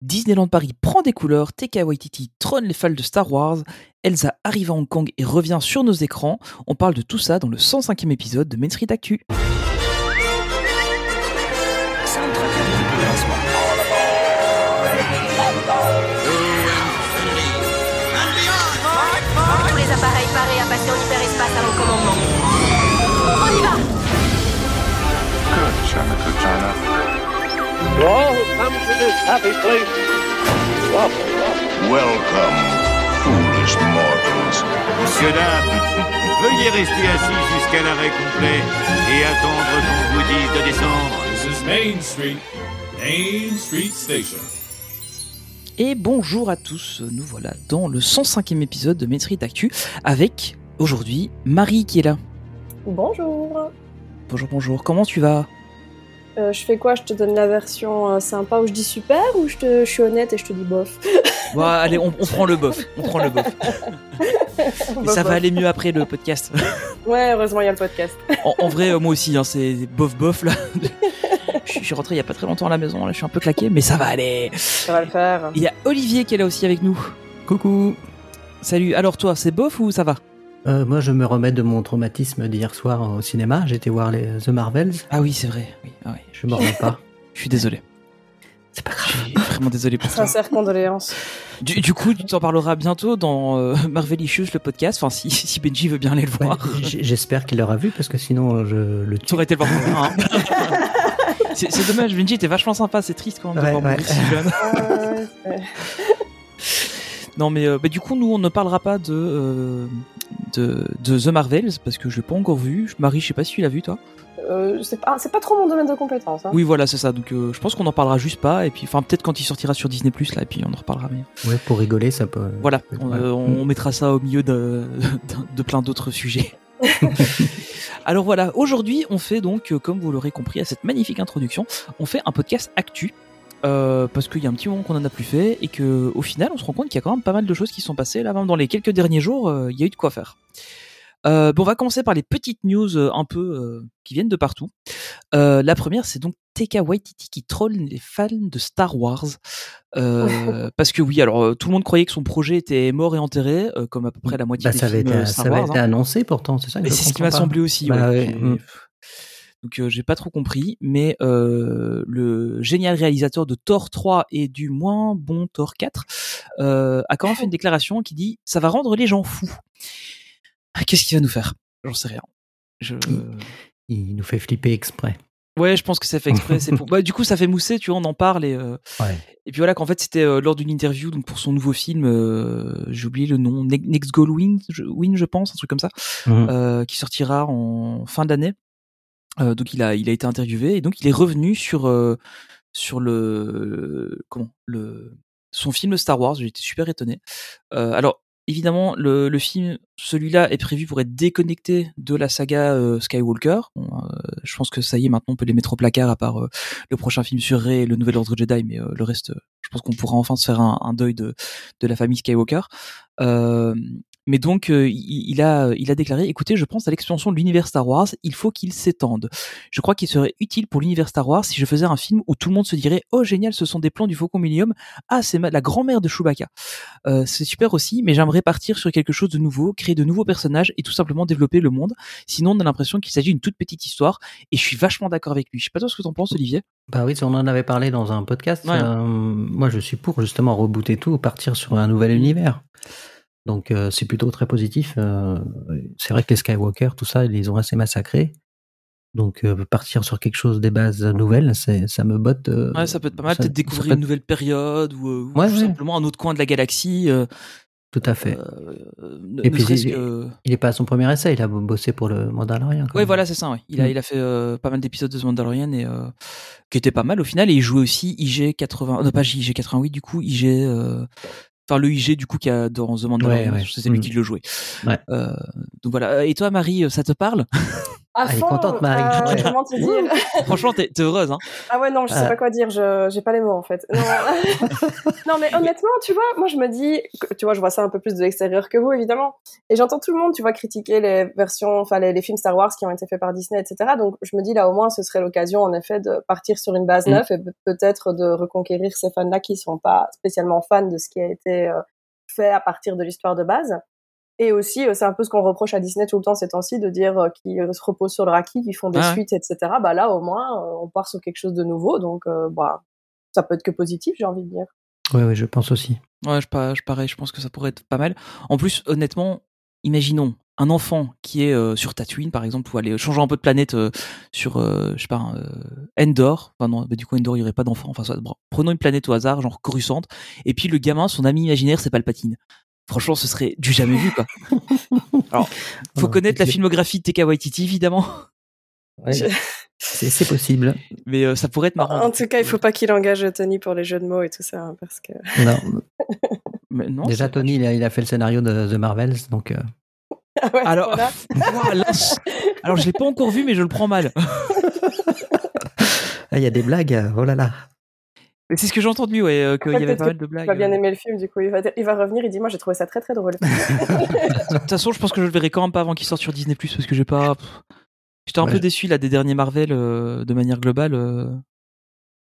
Disneyland Paris prend des couleurs, TK Waititi trône les fals de Star Wars, Elsa arrive à Hong Kong et revient sur nos écrans. On parle de tout ça dans le 105e épisode de Main Street Actu. This happy place, welcome. Welcome, foolish mortals. Monsieur, dame, veuillez rester assis jusqu'à l'arrêt complet et attendre qu'on vous dise de descendre. This is Main Street, Main Street Station. Et bonjour à tous, nous voilà dans le 105e épisode de Main Street Actu avec aujourd'hui Marie qui est là. Bonjour. Bonjour, bonjour, comment tu vas? Euh, je fais quoi? Je te donne la version euh, sympa où je dis super ou je, te, je suis honnête et je te dis bof? Ouais, allez, on, on prend le bof, on prend le bof. Mais Bof, ça va aller mieux après le podcast. Ouais, heureusement il y a le podcast. En, en vrai, euh, moi aussi, hein, c'est bof bof là. je, suis- je suis rentré il y a pas très longtemps à la maison, là, je suis un peu claqué, mais ça va aller. Ça va le faire. Il y a Olivier qui est là aussi avec nous. Coucou. Salut, alors toi, c'est bof ou ça va? Euh, moi, je me remets de mon traumatisme d'hier soir au cinéma. J'étais voir les The Marvels. Ah oui, c'est vrai. Oui, ah ouais. Je me remets pas. Je suis désolé. C'est pas Je grave. suis vraiment désolé pour toi. Sincère condoléances. Du, du coup, tu t'en parleras bientôt dans euh, Marvelicious, le podcast. Enfin, si, si Benji veut bien aller le voir. J'espère qu'il l'aura vu parce que sinon, je le Tu tue. aurais été le voir hein. C'est dommage, Benji était vachement sympa, c'est triste quand même de Ouais, voir ouais. mourir si jeune. Ah, Non, mais euh, bah, du coup, nous, on ne parlera pas de, euh, de, de The Marvels parce que je l'ai pas encore vu. Marie, je sais pas si tu l'as vu, toi. euh, c'est pas, c'est pas trop mon domaine de compétence. Hein. Oui, voilà, c'est ça. Donc, euh, je pense qu'on en parlera juste pas. Et puis, enfin, peut-être quand il sortira sur Disney Plus là, et puis on en reparlera. Mais Ouais, pour rigoler, ça peut. voilà, Ouais. euh, on mettra ça au milieu de, de, plein d'autres sujets. Alors voilà, aujourd'hui, on fait donc, comme vous l'aurez compris à cette magnifique introduction, on fait un podcast actu. Euh, parce qu'il y a un petit moment qu'on en a plus fait et que au final on se rend compte qu'il y a quand même pas mal de choses qui sont passées là même dans les quelques derniers jours euh, il y a eu de quoi faire euh, bon, on va commencer par les petites news un peu qui viennent de partout. La première, c'est donc TK Waititi qui troll les fans de Star Wars. Parce que oui, alors tout le monde croyait que son projet était mort et enterré, comme à peu près la moitié Bah, des ça avait films été, euh, ça Star avait Wars. été hein. annoncé pourtant, c'est ça Mais c'est ce qui m'a semblé aussi. Bah ouais. ouais, J'ai-. Donc euh, j'ai pas trop compris, mais euh, le génial réalisateur de Thor 3 et du moins bon Thor 4 euh, a quand même fait une déclaration qui dit ça va rendre les gens fous. Ah, Qu'est-ce qu'il va nous faire? J'en sais rien. Je... Il nous fait flipper exprès. Ouais, je pense que ça fait exprès. pour... bah, du coup, ça fait mousser, tu vois, on en parle et euh, Ouais. et puis voilà qu'en fait c'était euh, lors d'une interview donc pour son nouveau film, euh, j'ai oublié le nom, Ne- Next Goal Win, je, Win, je pense, un truc comme ça euh, qui sortira en fin d'année. Euh, donc il a il a été interviewé et donc il est revenu sur euh, sur le comment le son film Star Wars. Été super étonné. Euh, alors évidemment le, le film celui-là est prévu pour être déconnecté de la saga euh, Skywalker. Bon, euh, je pense que ça y est maintenant on peut les mettre au placard à part euh, le prochain film sur Rey le nouvel ordre Jedi, mais le reste je pense qu'on pourra enfin se faire un, un deuil de de la famille Skywalker. Mais donc, euh, il, il a, il a déclaré, écoutez, je pense à l'expansion de l'univers Star Wars, il faut qu'il s'étende. Je crois qu'il serait utile pour l'univers Star Wars si je faisais un film où tout le monde se dirait, oh génial, ce sont des plans du Faucon Millennium, ah c'est la grand-mère de Chewbacca. Euh, c'est super aussi, mais j'aimerais partir sur quelque chose de nouveau, créer de nouveaux personnages et tout simplement développer le monde. Sinon, on a l'impression qu'il s'agit d'une toute petite histoire, et je suis vachement d'accord avec lui. Je sais pas toi ce que t'en penses, Olivier. Bah oui, on en avait parlé dans un podcast. Ouais. Euh, moi, je suis pour justement rebooter tout, partir sur un nouvel univers. Donc, euh, c'est plutôt très positif. Euh, c'est vrai que les Skywalker, tout ça, ils les ont assez massacrés. Donc, euh, partir sur quelque chose des bases nouvelles, ça me botte. Ouais, ça peut être pas mal, peut-être découvrir peut une nouvelle période ou, ou Ouais, tout ouais. simplement un autre coin de la galaxie. Tout à fait. Et puis, il- que... Il est pas à son premier essai, il a bossé pour le Mandalorian. même. voilà, c'est ça. Ouais. Il a, Mm. il a fait pas mal d'épisodes de The Mandalorian et qui était pas mal au final. Et il jouait aussi IG 80, non pas IG 88 du coup, IG, enfin le IG du coup qui a dans The Mandalorian. Ouais, ouais. C'est lui Mm. qui le jouait. Ouais. Euh, donc voilà. Et toi, Marie, ça te parle? À Elle est contente, Marie. euh, Ouais. comment te dire Franchement, t'es t'es heureuse, hein. Ah ouais, non, je sais pas quoi dire, je j'ai pas les mots en fait. Non, non mais honnêtement, tu vois, moi je me dis, que- tu vois, je vois ça un peu plus de l'extérieur que vous évidemment, et j'entends tout le monde, tu vois, critiquer les versions, enfin les, les films Star Wars qui ont été faits par Disney, etc. Donc je me dis là au moins ce serait l'occasion en effet de partir sur une base Mm. neuve et pe- peut-être de reconquérir ces fans-là qui sont pas spécialement fans de ce qui a été euh, fait à partir de l'histoire de base. Et aussi, euh, c'est un peu ce qu'on reproche à Disney tout le temps ces temps-ci, de dire euh, qu'ils se reposent sur le acquis, qu'ils font des Ah ouais. suites, etc. Bah là, au moins, euh, on part sur quelque chose de nouveau, donc euh, bah, ça peut être que positif, j'ai envie de dire. Oui, oui, je pense aussi. Ouais, je, pa- je- pareil, je pense que ça pourrait être pas mal. En plus, honnêtement, imaginons un enfant qui est euh, sur Tatooine, par exemple, ou aller changer un peu de planète euh, sur, euh, je sais pas, euh, Endor. Enfin non, bah, du coup, Endor, il y aurait pas d'enfant. Enfin, soit, bon, prenons une planète au hasard, genre Coruscant. Et puis le gamin, son ami imaginaire, c'est Palpatine. Franchement, ce serait du jamais vu, quoi. Alors, faut Ouais, connaître la filmographie de Waititi, évidemment. Ouais, c'est c'est possible. Mais euh, ça pourrait être marrant. En tout cas, il faut pas qu'il engage Tony pour les jeux de mots et tout ça, hein, parce que. Non, Mais non, déjà, Tony, il a, il a fait le scénario de The Marvels, donc euh, Ah ouais, Alors, voilà. Ouah, là, alors je l'ai pas encore vu, mais je le prends mal. ah, il y a des blagues. euh, Oh là là. Mais C'est ce que j'ai entendu, ouais, euh, qu'il y avait pas que mal de blagues. Il va bien aimer le film, du coup, il va, il va revenir, il dit Moi, j'ai trouvé ça très très drôle. De toute façon, je pense que je le verrai quand même pas avant qu'il sorte sur Disney parce que j'ai pas. J'étais un Ouais. peu déçu là des derniers Marvel euh, de manière globale. euh,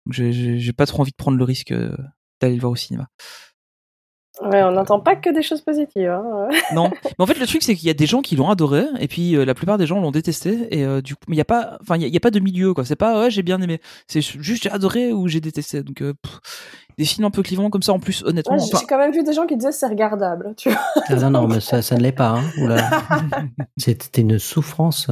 J'ai pas trop envie de prendre le risque euh, d'aller le voir au cinéma. Ouais, on n'entend pas que des choses positives. Hein. Non, mais en fait le truc c'est qu'il y a des gens qui l'ont adoré et puis euh, la plupart des gens l'ont détesté et euh, du coup mais il y a pas, enfin il y, a- il y a pas de milieu quoi. C'est pas ouais j'ai bien aimé, c'est juste j'ai adoré ou j'ai détesté. Donc euh, pff, des films un peu clivants comme ça en plus honnêtement. Ouais, j'ai quand même vu des gens qui disaient c'est regardable, tu vois. Ah, non, non, mais ça, ça ne l'est pas. Hein. C'était une souffrance.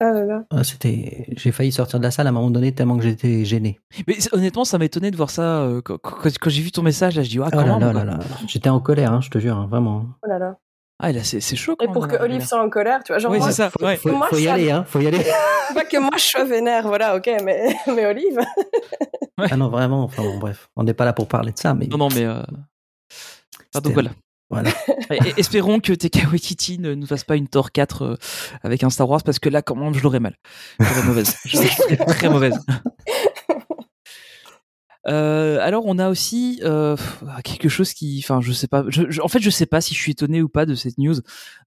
Ah là là. ah, C'était, j'ai failli sortir de la salle à un moment donné tellement que j'étais gêné. mais honnêtement ça m'étonnait de voir ça euh, quand, quand- quand j'ai vu ton message là je dis ah Oh quand là même, là quoi. là là. J'étais en colère, hein, je te jure, hein, vraiment. Oh là là. Ah là c'est c'est chaud. Et quand pour que là, Olive là. soit en colère, tu vois, genre Oui, moi, c'est ça. ouais. Faut, Moi, faut y ça- aller, hein, faut y aller. pas que moi je sois vénère, voilà, ok, mais, mais Olive. Ah non, vraiment, enfin bon, bref. On n'est pas là pour parler de ça, mais. Non non mais euh... ah, C'était- donc voilà. Voilà. Espérons que TK Waititi ne nous fasse pas une Thor 4 euh, avec un Star Wars parce que là, quand même, je l'aurais mal. Je mauvaise. Je serais très mauvaise. Euh, alors, on a aussi euh, quelque chose qui, enfin, je sais pas. Je, je- en fait, je sais pas si je suis étonné ou pas de cette news.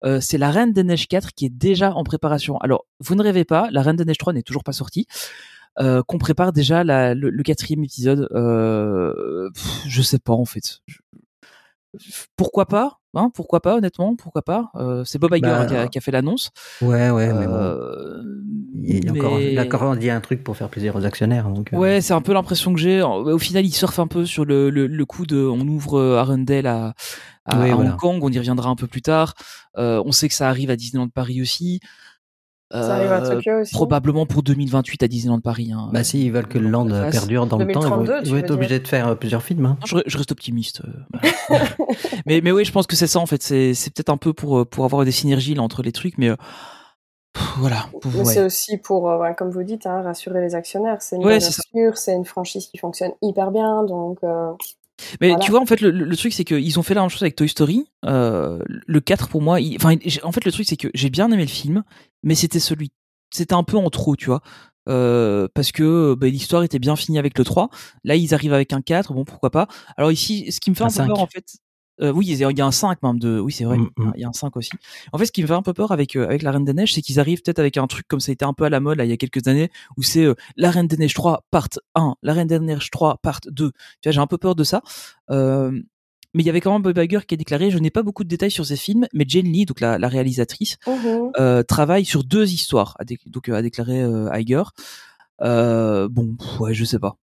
Euh, c'est la Reine des Neiges 4 qui est déjà en préparation. Alors, vous ne rêvez pas, la Reine des Neiges 3 n'est toujours pas sortie. Qu'on prépare déjà la- le, le quatrième épisode. Pff, je sais pas en fait. Je- pourquoi pas hein, Pourquoi pas honnêtement Pourquoi pas Euh, C'est Bob Iger Bah, qui, a, qui a fait l'annonce. Ouais, ouais, mais bon. Euh, Il a, encore, il a mais- encore dit un truc pour faire plaisir aux actionnaires. Donc, euh, Ouais, c'est un peu l'impression que j'ai. Au final, il surfe un peu sur le, le, le coup de on ouvre Arundel à, à, Oui, à voilà. Hong Kong, on y reviendra un peu plus tard. On sait que ça arrive à Disneyland Paris aussi. Ça arrive à Euh, Tokyo aussi. Probablement pour 2028 à Disneyland Paris. Hein. Bah si, ils veulent que le land perdure dans le temps, ils 2032, vont, ils être obligés de faire euh, plusieurs films. hein. Non, je, re- je reste optimiste. euh, mais, mais oui, je pense que c'est ça en fait. C'est peut-être un peu pour, pour avoir des synergies là, entre les trucs, mais voilà. ouais. c'est aussi pour, euh, ouais, comme vous dites, hein, rassurer les actionnaires. C'est une Ouais, c'est une franchise qui fonctionne hyper bien, donc. euh, Mais Voilà. tu vois, en fait, le, le- truc, c'est qu'ils ont fait la même chose avec Toy Story. Euh, le 4, pour moi, il- enfin, en fait, le truc, c'est que j'ai bien aimé le film, mais c'était celui, c'était un peu en trop, tu vois. Euh, parce que bah, l'histoire était bien finie avec le 3. Là, ils arrivent avec un 4, bon, pourquoi pas. Alors ici, ce qui me fait un, Un peu 5. peur, en fait, euh, oui, il y a un 5 même de, oui, c'est vrai, Mm, mm. il y a un 5 aussi. En fait, ce qui me fait un peu peur avec, euh, avec la Reine des Neiges, c'est qu'ils arrivent peut-être avec un truc comme ça a été un peu à la mode, là, il y a quelques années, où c'est euh, la Reine des Neiges 3, part 1, la Reine des Neiges 3, part 2. Tu vois, j'ai un peu peur de ça. Euh, mais il y avait quand même Bob Iger qui a déclaré, je n'ai pas beaucoup de détails sur ces films, mais Jane Lee, donc la, la réalisatrice, euh, travaille sur deux histoires, a donc euh, a déclaré euh, Iger. Euh, bon, ouais, je sais pas.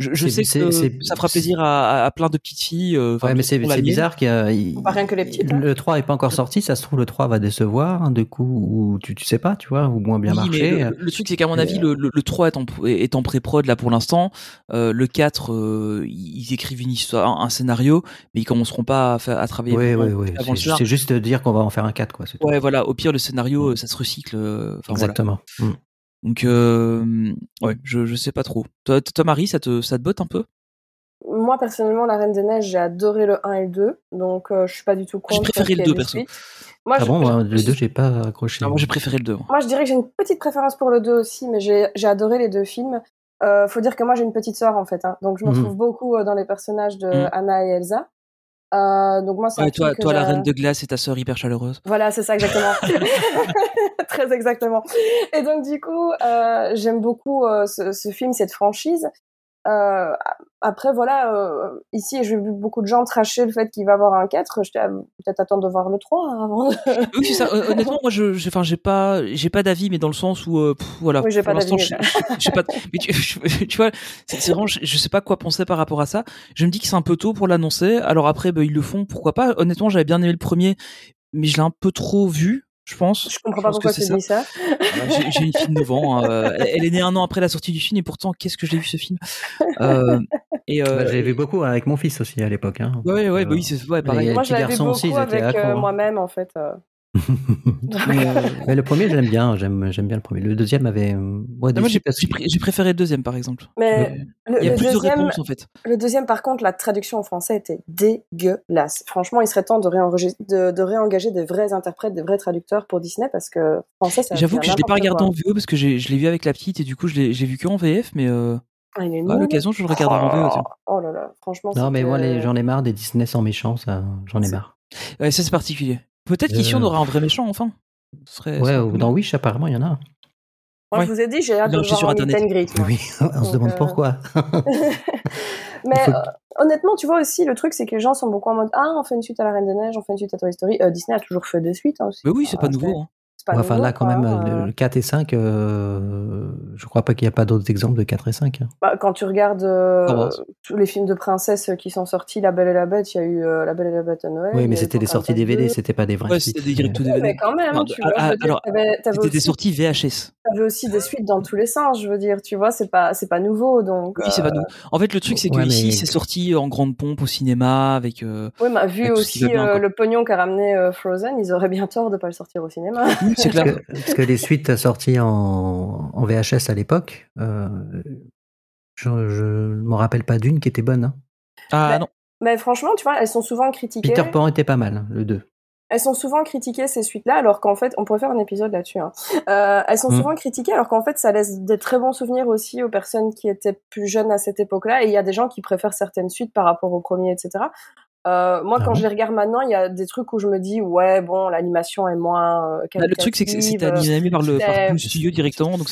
Je, sais que ça fera plaisir à, plein de petites filles. euh, Ouais, mais c'est bizarre qu'il y a- il- Pas rien que les petites, hein. Le 3 est pas encore sorti, ça se trouve le 3 va décevoir, hein, du coup, ou tu, tu sais pas, tu vois, ou moins bien Oui, mais marcher. le, le truc, c'est qu'à mon Mais, avis, le, le, le 3 est en, est en pré-prod là pour l'instant. Euh, le 4, euh, ils écrivent une histoire, un, un scénario, mais ils commenceront pas à, à travailler Oui, avant, oui, oui. avant le C'est juste de dire qu'on va en faire un 4, quoi. c'est tout. Ouais, voilà. Au pire, le scénario, euh, ça se recycle. euh, voilà. Exactement. Mm. Donc, euh, ouais, je, je sais pas trop. Toi, toi, Marie, ça te, ça te botte un peu? Moi personnellement, La Reine des Neiges, j'ai adoré le 1 et le 2, donc euh, je suis pas du tout J'ai contre. préféré qu'il y le ait 2 des perso. Moi, Ah je- bon, le 2, j'ai pas accroché. Moi j'ai préféré le 2. moi. Je dirais que j'ai une petite préférence pour le 2 aussi, mais j'ai j'ai adoré les deux films. Euh, faut dire que moi, j'ai une petite sœur, en fait. Hein, donc, je me Mhm. retrouve beaucoup euh, dans les personnages de Mhm. Anna et Elsa. Euh, donc, moi, c'est Ouais, toi, toi la j'ai- reine de glace et ta sœur hyper chaleureuse. Voilà, c'est ça, exactement. Très exactement. Et donc, du coup, euh, j'aime beaucoup euh, ce, ce film, cette franchise. Euh, après, voilà, euh, ici, j'ai vu beaucoup de gens tracher le fait qu'il va avoir un 4. Je peut-être attendre de voir le 3 avant. de- Oui, c'est ça. Hon- Honnêtement, moi, je, enfin, j'ai pas, j'ai pas d'avis, mais dans le sens où, euh, pff, voilà. Oui, j'ai pour pas l'instant, d'avis, pas. Mais tu, je- tu vois, c'est c'est vraiment, je, je sais pas quoi penser par rapport à ça. Je me dis que c'est un peu tôt pour l'annoncer. Alors après, bah, ils le font, pourquoi pas? Honnêtement, j'avais bien aimé le premier, mais je l'ai un peu trop vu, je pense. Je comprends pas pourquoi c'est tu dis ça. Voilà, J'ai j'ai une fille de 9 ans. hein, euh, elle, est née un an après la sortie du film, et pourtant, qu'est-ce que je l'ai vu ce film? Euh, Et euh, Bah, J'avais vu beaucoup avec mon fils aussi à l'époque. Hein. Ouais, ouais, Euh, bah oui, c'est ouais, les- pareil. Moi, petits je l'avais beaucoup aussi, avec euh, hein. moi-même, en fait. Euh. Mais, euh, Mais le premier, j'aime bien. J'aime j'aime bien le premier. Le deuxième avait. euh, moi, j'ai que- préféré le deuxième, par exemple. Mais le, Il y a le plus de deuxième, réponses, en fait. le deuxième, par contre, la traduction en français était dégueulasse. Franchement, il serait temps de, réengager, de, de réengager des vrais interprètes, des vrais traducteurs pour Disney parce que français, ça J'avoue que je l'ai pas regardé quoi. en VO parce que j'ai- je l'ai vu avec la petite et du coup je l'ai j'ai vu que en VF, mais euh, Ah, il est à l'occasion je le regarderai en VO. tiens. Oh, oh là là, franchement. Non, mais moi, les- j'en ai marre des Disney sans méchants. Ça, j'en ai C'est- marre. Ouais, ça c'est particulier. Peut-être qu'ici Euh. on aura un vrai méchant enfin. Ce serait, ce Ouais, ou dans Wish, apparemment, il y en a. Moi, Ouais. je vous ai dit, j'ai hâte Non, de voir sur un meet Internet. and greet, moi. Oui, on se demande euh, pourquoi. Mais faut- euh, honnêtement, tu vois aussi, le truc, c'est que les gens sont beaucoup en mode Ah, on fait une suite à la Reine des Neiges, on fait une suite à Toy Story. Euh, Disney a toujours fait des suites hein, aussi. Mais oui, c'est pas nouveau. hein. Pas enfin, nouveau, là, quand quoi, même, hein, le, euh. le 4 et 5, euh, je crois pas qu'il n'y a pas d'autres exemples de 4 et 5. hein. Bah, quand tu regardes euh, Wars. tous les films de princesses qui sont sortis, La Belle et la Bête, il y a eu euh, La Belle et la Bête à Noël. oui, mais c'était des sorties DVD, 2. c'était pas des vrais Ouais, suites. c'était des direct to Oui, DVD. mais quand même, Non, tu ah, vois, ah, alors, C'était des aussi, sorties VHS. t'avais aussi des suites dans tous les sens, je veux dire, tu vois, c'est pas, c'est pas nouveau, donc. Oui, c'est euh, pas nouveau. En fait, le truc c'est que Ouais, ici mais- c'est sorti en grande pompe au cinéma avec. euh, Ouais, mais vu tout aussi bien, euh, le pognon qu'a ramené euh, Frozen, ils auraient bien tort de pas le sortir au cinéma. C'est Parce clair. que, parce que les suites sorties en, en VHS à l'époque, euh, je, je m'en rappelle pas d'une qui était bonne. hein. Ah Bah, non. Mais franchement, tu vois, elles sont souvent critiquées. Peter Pan était pas mal, le 2. Elles sont souvent critiquées ces suites-là, alors qu'en fait, on pourrait faire un épisode là-dessus. Hein. Euh, elles sont Mm. souvent critiquées, alors qu'en fait, ça laisse des très bons souvenirs aussi aux personnes qui étaient plus jeunes à cette époque-là. Et il y a des gens qui préfèrent certaines suites par rapport au premier, etc. Euh, moi, Ah quand bon? je les regarde maintenant, il y a des trucs où je me dis, ouais, bon, l'animation est moins. Euh, Bah, le truc c'est que qualitative, animé par le par c'est- le studio directement, donc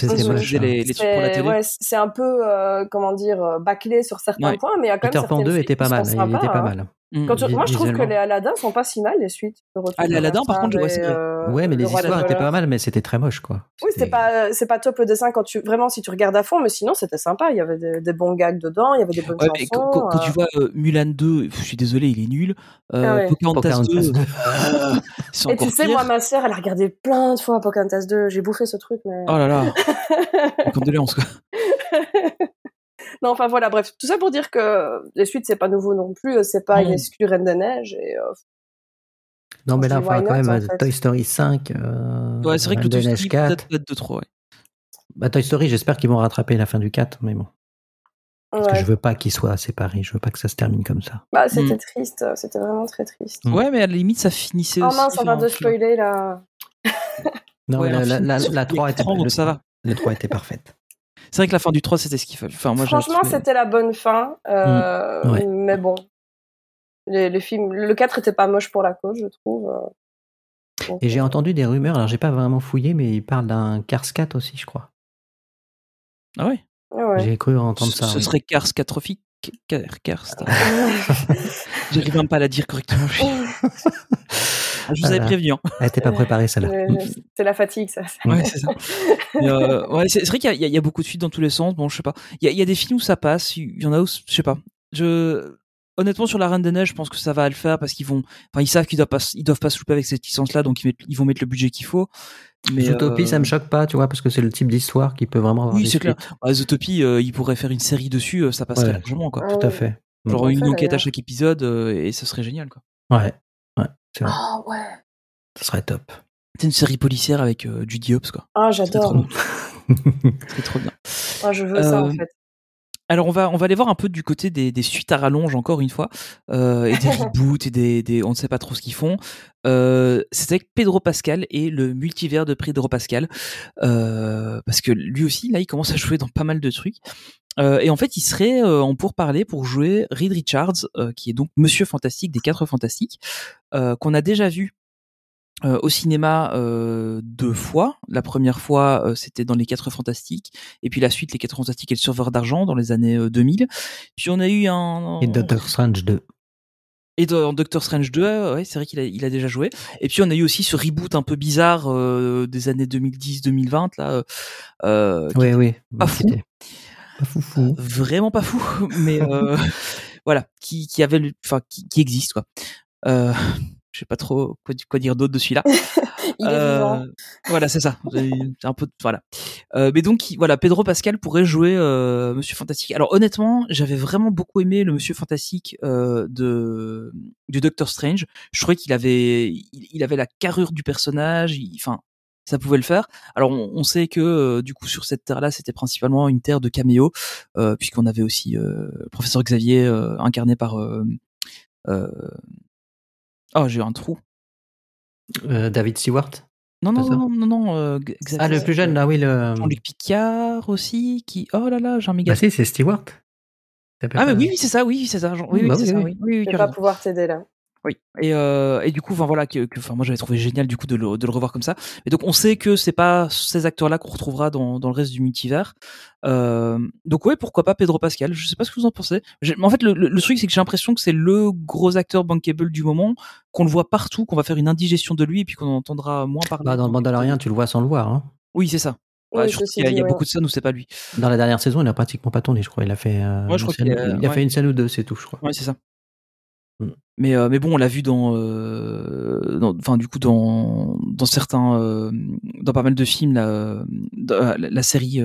hein. les, les trucs pour la c'est télé. ouais, c'est un peu, euh, comment dire, euh, bâclé sur certains Ouais. points, mais il y a quand Peter même Pan certaines 2 suites était pas mal, il était pas hein. mal. Mm. Quand tu- moi, je trouve que les Aladdin sont pas si mal, les suites. Ah, les Aladdin, par contre, Aladdin ouais, c'est euh, Ouais, mais le les histoires étaient pas mal, mais c'était très moche, quoi. Oui, c'était pas, c'est pas top le dessin quand tu, vraiment, si tu regardes à fond, mais sinon, c'était sympa. Il y avait des, des bons gags dedans, il y avait des bonnes Ouais, chansons. quand, quand- quand euh. tu vois euh, Mulan 2, pff, je suis désolé, il est nul. Euh, Ah ouais. Pocahontas, Pocahontas 2, 2. euh, c'est Et tu sais, pire. moi, ma sœur, elle a regardé plein de fois Pocahontas 2. J'ai bouffé ce truc, mais. Oh là là, condoléances quoi. non, enfin voilà, bref. Tout ça pour dire que les suites, c'est pas nouveau non plus. C'est pas une Non. exclu Reine des Neiges. Et, euh, Non, mais là, enfin, quand même, en fait? Toy Story 5, euh, Ouais, c'est vrai que Reine des Toy Neiges Story 4. peut-être de trop. Ouais. Bah, Toy Story, j'espère qu'ils vont rattraper la fin du 4, mais bon. Parce que ouais. je veux pas qu'ils soient séparés, je veux pas que ça se termine comme ça. Bah, c'était Mm. triste. C'était vraiment très triste. Mm. Ouais, mais à la limite, ça finissait Oh aussi. mince, on va de spoiler là. Non, Ouais, la, la, la, la tous les 3 était, écrans, donc le, ça va. le 3 était parfaite. C'est vrai que la fin du 3, c'était ce qu'il fallait. Enfin, moi, j'ai Franchement, trouvé- c'était la bonne fin. euh, Mm. Ouais. Mais bon. Les, les films, le 4 était pas moche pour la cause, je trouve. euh. Donc, Et j'ai euh, entendu des rumeurs, alors j'ai pas vraiment fouillé, mais ils parlent d'un Cars 4 aussi, je crois. Ah ouais? ouais, ouais. J'ai cru entendre Ce, ça. ce oui. serait Cars catastrophique. Car- Cars. J'arrive même pas à la dire correctement. Je, je vous avais Voilà. prévenu. Hein. Elle était pas préparée, celle-là. Euh, C'est la fatigue, ça. Ouais, c'est ça. Euh, ouais, c'est c'est vrai qu'il y, a- y beaucoup de suites dans tous les sens. Bon, je sais pas. Il y a, il y a des films où ça passe. Il y en a où, je sais pas. Je, honnêtement, sur la Reine des Neiges, je pense que ça va le faire parce qu'ils vont, enfin, ils savent qu'ils doivent pas, ils doivent pas se louper avec cette licence-là, donc ils, mettent- ils vont mettre le budget qu'il faut. Mais Zootopie, euh, ça me choque pas, tu vois, parce que c'est le type d'histoire qui peut vraiment avoir Oui, des c'est clair. suites. Bah, Zootopie, euh, ils pourraient faire une série dessus, euh, ça passerait Ouais. largement, quoi. Tout à fait. Genre une enquête à chaque épisode euh, et ce serait génial, quoi. Ouais, Ah ouais. Ce serait top. C'est une série policière avec euh, Judy Hopps, quoi. Ah, j'adore. trop, c'est trop bien. Ah, je veux ça, en Euh, fait. Alors on va on va aller voir un peu du côté des, des suites à rallonge encore une fois euh, et des reboots et des, des on ne sait pas trop ce qu'ils font. Euh, c'est avec Pedro Pascal et le multivers de Pedro Pascal euh, parce que lui aussi là il commence à jouer dans pas mal de trucs. Euh, et en fait, il serait euh, en pourparler pour jouer Reed Richards, euh, qui est donc Monsieur Fantastique des Quatre Fantastiques, euh, qu'on a déjà vu euh, au cinéma euh, deux fois. La première fois, euh, c'était dans Les Quatre Fantastiques, et puis la suite, Les Quatre Fantastiques et le Surveur d'argent dans les années euh, 2000. Puis on a eu un... Et Doctor Strange 2. Et dans Doctor Strange 2, euh, ouais, c'est vrai qu'il a, il a déjà joué. Et puis on a eu aussi ce reboot un peu bizarre euh, des années 2010-2020 là, euh, euh, Oui, oui. pas fou. Pas fou fou. vraiment pas fou, mais euh, voilà, qui, qui avait, le- enfin, qui, qui existe quoi. Euh, je sais pas trop quoi, quoi dire d'autre de celui-là. Euh. Voilà, c'est ça. C'est un peu, voilà. Euh, mais donc, il- voilà, Pedro Pascal pourrait jouer euh, Monsieur Fantastique. Alors honnêtement, j'avais vraiment beaucoup aimé le Monsieur Fantastique de du Doctor Strange. Je trouvais qu'il avait, il, il avait la carrure du personnage. Enfin, ça pouvait le faire. Alors on, on sait que euh, du coup sur cette terre-là, c'était principalement une terre de caméo, euh, puisqu'on avait aussi euh, le professeur Xavier incarné par. Oh, j'ai eu un trou. Euh, David Stewart. Non, non, non, non, non, euh, Xavier. Ah, le plus jeune, là, oui. Le... Jean-Luc Picard aussi, qui. Oh là là, j'ai un méga. Bah si, c'est Stewart. Ah, mais oui, oui, c'est ça, oui, c'est ça. Jean- Oui, oui, Bah c'est oui, ça, oui. oui. Oui, oui, Je tu vais as pas pouvoir t'aider là. Oui. Et, euh, et du coup, enfin voilà, que, que- enfin moi j'avais trouvé génial du coup de le, de le revoir comme ça. Et donc on sait que c'est pas ces acteurs-là qu'on retrouvera dans, dans le reste du multivers. Euh, donc ouais, pourquoi pas Pedro Pascal? Je sais pas ce que vous en pensez. Mais En fait, le, le, le truc c'est que j'ai l'impression que c'est le gros acteur bankable du moment, qu'on le voit partout, qu'on va faire une indigestion de lui et puis qu'on en entendra moins parler. Bah, dans le Mandalorian, tu le vois sans le voir. hein. Oui, c'est ça. Oui, Ouais, surtout ceci qu'il y a, il y a dit, ouais. beaucoup de scènes où c'est pas lui. Dans la dernière saison, il a pratiquement pas tourné, je crois. Il a fait, euh, Ouais, je une crois scène- qu'il a- il a ouais. fait une scène ou deux, c'est tout, je crois. Ouais, c'est ça. Mm. Mais euh, mais bon, on l'a vu dans, euh, dans- enfin du coup dans dans certains, euh, dans pas mal de films, la, la série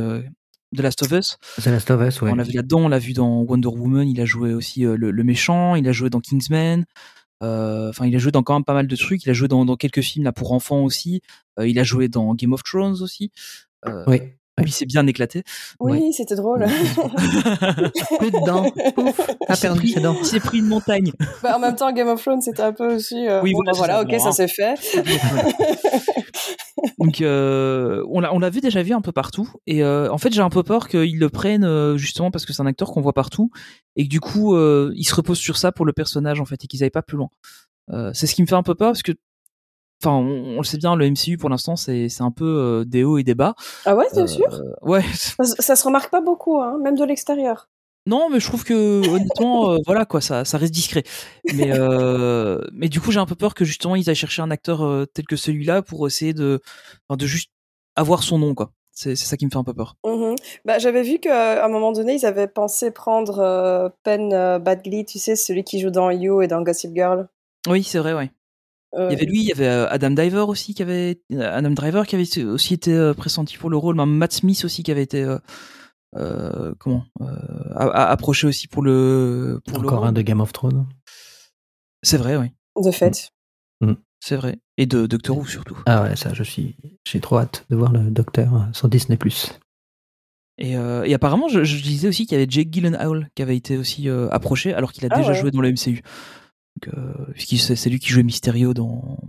The Last of Us. C'est Last of Us, ouais. On l'a vu là-dedans, on l'a vu dans Wonder Woman. Il a joué aussi le, le méchant. Il a joué dans Kingsman. Enfin, il a joué dans quand même pas mal de trucs. Il a joué dans, dans quelques films là pour enfants aussi. Il a joué dans Game of Thrones aussi. Oui. Puis il s'est bien éclaté. Oui, c'était drôle. Plus de dents. Pouf, t'as perdu ses dents. Il s'est pris une montagne. Bah, en même temps, Game of Thrones, c'était un peu aussi. euh, Oui, bon, voilà, bah, c'est voilà, ça. ok, ça s'est fait. Donc euh, on l'a on l'a vu déjà vu un peu partout et euh, en fait j'ai un peu peur qu'ils le prennent justement parce que c'est un acteur qu'on voit partout et que du coup euh, il se repose sur ça pour le personnage en fait et qu'ils aillent pas plus loin. Euh, c'est ce qui me fait un peu peur parce que enfin on, on le sait bien le MCU pour l'instant c'est c'est un peu euh, des hauts et des bas. Ah ouais, t'es Euh, sûr? Ouais. ça, se- ça se remarque pas beaucoup, hein, même de l'extérieur. Non, mais je trouve que honnêtement, euh, voilà quoi, ça, ça reste discret. Mais euh, mais du coup, j'ai un peu peur que justement ils aillent chercher un acteur euh, tel que celui-là pour essayer de, de juste avoir son nom quoi. C'est c'est ça qui me fait un peu peur. Mhm. Bah, j'avais vu qu'à un moment donné, ils avaient pensé prendre Penn euh, Badgley, tu sais, celui qui joue dans You et dans Gossip Girl. Oui, c'est vrai, ouais. Euh, Il y avait lui, il y avait euh, Adam Driver aussi qui avait Adam Driver qui avait aussi été euh, pressenti pour le rôle, même Matt Smith aussi qui avait été euh, euh, comment euh, approché aussi pour le pour le Encore un de Game of Thrones. C'est vrai, oui, de fait. c'est vrai. Et de Doctor Who surtout. Ah ouais, ça, je suis, j'ai trop hâte de voir le Docteur euh, sur Disney+. Et, euh, et apparemment, je, je disais aussi qu'il y avait Jake Gyllenhaal qui avait été aussi euh, approché, alors qu'il a Ah déjà ouais. joué dans le MCU. Euh, c'est lui qui jouait Mysterio dans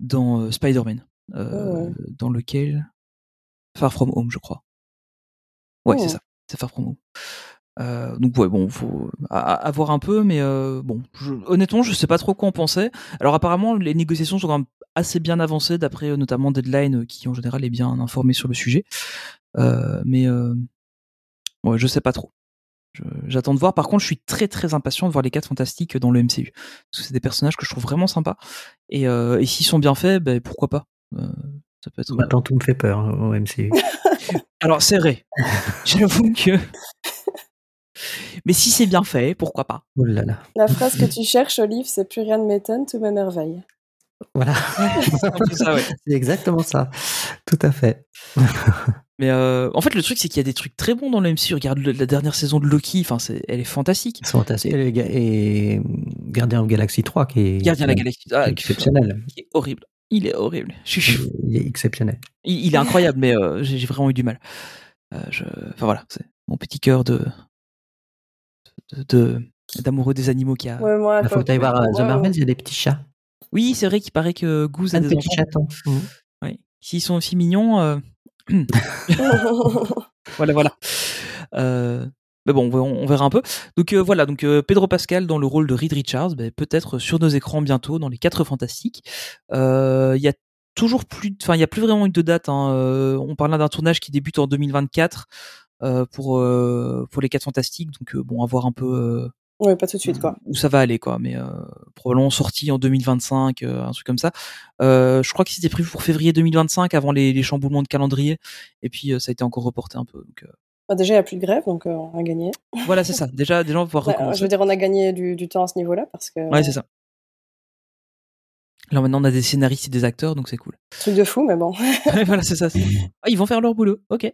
dans euh, Spider-Man, euh, ouais. dans lequel? Far From Home, je crois. Ouais, Oh. c'est ça, c'est Far From Home. Euh, donc ouais, bon, faut à, à- à voir un peu, mais euh, bon, je- honnêtement, je sais pas trop quoi en penser. Alors apparemment, les négociations sont quand même assez bien avancées, d'après euh, notamment Deadline, qui en général est bien informé sur le sujet. Mais ouais, je sais pas trop. J'attends de voir. Par contre, je suis très très impatient de voir les 4 fantastiques dans le MCU. Parce que c'est des personnages que je trouve vraiment sympas. Et, euh, et s'ils sont bien faits, ben, pourquoi pas Euh, Ça peut être. Maintenant, tout me fait peur hein, au MCU. Alors c'est vrai. J'avoue que. Mais si c'est bien fait, pourquoi pas Oh là là. La phrase que tu cherches, Olive, c'est plus rien ne m'étonne, tout. Voilà. C'est peu ça, ouais. C'est exactement ça. Tout à fait. Mais euh, en fait, le truc, c'est qu'il y a des trucs très bons dans le MCU. Regarde le- la dernière saison de Loki, enfin, c'est, elle est fantastique. Ils sont fantastiques. Et, et Gardien of Galaxy 3 qui est, Gardien de la Galaxie, ah, exceptionnel. qui est horrible. Il est horrible. Il est exceptionnel. il, il est incroyable, mais euh, j'ai vraiment eu du mal. Euh, je, enfin voilà, c'est mon petit cœur de de- de- d'amoureux des animaux qui a. Ouais, moi, Il faut que tu voir The ouais, Marvels, il y a des petits chats. Oui, c'est vrai qu'il paraît que Goose a des petit enfants. chaton. Mhm. Oui. S'ils sont aussi mignons, euh. voilà, voilà. Euh, mais bon, on verra- un peu. Donc euh, voilà, donc euh, Pedro Pascal dans le rôle de Reed Richards, ben, peut-être sur nos écrans bientôt dans les quatre fantastiques. Euh, Il y a toujours plus, enfin il y a plus vraiment eu de date. hein. Euh, on parle d'un tournage qui débute en 2024 euh, pour pour les quatre fantastiques. Donc bon, à voir un peu. Ouais, pas tout de suite, quoi. où ça va aller quoi mais euh, probablement sorti en 2025 euh, un truc comme ça euh, je crois que c'était prévu pour février 2025 avant les, les chamboulements de calendrier et puis euh, ça a été encore reporté un peu donc euh, Bah, déjà, il n'y a plus de grève, donc on a gagné. voilà c'est ça déjà déjà on va pouvoir Ouais, je recommencer veux dire, on a gagné du, du temps à ce niveau-là parce que. ouais c'est ça là maintenant on a des scénaristes et des acteurs donc c'est cool Truc de fou, mais bon. Voilà c'est ça ah, ils vont faire leur boulot ok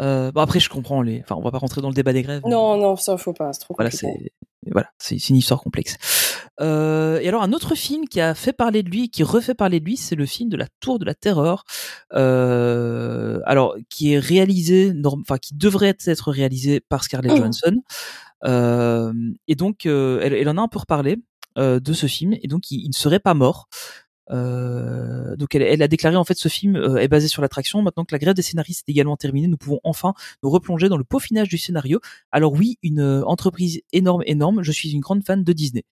euh, bon après je comprends les enfin on va pas rentrer dans le débat des grèves Non, non, ça, faut pas, c'est trop Voilà, compliqué. c'est voilà, c'est une histoire complexe. Euh, et alors un autre film qui a fait parler de lui, qui refait parler de lui, c'est le film de la Tour de la Terreur. Euh, alors qui est réalisé, norm- enfin qui devrait être réalisé par Scarlett Mhm. Johansson. Euh, et donc euh, elle, elle en a un peu reparlé de ce film, et donc il, il ne serait pas mort. Euh, donc elle, elle a déclaré en fait ce film euh, est basé sur l'attraction. Maintenant que la grève des scénaristes est également terminée, nous pouvons enfin nous replonger dans le peaufinage du scénario. Alors oui, une euh, entreprise énorme, énorme. Je suis une grande fan de Disney.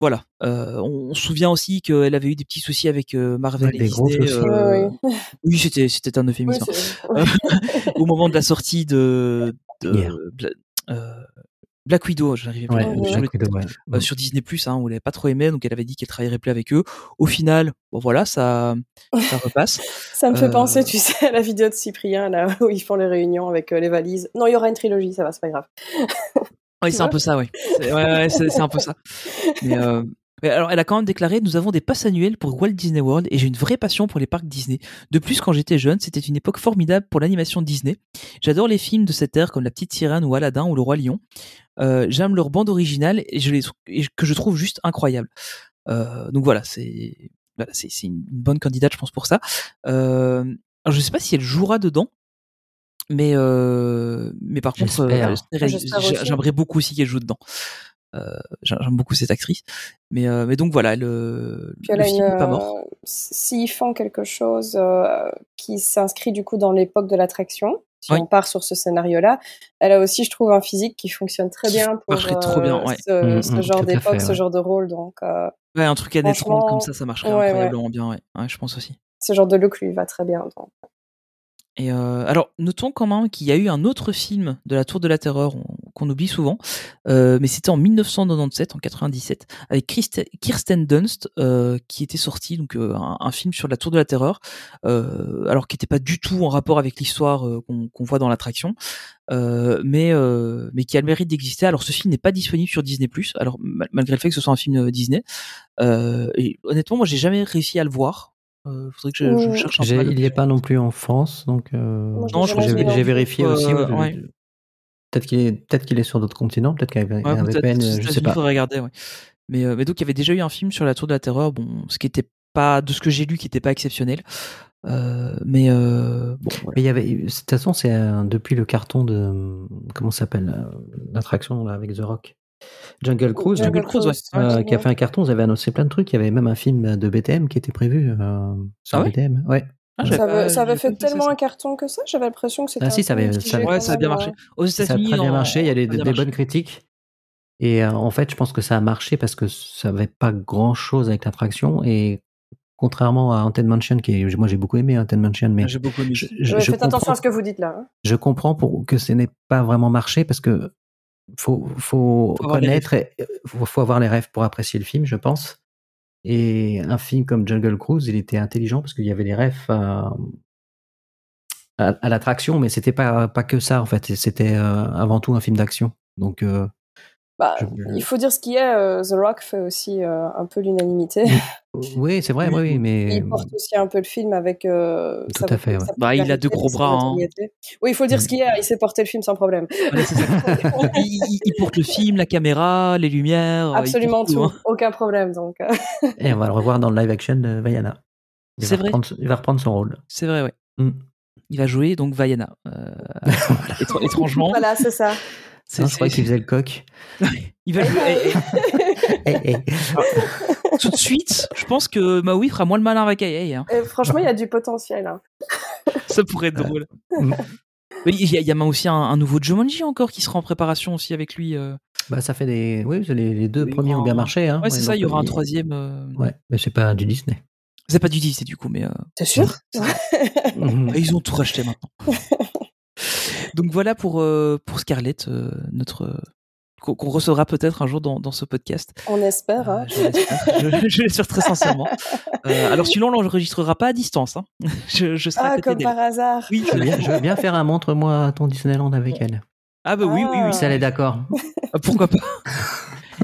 Voilà. Euh, on, on se souvient aussi qu'elle avait eu des petits soucis avec euh, Marvel Ouais, et des Disney. euh. Oui, c'était c'était un Oui, euphémisme. c'est- Au moment de la sortie de, euh, Black Widow, j'arrivais Ouais, ouais. euh, sur Disney Plus, hein, où elle avait pas trop aimé, donc elle avait dit qu'elle travaillerait plus avec eux. Au final, bon voilà, ça ça repasse. Ça me fait Euh, penser, tu sais, à la vidéo de Cyprien, là, où ils font les réunions avec euh, les valises. Non, il y aura une trilogie, ça va, c'est pas grave. Oui, c'est un peu ça, oui. Ouais, c'est un peu ça. Mais, euh, mais alors, elle a quand même déclaré Nous avons des passes annuelles pour Walt Disney World et j'ai une vraie passion pour les parcs Disney. De plus, quand j'étais jeune, c'était une époque formidable pour l'animation Disney. J'adore les films de cette ère comme La Petite Sirène ou Aladdin ou Le Roi Lion. Euh, J'aime leur bande originale et, je les, et que je trouve juste incroyable. Euh, donc voilà, c'est voilà, une bonne candidate, je pense, pour ça. Euh, alors, je sais pas si elle jouera dedans. Mais, euh, mais par contre, euh, j'aimerais beaucoup aussi qu'elle joue dedans. Euh, J'aime beaucoup cette actrice. Mais, euh, mais donc voilà, le, Puis le a film n'est pas mort. euh, S'ils font quelque chose euh, qui s'inscrit du coup dans l'époque de l'attraction, si Oui. on part sur ce scénario-là, elle a aussi, je trouve, un physique qui fonctionne très Qui bien pour marcherait trop bien, ouais. ce, Mm, ce mm, genre d'époque, ce genre de rôle. Donc, euh, Ouais, un truc à franchement, comme ça, ça marcherait ouais, ouais. incroyablement bien, ouais. Ouais, je pense aussi. ce genre de look lui va très bien. donc. Euh, alors, notons quand même qu'il y a eu un autre film de la Tour de la Terreur on- qu'on oublie souvent, euh, mais c'était en 1997, en 97, avec Kirsten Dunst, euh, qui était sorti, donc un, film sur la Tour de la Terreur, alors qui n'était pas du tout en rapport avec l'histoire qu'on voit dans l'attraction, mais qui a le mérite d'exister. Alors, ce film n'est pas disponible sur Disney+, alors mal- malgré le fait que ce soit un film Disney. Honnêtement, moi, j'ai jamais réussi à le voir. Euh, faudrait que je, je cherche un peu. Il n'y est pas non plus en France, donc. euh, Moi, Non, je crois que jamais j'ai vérifié Euh, aussi. le- ouais. Peut-être qu'il est, peut-être qu'il est sur d'autres continents, peut-être qu'avec Ouais, un peut-être VPN, je sais pas. faudrait regarder, ouais. Mais, euh, mais donc, il y avait déjà eu un film sur la Tour de la Terreur, bon, ce qui était pas, de ce que j'ai lu, qui était pas exceptionnel. Euh, mais euh, bon, voilà. Mais il y avait, de toute façon, c'est un- depuis le carton de comment ça s'appelle euh, l'attraction là avec The Rock, Jungle Cruise, Jungle Jungle Cruise, ouais. euh, qui a fait un carton. Ils avaient annoncé plein de trucs. Il y avait même un film de BTM qui était prévu euh, sur Ah ouais BTM. Ouais. Ah, Ça avait, ça fait tellement ça. un carton que ça, j'avais l'impression que c'était Ah si, ça avait- ça- quand Ouais, ça a bien marché. euh. Aux Ça a très bien en- marché. Il y a des, marché. bonnes critiques. Et euh, en fait, je pense que ça a marché parce que ça avait pas grand chose avec l'attraction et contrairement à Haunted Mansion, qui est, moi j'ai beaucoup aimé Haunted Mansion, mais J'ai beaucoup aimé. je, je- Ouais, je faites attention à ce que vous dites là. hein. je comprends pour que ce n'ait pas vraiment marché parce que faut, faut, connaître, et- faut, faut avoir les rêves pour apprécier le film, je pense. Et un film comme Jungle Cruise, il était intelligent parce qu'il y avait les rêves à, à, à l'attraction, mais c'était pas pas que ça en fait. C'était euh, avant tout un film d'action. Donc euh, Bah, Je- il faut dire ce qui est. euh, The Rock fait aussi euh, un peu l'unanimité. oui, c'est vrai, oui, oui, mais Il porte aussi un peu le film avec. euh, Tout sa- à fait, ouais. Bah, il a deux gros bras, hein. Oui, il faut dire ce qui est. Il sait porter le film sans problème. Ça. il, porte le film, la caméra, les lumières. Absolument tout. hein. Aucun problème. Donc, et on va le revoir dans le live action de Vaiana. Il C'est va vrai. reprendre- il va reprendre son rôle. C'est vrai, ouais. Mm. il va jouer donc Vaiana. Euh, étr- étrangement, Voilà, c'est ça. C'est- Non, je crois c'est- qu'il faisait le coq. il va jouer. eh, eh, Eh, eh. tout de suite, je pense que Maui fera moins le malin avec AI. Hein. Et franchement, il y a du potentiel. hein. Ça pourrait être drôle. Mm. Il y a, il y a aussi un, un nouveau Jumanji encore qui sera en préparation aussi avec lui. euh. Bah, ça fait des. Oui, les, les deux premiers ont bien marché. Hein. Ouais, c'est ça, il y aura un il- troisième. euh, Ouais, mais c'est pas du Disney. C'est pas du Disney du coup, mais euh, T'es sûr? Ils ont tout racheté maintenant. Donc voilà pour, euh, pour Scarlett, euh, notre qu'on recevra peut-être un jour dans, dans ce podcast. On espère. Hein. Euh, je l'espère. je, l'espère très sincèrement. Euh, alors sinon, on l'enregistrera pas à distance. Hein. Je, je serai à Ah, côté comme par hasard. Oui, Je veux bien, je veux bien faire un montre-moi ton Disneyland avec elle. Ah bah oui, oui, oui. Ah. Si elle est d'accord. Ah, Pourquoi pas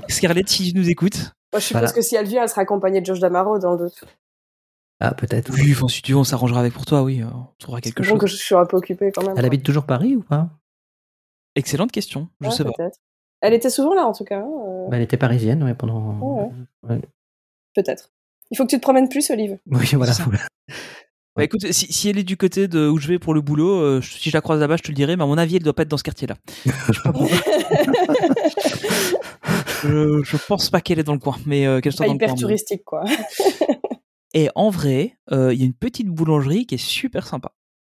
Scarlett, si tu nous écoutes. Moi, je suppose Voilà. que si elle vient, elle sera accompagnée de George Damaro dans le doute. Ah, peut-être. Oui, enfin, si tu veux, on s'arrangera avec pour toi, oui. euh, On trouvera quelque Bon, chose. que je suis un peu occupée quand même. Elle quoi. habite toujours Paris ou pas? Excellente question. Je Ouais, sais pas. peut-être. Elle était souvent là, en tout cas. hein, euh, Bah, Elle était parisienne ouais, pendant. Ouais. Peut-être. Il faut que tu te promènes plus, Olive. Oui, voilà. Bah écoute, si, si elle est du côté de où je vais pour le boulot, euh, si je la croise là-bas, je te le dirai, mais à mon avis, elle doit pas être dans ce quartier-là. Je sais pas pourquoi. je, pense pas qu'elle est dans le coin, mais euh, qu'elle soit Pas dans le hyper coin. mais- touristique, quoi. Et en vrai, euh, il y a une petite boulangerie qui est super sympa.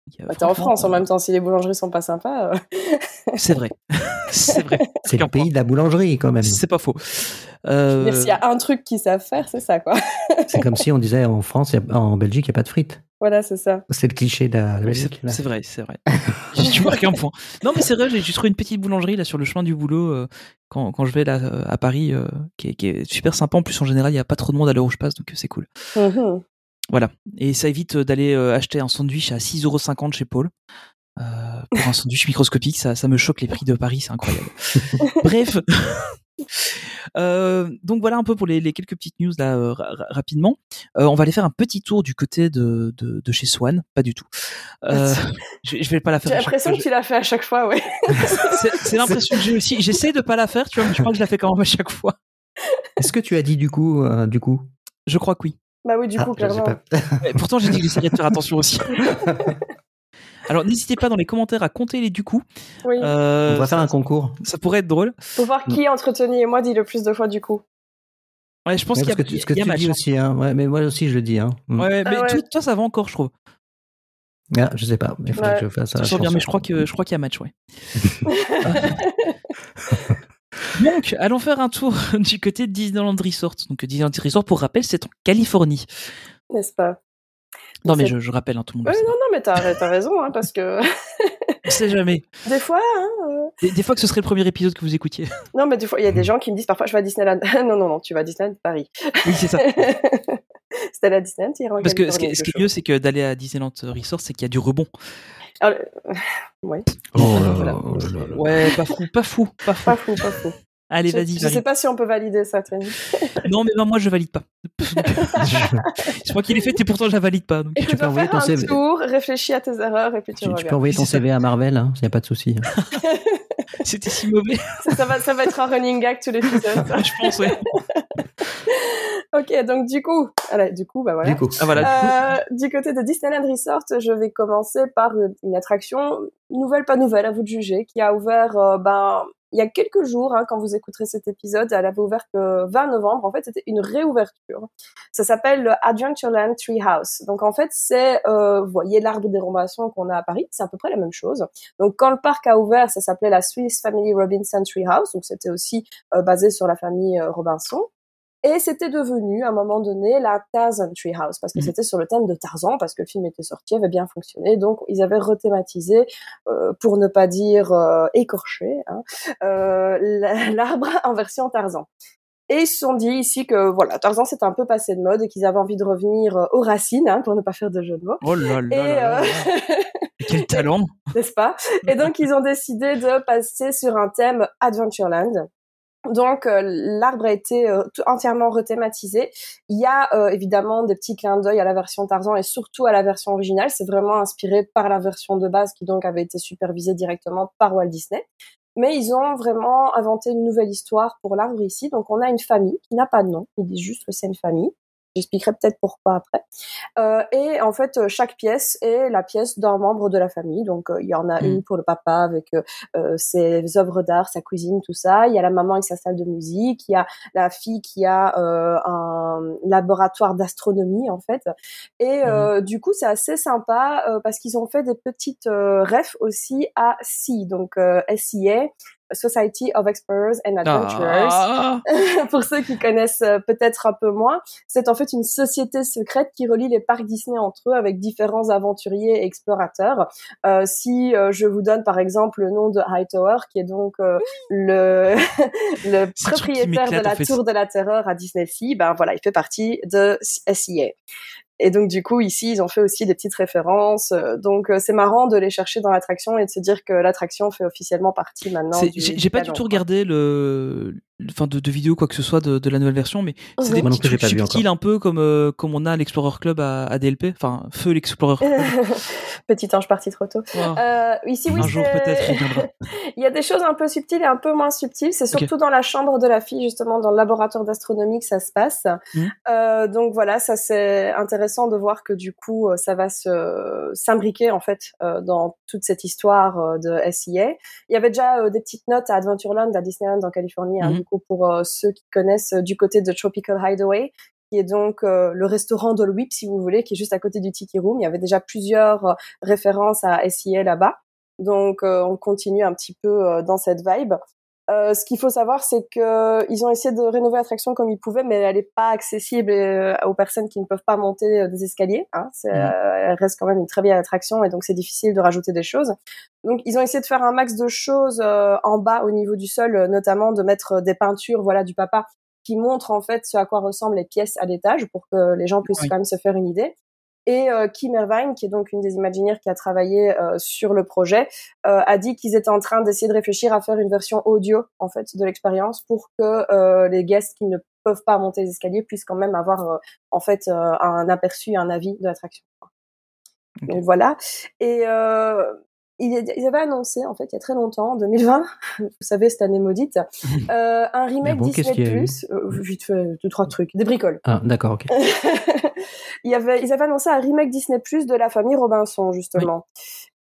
Il y a- Bah, T'es en France en même temps, si les boulangeries sont pas sympas. euh, C'est vrai. c'est vrai. C'est le pays de la boulangerie quand même. C'est pas faux. Euh, S'il y a un truc qu'ils savent faire, c'est ça, quoi. C'est comme si on disait en France, en Belgique, il n'y a pas de frites. Voilà, c'est ça. C'est le cliché de la Belgique. c'est vrai, c'est vrai. J'ai- tu marques un point. Non, mais c'est vrai, j'ai trouvé une petite boulangerie là sur le chemin du boulot euh, quand, quand je vais là euh, à Paris, euh, qui, est, qui est super sympa. En plus, en général, il n'y a pas trop de monde à l'heure où je passe, donc c'est cool. Mhm. Voilà. Et ça évite d'aller acheter un sandwich à 6,50€ chez Paul. Euh, pour un sandwich microscopique, ça, ça me choque les prix de Paris, c'est incroyable. Bref. Euh, donc voilà un peu pour les, les quelques petites news là euh, ra- ra- rapidement. Euh, on va aller faire un petit tour du côté de, de, de chez Swan, pas du tout. Euh, je, je vais pas la J'ai faire. chaque l'impression que tu l'as fait à chaque fois, ouais. C'est l'impression que j'ai aussi. J'essaie de pas la faire, tu vois, mais je crois que je la fais quand même à chaque fois. Est-ce que tu as dit du coup, euh, du coup? Je crois que oui. Bah oui, du Ah, coup, clairement. pas. Pourtant, j'ai dit que j'essaierais de faire attention aussi. Alors, n'hésitez pas dans les commentaires à compter les du coup. Oui. Euh, On va faire un concours. ça pourrait être drôle. Faut voir qui entre Tony et moi dit le plus de fois du coup. Ouais, je pense Ouais, qu'il y a, parce que tu, ce que il y a tu dis aussi, hein. ouais, mais moi aussi je le dis. Hein. Mm. Ouais, mais Ah ouais. toi, toi, ça va encore, je trouve. Ah, je sais pas, il faudrait Ouais. que je fasse Ça sent bien, mais je crois que je crois qu'il y a match, ouais. Donc, allons faire un tour du côté de Disneyland Resort. Donc, Disneyland Resort, pour rappel, c'est en Californie. N'est-ce pas? Non, mais je, je rappelle, hein, tout le monde. Ouais, non, non, mais t'as raison, hein, parce que On sait jamais. des fois, hein, euh, Des, des fois que ce serait le premier épisode que vous écoutiez. non, mais des fois, il y a des gens qui me disent parfois, je vais à Disneyland. non, non, non, tu vas à Disneyland Paris. Oui, c'est ça. C'était à la Disneyland, en Parce que ce qui, Californie, ce qui est mieux, c'est que d'aller à Disneyland Resort, c'est qu'il y a du rebond. Alors, euh, ouais, Oh là Voilà. là, oh là là. Ouais, pas fou, pas fou, pas fou. pas fou, pas fou. Allez, je, vas-y, je sais valide. pas si on peut valider ça, Tony. Non, mais non, moi, je valide pas. je crois qu'il est fait et pourtant, je la valide pas. donc. Écoute, peux va envoyer faire ton un CV. tour, réfléchis à tes erreurs et puis tu, Tu, tu peux envoyer ton. CV à Marvel, il n'y a pas de souci. hein. C'était si mauvais, ça, ça va, ça va être un running gag tout l'épisode. je pense, ouais. ok, donc du coup, du coup, bah voilà. Du coup, Ah, voilà. Euh, du côté de Disneyland Resort, je vais commencer par une, une attraction nouvelle, pas nouvelle, à vous de juger, qui a ouvert, euh, ben, il y a quelques jours, hein, quand vous écouterez cet épisode, elle avait ouvert le 20 novembre. En fait, c'était une réouverture. Ça s'appelle le Adventureland Treehouse. Donc, en fait, c'est, euh, vous voyez l'arbre des romations qu'on a à Paris, c'est à peu près la même chose. Donc, quand le parc a ouvert, ça s'appelait la Swiss Family Robinson Treehouse. Donc, c'était aussi euh, basé sur la famille euh, Robinson. Et c'était devenu, à un moment donné, la Tarzan Treehouse, parce que Mhm. c'était sur le thème de Tarzan, parce que le film était sorti, avait bien fonctionné. Donc, ils avaient rethématisé, euh, pour ne pas dire euh, écorché, hein, euh, la- l'arbre en version Tarzan. Et ils se sont dit ici que voilà, Tarzan c'était un peu passé de mode et qu'ils avaient envie de revenir euh, aux racines, hein, pour ne pas faire de jeu de mots. Oh là là Et là là euh, là. Quel talent n'est-ce pas? Et donc ils ont décidé de passer sur un thème Adventureland. Donc euh, l'arbre a été euh, entièrement rethématisé. Il y a euh, évidemment des petits clins d'œil à la version Tarzan et surtout à la version originale. C'est vraiment inspiré par la version de base qui donc avait été supervisée directement par Walt Disney. Mais ils ont vraiment inventé une nouvelle histoire pour l'arbre ici. Donc on a une famille qui n'a pas de nom. Ils disent juste que c'est une famille. J'expliquerai peut-être pourquoi après. Euh, et en fait, euh, chaque pièce est la pièce d'un membre de la famille. Donc, euh, il y en a Mm. une pour le papa avec euh, euh, ses œuvres d'art, sa cuisine, tout ça. Il y a la maman avec sa salle de musique. Il y a la fille qui a euh, un laboratoire d'astronomie, en fait. Et euh, du coup, c'est assez sympa euh, parce qu'ils ont fait des petites euh, refs aussi à SEA, donc euh, SEA. Society of Explorers and Adventurers Ah. pour ceux qui connaissent euh, peut-être un peu moins, c'est en fait une société secrète qui relie les parcs Disney entre eux avec différents aventuriers et explorateurs. Euh, si euh, je vous donne par exemple le nom de Hightower, qui est donc euh, le, propriétaire de la. Tour de la Terreur à Disney Sea, ben voilà, il fait partie de SEA. Et donc du coup ici ils ont fait aussi des petites références. euh, Donc euh, c'est marrant de les chercher dans l'attraction et de se dire que l'attraction fait officiellement partie maintenant. J'ai pas du tout regardé le, enfin de, de vidéo quoi que ce soit de, de la nouvelle version, mais c'est Mhm. des petits trucs subtils un peu comme euh, comme on a l'Explorer Club à, à DLP, enfin Feu l'Explorer Club. Petit ange parti trop tôt. Wow. Euh, ici, oui, un jour c'est- peut-être il y a des choses un peu subtiles et un peu moins subtiles. C'est surtout dans la chambre de la fille, justement, dans le laboratoire d'astronomie que ça se passe. Mhm. Euh, donc voilà, ça c'est intéressant de voir que du coup, ça va se s'imbriquer en fait euh, dans toute cette histoire euh, de SIA. Il y avait déjà euh, des petites notes à Adventureland, à Disneyland en Californie, hein, Pour euh, ceux qui connaissent euh, du côté de Tropical Hideaway qui est donc euh, le restaurant de Whip, si vous voulez, qui est juste à côté du Tiki Room. Il y avait déjà plusieurs références à SIA là-bas. Donc, on continue un petit peu dans cette vibe. Euh, ce qu'il faut savoir, c'est que ils ont essayé de rénover l'attraction comme ils pouvaient, mais elle n'est pas accessible euh, aux personnes qui ne peuvent pas monter euh, des escaliers. Hein. C'est, Mhm. euh, elle reste quand même une très vieille attraction et donc c'est difficile de rajouter des choses. Donc, ils ont essayé de faire un max de choses euh, en bas au niveau du sol, euh, notamment de mettre des peintures, voilà, du papa qui montrent en fait ce à quoi ressemblent les pièces à l'étage pour que les gens puissent Oui. quand même se faire une idée. Et euh, Kim Irvine, qui est donc une des Imagineers qui a travaillé euh, sur le projet, euh, a dit qu'ils étaient en train d'essayer de réfléchir à faire une version audio en fait de l'expérience pour que euh, les guests qui ne peuvent pas monter les escaliers puissent quand même avoir euh, en fait euh, un aperçu, un avis de l'attraction. Donc voilà. Et euh, ils, avaient annoncé en fait il y a très longtemps, en 2020, vous savez cette année maudite, euh, un remake bon, Disney a Plus. Euh, vite fait, deux trois trucs, des bricoles. Ah, d'accord, ok. ils avaient annoncé un remake Disney Plus de la famille Robinson justement.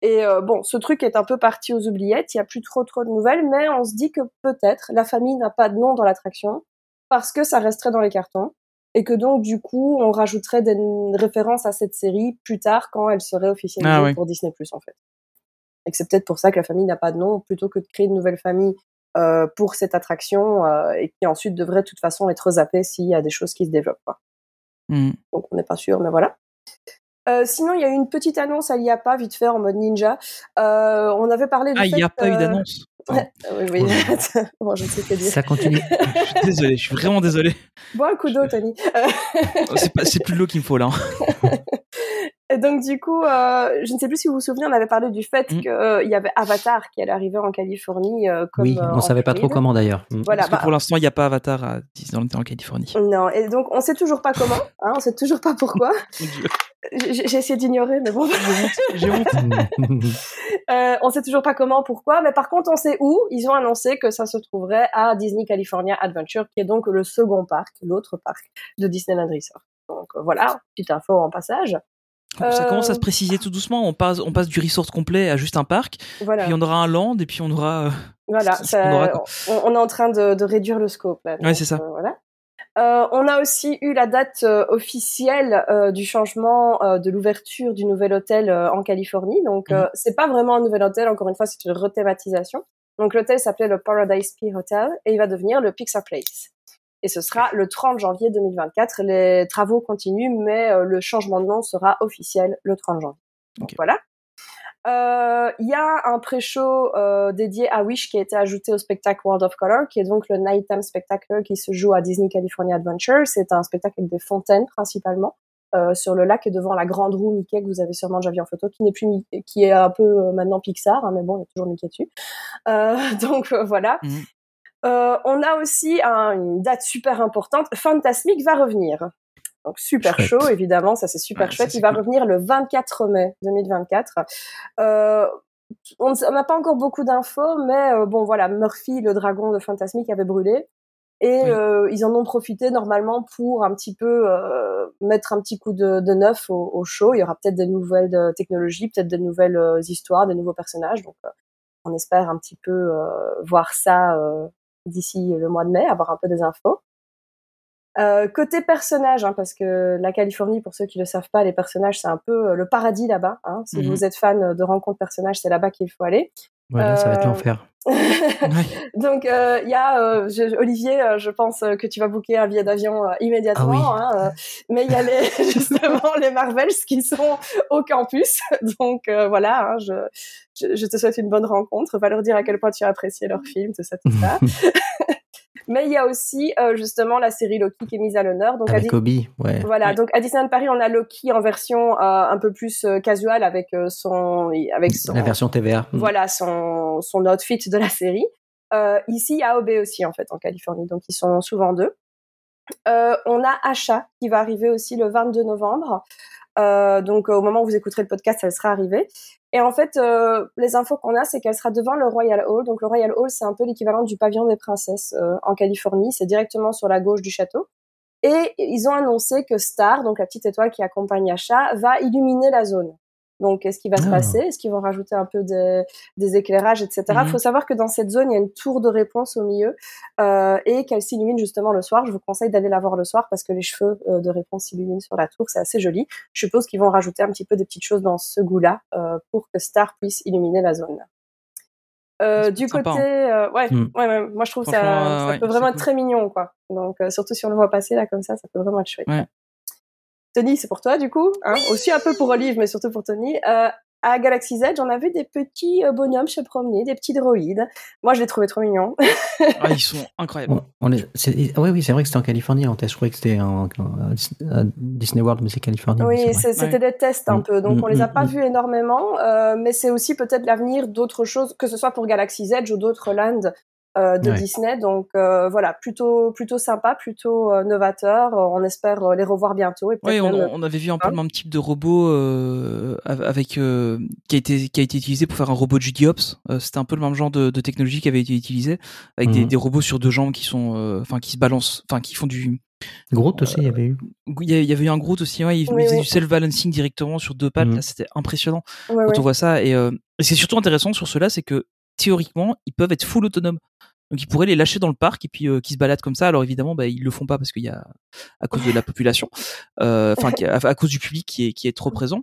Et euh, bon, ce truc est un peu parti aux oubliettes. Il y a plus trop trop de nouvelles, mais on se dit que peut-être la famille n'a pas de nom dans l'attraction parce que ça resterait dans les cartons et que donc du coup on rajouterait des références à cette série plus tard quand elle serait officialisée Ah pour Disney Plus en fait. Et que c'est peut-être pour ça que la famille n'a pas de nom plutôt que de créer une nouvelle famille euh, pour cette attraction euh, et qui ensuite devrait de toute façon être zappée s'il y a des choses qui se développent. Hmm. donc on n'est pas sûr, mais voilà. Euh, sinon, il y a eu une petite annonce à l'IAPA, vite fait, en mode ninja. On avait parlé du Ah, il n'y a pas eu d'annonce. Oui, oui. bon, je sais que dire. Ça continue. Je suis désolé, je suis vraiment désolé. Bois un coup d'eau, Tony. Euh, C'est plus de l'eau qu'il me faut là. Et donc, du coup, euh, je ne sais plus si vous vous souvenez, on avait parlé du fait Mm. qu'il y avait Avatar qui allait arriver en Californie. euh, comme, oui, euh, on en savait pas trop comment d'ailleurs. Mm. Voilà, Parce que bah, pour l'instant, il n'y a pas Avatar à Disneyland en Californie. Non, et donc on sait toujours pas comment, hein, on sait toujours pas pourquoi. J'ai essayé d'ignorer, mais bon. J'ai honte. Euh, on sait toujours pas comment, pourquoi, mais par contre on sait où. Ils ont annoncé que ça se trouverait à Disney California Adventure, qui est donc le second parc, l'autre parc de Disneyland Resort. Donc euh, voilà, petite info en passage. Ça Euh, commence à se préciser tout doucement. On passe, on passe du resort complet à juste un parc. Voilà, Puis on aura un land et puis on aura. euh, voilà. ça- qu'on aura, on, on est en train de, de réduire le scope là. Ouais, c'est ça. euh, voilà. Euh, on a aussi eu la date euh, officielle euh, du changement euh, de l'ouverture du nouvel hôtel euh, en Californie. Donc, euh, c'est pas vraiment un nouvel hôtel. Encore une fois, c'est une rethématisation. Donc, l'hôtel s'appelait le Paradise Pier Hotel et il va devenir le Pixar Place. Et ce sera le 30 janvier 2024. Les travaux continuent, mais euh, le changement de nom sera officiel le 30 janvier. Donc, Ok. voilà. Euh, Il y a un pré-show euh, dédié à Wish qui a été ajouté au spectacle World of Color, qui est donc le nighttime spectacle qui se joue à Disney California Adventure. C'est un spectacle avec des fontaines principalement euh, sur le lac et devant la grande roue Mickey que vous avez sûrement déjà vu en photo, qui n'est plus qui est un peu euh, maintenant Pixar, hein, mais bon, il y a toujours Mickey dessus. Euh, donc voilà. Mhm. Euh, on a aussi un- une date super importante. Fantasmic va revenir. Donc super Chouette. chaud, évidemment, ça c'est super Ouais, chouette. Il va cool. revenir le 24 mai 2024. Euh, on n'a pas encore beaucoup d'infos, mais euh, bon voilà, Murphy, le dragon de Fantasmic, avait brûlé. Et Oui. euh, ils en ont profité normalement pour un petit peu euh, mettre un petit coup de, de neuf au, au show. Il y aura peut-être des nouvelles technologies, peut-être des nouvelles histoires, des nouveaux personnages. Donc, on espère un petit peu voir ça d'ici le mois de mai, avoir un peu des infos. Euh, côté personnages, hein, parce que la Californie, pour ceux qui ne le savent pas, les personnages, c'est un peu euh, le paradis là-bas. Hein. Si Mhm. vous êtes fan de rencontres personnages, c'est là-bas qu'il faut aller. Voilà, ça va être Euh, l'enfer. Donc euh, il y a euh, je- Olivier, je pense que tu vas booker un billet d'avion euh, immédiatement. Ah hein, mais il y a les, justement les Marvels qui sont au campus. Donc euh, voilà, hein, je, je, je te souhaite une bonne rencontre. Va leur dire à quel point tu as apprécié leur film, tout ça, tout ça. Mais il y a aussi euh, justement la série Loki qui est mise à l'honneur. Donc à Avec Dis- Obi, ouais. voilà, Ouais. donc à Disneyland Paris, on a Loki en version euh, un peu plus euh, casual avec euh, son avec son La version TVA. Mm. voilà son, son outfit de la série. Euh, ici, il y a OB aussi, en fait, en Californie. Donc, ils sont souvent deux. Euh, on a Asha qui va arriver aussi le 22 novembre. Euh, donc, euh, au moment où vous écouterez le podcast, elle sera arrivée. Et en fait, euh, les infos qu'on a, c'est qu'elle sera devant le Royal Hall. Donc, le Royal Hall, c'est un peu l'équivalent du pavillon des princesses euh, en Californie. C'est directement sur la gauche du château. Et ils ont annoncé que Star, donc la petite étoile qui accompagne Asha, va illuminer la zone. Donc, qu'est-ce qui va se Ah. passer? Est-ce qu'ils vont rajouter un peu des, des éclairages, etc. Il Mhm. faut savoir que dans cette zone, il y a une tour de réponse au milieu euh, et qu'elle s'illumine justement le soir. Je vous conseille d'aller la voir le soir parce que les cheveux euh, de réponse s'illuminent sur la tour. C'est assez joli. Je suppose qu'ils vont rajouter un petit peu des petites choses dans ce goût-là euh, pour que Star puisse illuminer la zone. Du sympa, côté, ouais, Mm. ouais, ouais, moi je trouve ça, ça ouais, peut vraiment être cool. très mignon, quoi. Donc surtout si on le voit passer là comme ça, ça peut vraiment être chouette. Tony, c'est pour toi du coup, hein aussi un peu pour Olive, mais surtout pour Tony. Euh, à Galaxy's Edge, on avait des petits euh, bonhommes se promener, des petits droïdes. Moi, je les trouvais trop mignons. Ah, ils sont incroyables. On, on est, c'est- oui, oui, c'est vrai que c'était en Californie en test. Je croyais que c'était en, en- à Disney World, mais c'est Californie. Oui, c'est vrai. c'est- c'était des tests un Mm, peu, donc mm, on les a mm, pas vus énormément, euh, mais c'est aussi peut-être l'avenir d'autres choses, que ce soit pour Galaxy's Edge ou d'autres lands euh, de Ouais. Disney. Donc euh, voilà, plutôt plutôt sympa, plutôt euh, novateur. On espère euh, les revoir bientôt et Oui, peut-être on, même- on avait vu un peu Hein le même type de robot euh, av- avec euh, qui a été qui a été utilisé pour faire un robot de Judiops. Euh, C'était un peu le même genre de, de technologie qui avait été utilisé avec des, Mhm. des robots sur deux jambes qui sont, euh, enfin qui se balancent, enfin qui font du. Groot aussi, il y avait eu. Il y a- il y avait eu un Groot aussi, ouais, il, Oui, il faisait oui. du self balancing directement sur deux pattes. Mhm. Là, c'était impressionnant Ouais, quand ouais. on voit ça. Et, euh, et c'est surtout intéressant sur cela, c'est que théoriquement, ils peuvent être full autonomes. Donc ils pourraient les lâcher dans le parc et puis euh, qui se baladent comme ça. Alors évidemment, bah, ils le font pas parce qu'il y a à cause de la population, euh, enfin qui- à, à cause du public qui est qui est trop présent.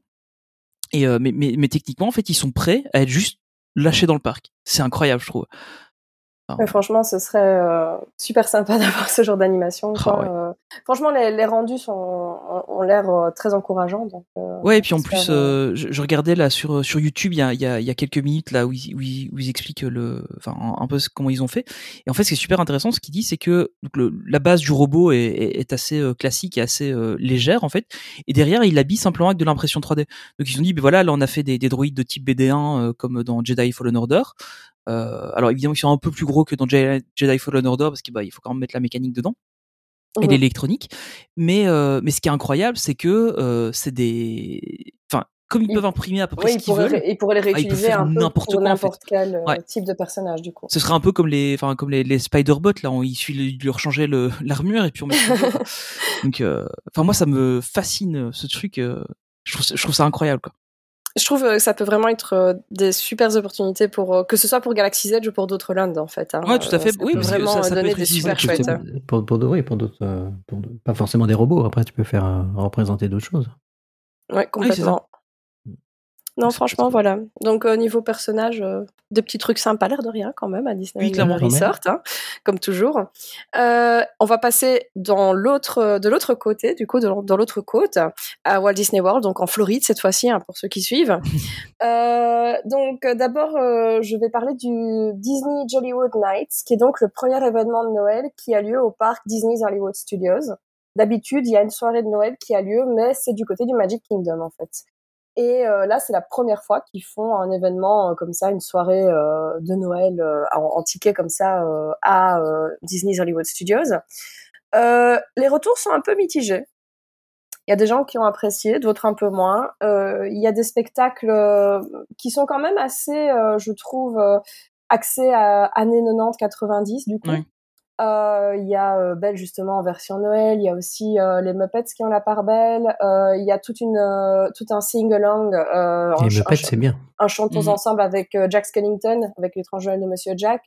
Et euh, mais, mais mais techniquement, en fait, ils sont prêts à être juste lâchés dans le parc. C'est incroyable, je trouve. Mais franchement, ce serait euh, super sympa d'avoir ce genre d'animation. Ah ouais. Euh, franchement, les, les rendus sont, ont, ont l'air euh, très encourageants. Donc, Ouais, et puis en plus, je, je regardais là sur sur YouTube, il y a, y, a, y a quelques minutes là où ils, où ils, où ils expliquent le, enfin un, un peu comment ils ont fait. Et en fait, ce qui est super intéressant, ce qu'il dit, c'est que donc, le, la base du robot est, est, est assez classique et assez légère en fait. Et derrière, il l'habille simplement avec de l'impression 3D. Donc ils ont dit, ben voilà, là on a fait des, des droïdes de type BD1 euh, comme dans Jedi Fallen Order. Euh, alors évidemment, ils sont un peu plus gros que dans Jedi, Jedi Fallen Order parce qu'il bah, il faut quand même mettre la mécanique dedans et l'électronique. Mais euh, mais ce qui est incroyable, c'est que euh, c'est des, enfin comme ils Ils- peuvent imprimer à peu près oui, ce ils qu'ils veulent, ils pourraient les Ah, réutiliser peu n'importe en fait. n'importe quel euh, Ouais. type de personnage, du coup. ce serait un peu comme les, enfin comme les, les Spider-Bots là, on, il suffit de lui changer l'armure et puis on met. Donc, euh, enfin moi ça me fascine ce truc. euh, je trouve je trouve ça incroyable quoi. Je trouve euh, que ça peut vraiment être euh, des super opportunités pour euh, que ce soit pour Galaxy's Edge ou pour d'autres lands en fait. hein. Ouais, tout à fait. Ça Oui, peut vraiment ça- ça peut donner être des super chouettes. hein. Pour, pour, oui, pour d'autres, pour d'autres- pas forcément des robots. Après, tu peux faire euh, représenter d'autres choses. Ouais, complètement. Non, franchement, voilà. Donc, euh, niveau personnage, euh, des petits trucs sympas, l'air de rien, quand même, à Disney Oui, clairement. Resort, hein, comme toujours. Euh, on va passer dans l'autre, de l'autre côté, du coup, de dans l'autre côte, à Walt Disney World, donc en Floride cette fois-ci, hein, pour ceux qui suivent. Euh, donc, d'abord, je vais parler du Disney Jollywood Nights, qui est donc le premier événement de Noël qui a lieu au parc Disney's Hollywood Studios. D'habitude, il y a une soirée de Noël qui a lieu, mais c'est du côté du Magic Kingdom, en fait. Et euh, là, c'est la première fois qu'ils font un événement euh, comme ça, une soirée euh, de Noël en, en ticket comme ça à Disney's Hollywood Studios. Les retours sont un peu mitigés. Il y a des gens qui ont apprécié, d'autres un peu moins. Il y a des spectacles qui sont quand même assez, je trouve, axés à années 90-90 du coup. Ouais. Euh, Il y a euh, Belle justement en version Noël. Il y a aussi euh, les Muppets qui ont la part belle. Euh, Il y a toute une, euh, tout un sing-along, euh, un, Les Muppets, c'est bien. un chantons Mhm. ensemble avec euh, Jack Skellington, avec l'étrange Noël de Monsieur Jack.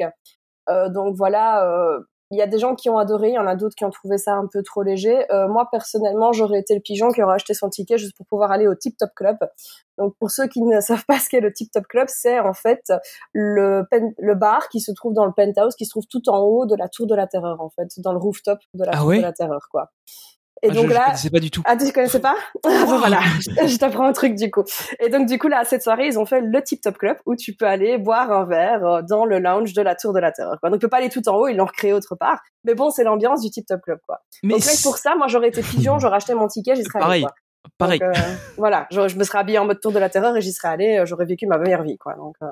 Euh, donc voilà, euh, il y a des gens qui ont adoré, il y en a d'autres qui ont trouvé ça un peu trop léger. Euh, moi personnellement, j'aurais été le pigeon qui aurait acheté son ticket juste pour pouvoir aller au Tip Top Club. Donc pour ceux qui ne savent pas ce qu'est le Tip Top Club, c'est en fait le, pen- le bar qui se trouve dans le penthouse, qui se trouve tout en haut de la Tour de la Terreur en fait, dans le rooftop de la Ah Tour de la Terreur quoi. Et Ah, donc je, je là, connaissais pas du tout. ah, tu connaissais pas bah, voilà, je, je t'apprends un truc du coup. Et donc du coup là, cette soirée, ils ont fait le Tip Top Club où tu peux aller boire un verre euh, dans le lounge de la Tour de la Terreur. Quoi. Donc tu peux pas aller tout en haut, ils l'ont recréé autre part. Mais bon, c'est l'ambiance du Tip Top Club quoi. Mais donc que pour ça, moi j'aurais été pigeon, j'aurais acheté mon ticket, j'y serais pareil, allé. Quoi. pareil. Donc, euh, voilà, je, je me serais habillée en mode Tour de la Terreur et j'y serais allée, euh, j'aurais vécu ma meilleure vie quoi. Donc, euh,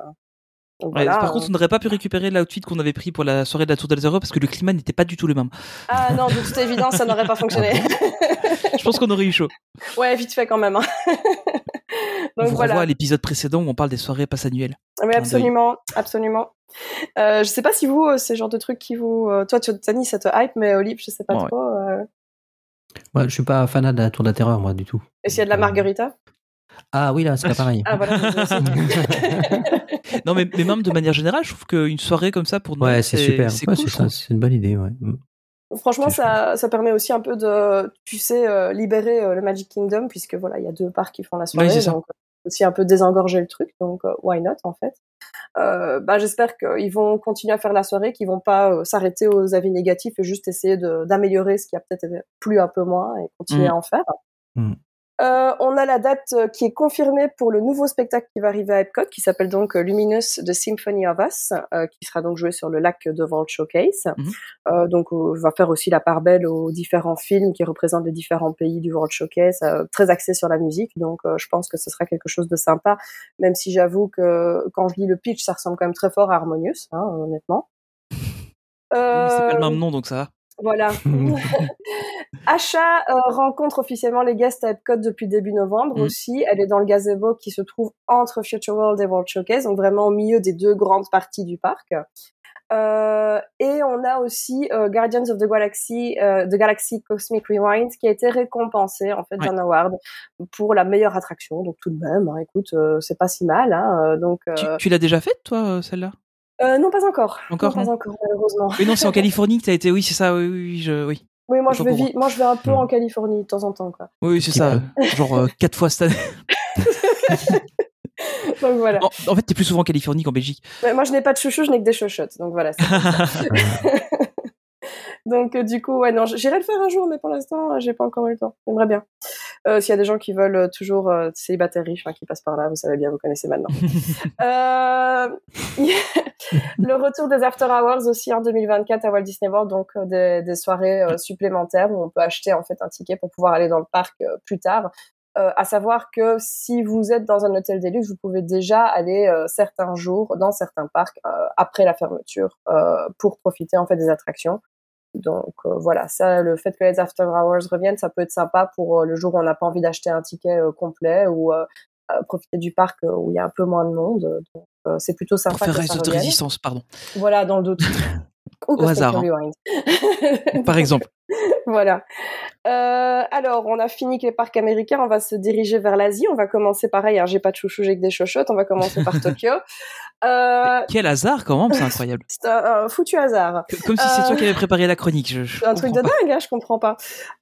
donc Ouais, voilà, par euh. contre, on n'aurait pas pu récupérer l'outfit qu'on avait pris pour la soirée de la Tour de la Terreur parce que le climat n'était pas du tout le même. Ah non, de toute évidence, ça n'aurait pas fonctionné. Je pense qu'on aurait eu chaud. ouais, vite fait quand même. hein. on donc vous voilà. renvoie à l'épisode précédent où on parle des soirées passe annuelles. Oui, d'œil. absolument, absolument. Euh, je sais pas si vous, euh, c'est le genre de truc qui vous, euh, toi, tu, Tani, ça te hype, mais Olive, je sais pas Ouais. trop. euh, Ouais, je suis pas fanat de la Tour de la Terreur, moi, du tout. Et s'il y a de la margarita Ah oui, là, c'est pas pareil. Ah voilà. Non, mais, mais même de manière générale, je trouve qu'une soirée comme ça pour Noël, Ouais, c'est super. C'est Ouais, cool, une bonne idée, ouais. Mm. Franchement, ça, ça permet aussi un peu de, tu sais, euh, libérer euh, le Magic Kingdom, puisque voilà, il y a deux parcs qui font la soirée, c'est ça. donc euh, aussi un peu désengorger le truc, donc euh, why not en fait. Euh, bah, j'espère qu'ils vont continuer à faire la soirée, qu'ils vont pas euh, s'arrêter aux avis négatifs et juste essayer de- d'améliorer ce qui a peut-être plu un peu moins et continuer Mm. à en faire. Mm. Euh, on a la date euh, qui est confirmée pour le nouveau spectacle qui va arriver à Epcot, qui s'appelle donc euh, Luminous The Symphony of Us, euh, qui sera donc joué sur le lac devant le showcase. Mhm. Euh, donc, on va faire aussi la part belle aux différents films qui représentent les différents pays du World Showcase, très axé sur la musique. Donc, je pense que ce sera quelque chose de sympa, même si j'avoue que quand je lis le pitch, ça ressemble quand même très fort à Harmonious, hein, honnêtement. C'est pas le même nom, donc ça va. Voilà. Asha euh, rencontre officiellement les guests à Epcot depuis début novembre Mm. aussi. Elle est dans le gazebo qui se trouve entre Future World et World Showcase, donc vraiment au milieu des deux grandes parties du parc. Euh, et on a aussi euh, Guardians of the Galaxy, The Galaxy Cosmic Rewind, qui a été récompensé en fait Ouais. d'un award pour la meilleure attraction. Donc tout de même, hein, écoute, c'est pas si mal. Hein, donc Tu, tu l'as déjà faite, toi, celle-là? Euh, non, pas encore. Encore, non, pas encore, malheureusement. Oui, non, c'est en Californie que t'as été. Oui, c'est ça. Oui, oui, oui, je... oui. Oui, moi je vais, moi je vais un peu en Californie de temps en temps, quoi. Oui, c'est ça. Genre euh, quatre fois cette année. Donc voilà. En, en fait, t'es plus souvent en Californie qu'en Belgique. Ouais, moi, je n'ai pas de chouchou, je n'ai que des chochottes. Donc voilà. donc euh, du coup, ouais, non, j'irai le faire un jour, mais pour l'instant, j'ai pas encore eu le temps. J'aimerais bien. Euh, S'il y a des gens qui veulent euh, toujours euh, célibataires riches, hein, qui passent par là, vous savez bien, vous connaissez maintenant. euh, le retour des After Hours aussi en 2024 à Walt Disney World, donc des, des soirées supplémentaires où on peut acheter en fait un ticket pour pouvoir aller dans le parc plus tard. Euh, à savoir que si vous êtes dans un hôtel Deluxe, vous pouvez déjà aller euh, certains jours dans certains parcs euh, après la fermeture pour profiter en fait des attractions. Donc euh, voilà, ça, le fait que les after hours reviennent, ça peut être sympa pour euh, le jour où on n'a pas envie d'acheter un ticket euh, complet ou euh, profiter du parc où il y a un peu moins de monde. Donc euh, c'est plutôt sympa the revienne. Resistance, pardon. Voilà, dans le doute. Ou Au hasard, hein. Par exemple. voilà. Euh, alors, on a fini avec les parcs américains. On va se diriger vers l'Asie. On va commencer pareil. Hein, j'ai pas de chouchou, j'ai que des chochottes. On va commencer par Tokyo. Euh, Quel hasard, quand même, c'est incroyable. c'est un, un foutu hasard. Que- Comme si c'est Euh, toi qui avais préparé la chronique. Je, un truc de pas. dingue, hein, je comprends pas.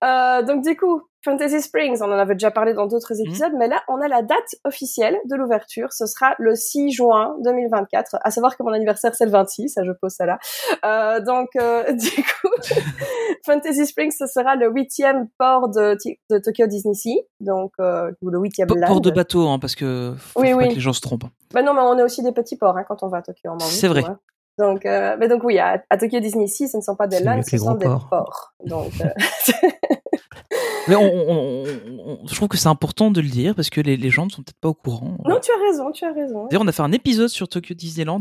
Euh, donc du coup, Fantasy Springs, on en avait déjà parlé dans d'autres Mhm. épisodes, mais là, on a la date officielle de l'ouverture. Ce sera le 6 juin 2024. À savoir que mon anniversaire, c'est le 26. Ça, je pose ça là. Euh, donc, euh, du coup, Fantasy Springs, ce sera le huitième port de, Tokyo Disney Sea. Donc, euh, ou le huitième. Port de bateau, hein, parce que faut, Oui, faut pas oui. que les gens se trompent. Bah non, mais on est aussi des petits ports hein, quand on va à Tokyo. C'est vrai. vois. Donc, euh, mais donc oui, à, à Tokyo Disney Sea, ce ne sont pas des lands, ce sont des ports. ports. Donc, euh, Mais on, on- on- on- je trouve que c'est important de le dire parce que les, les gens ne sont peut-être pas au courant. non, tu as raison, tu as raison. D'ailleurs, on a fait un épisode sur Tokyo Disneyland,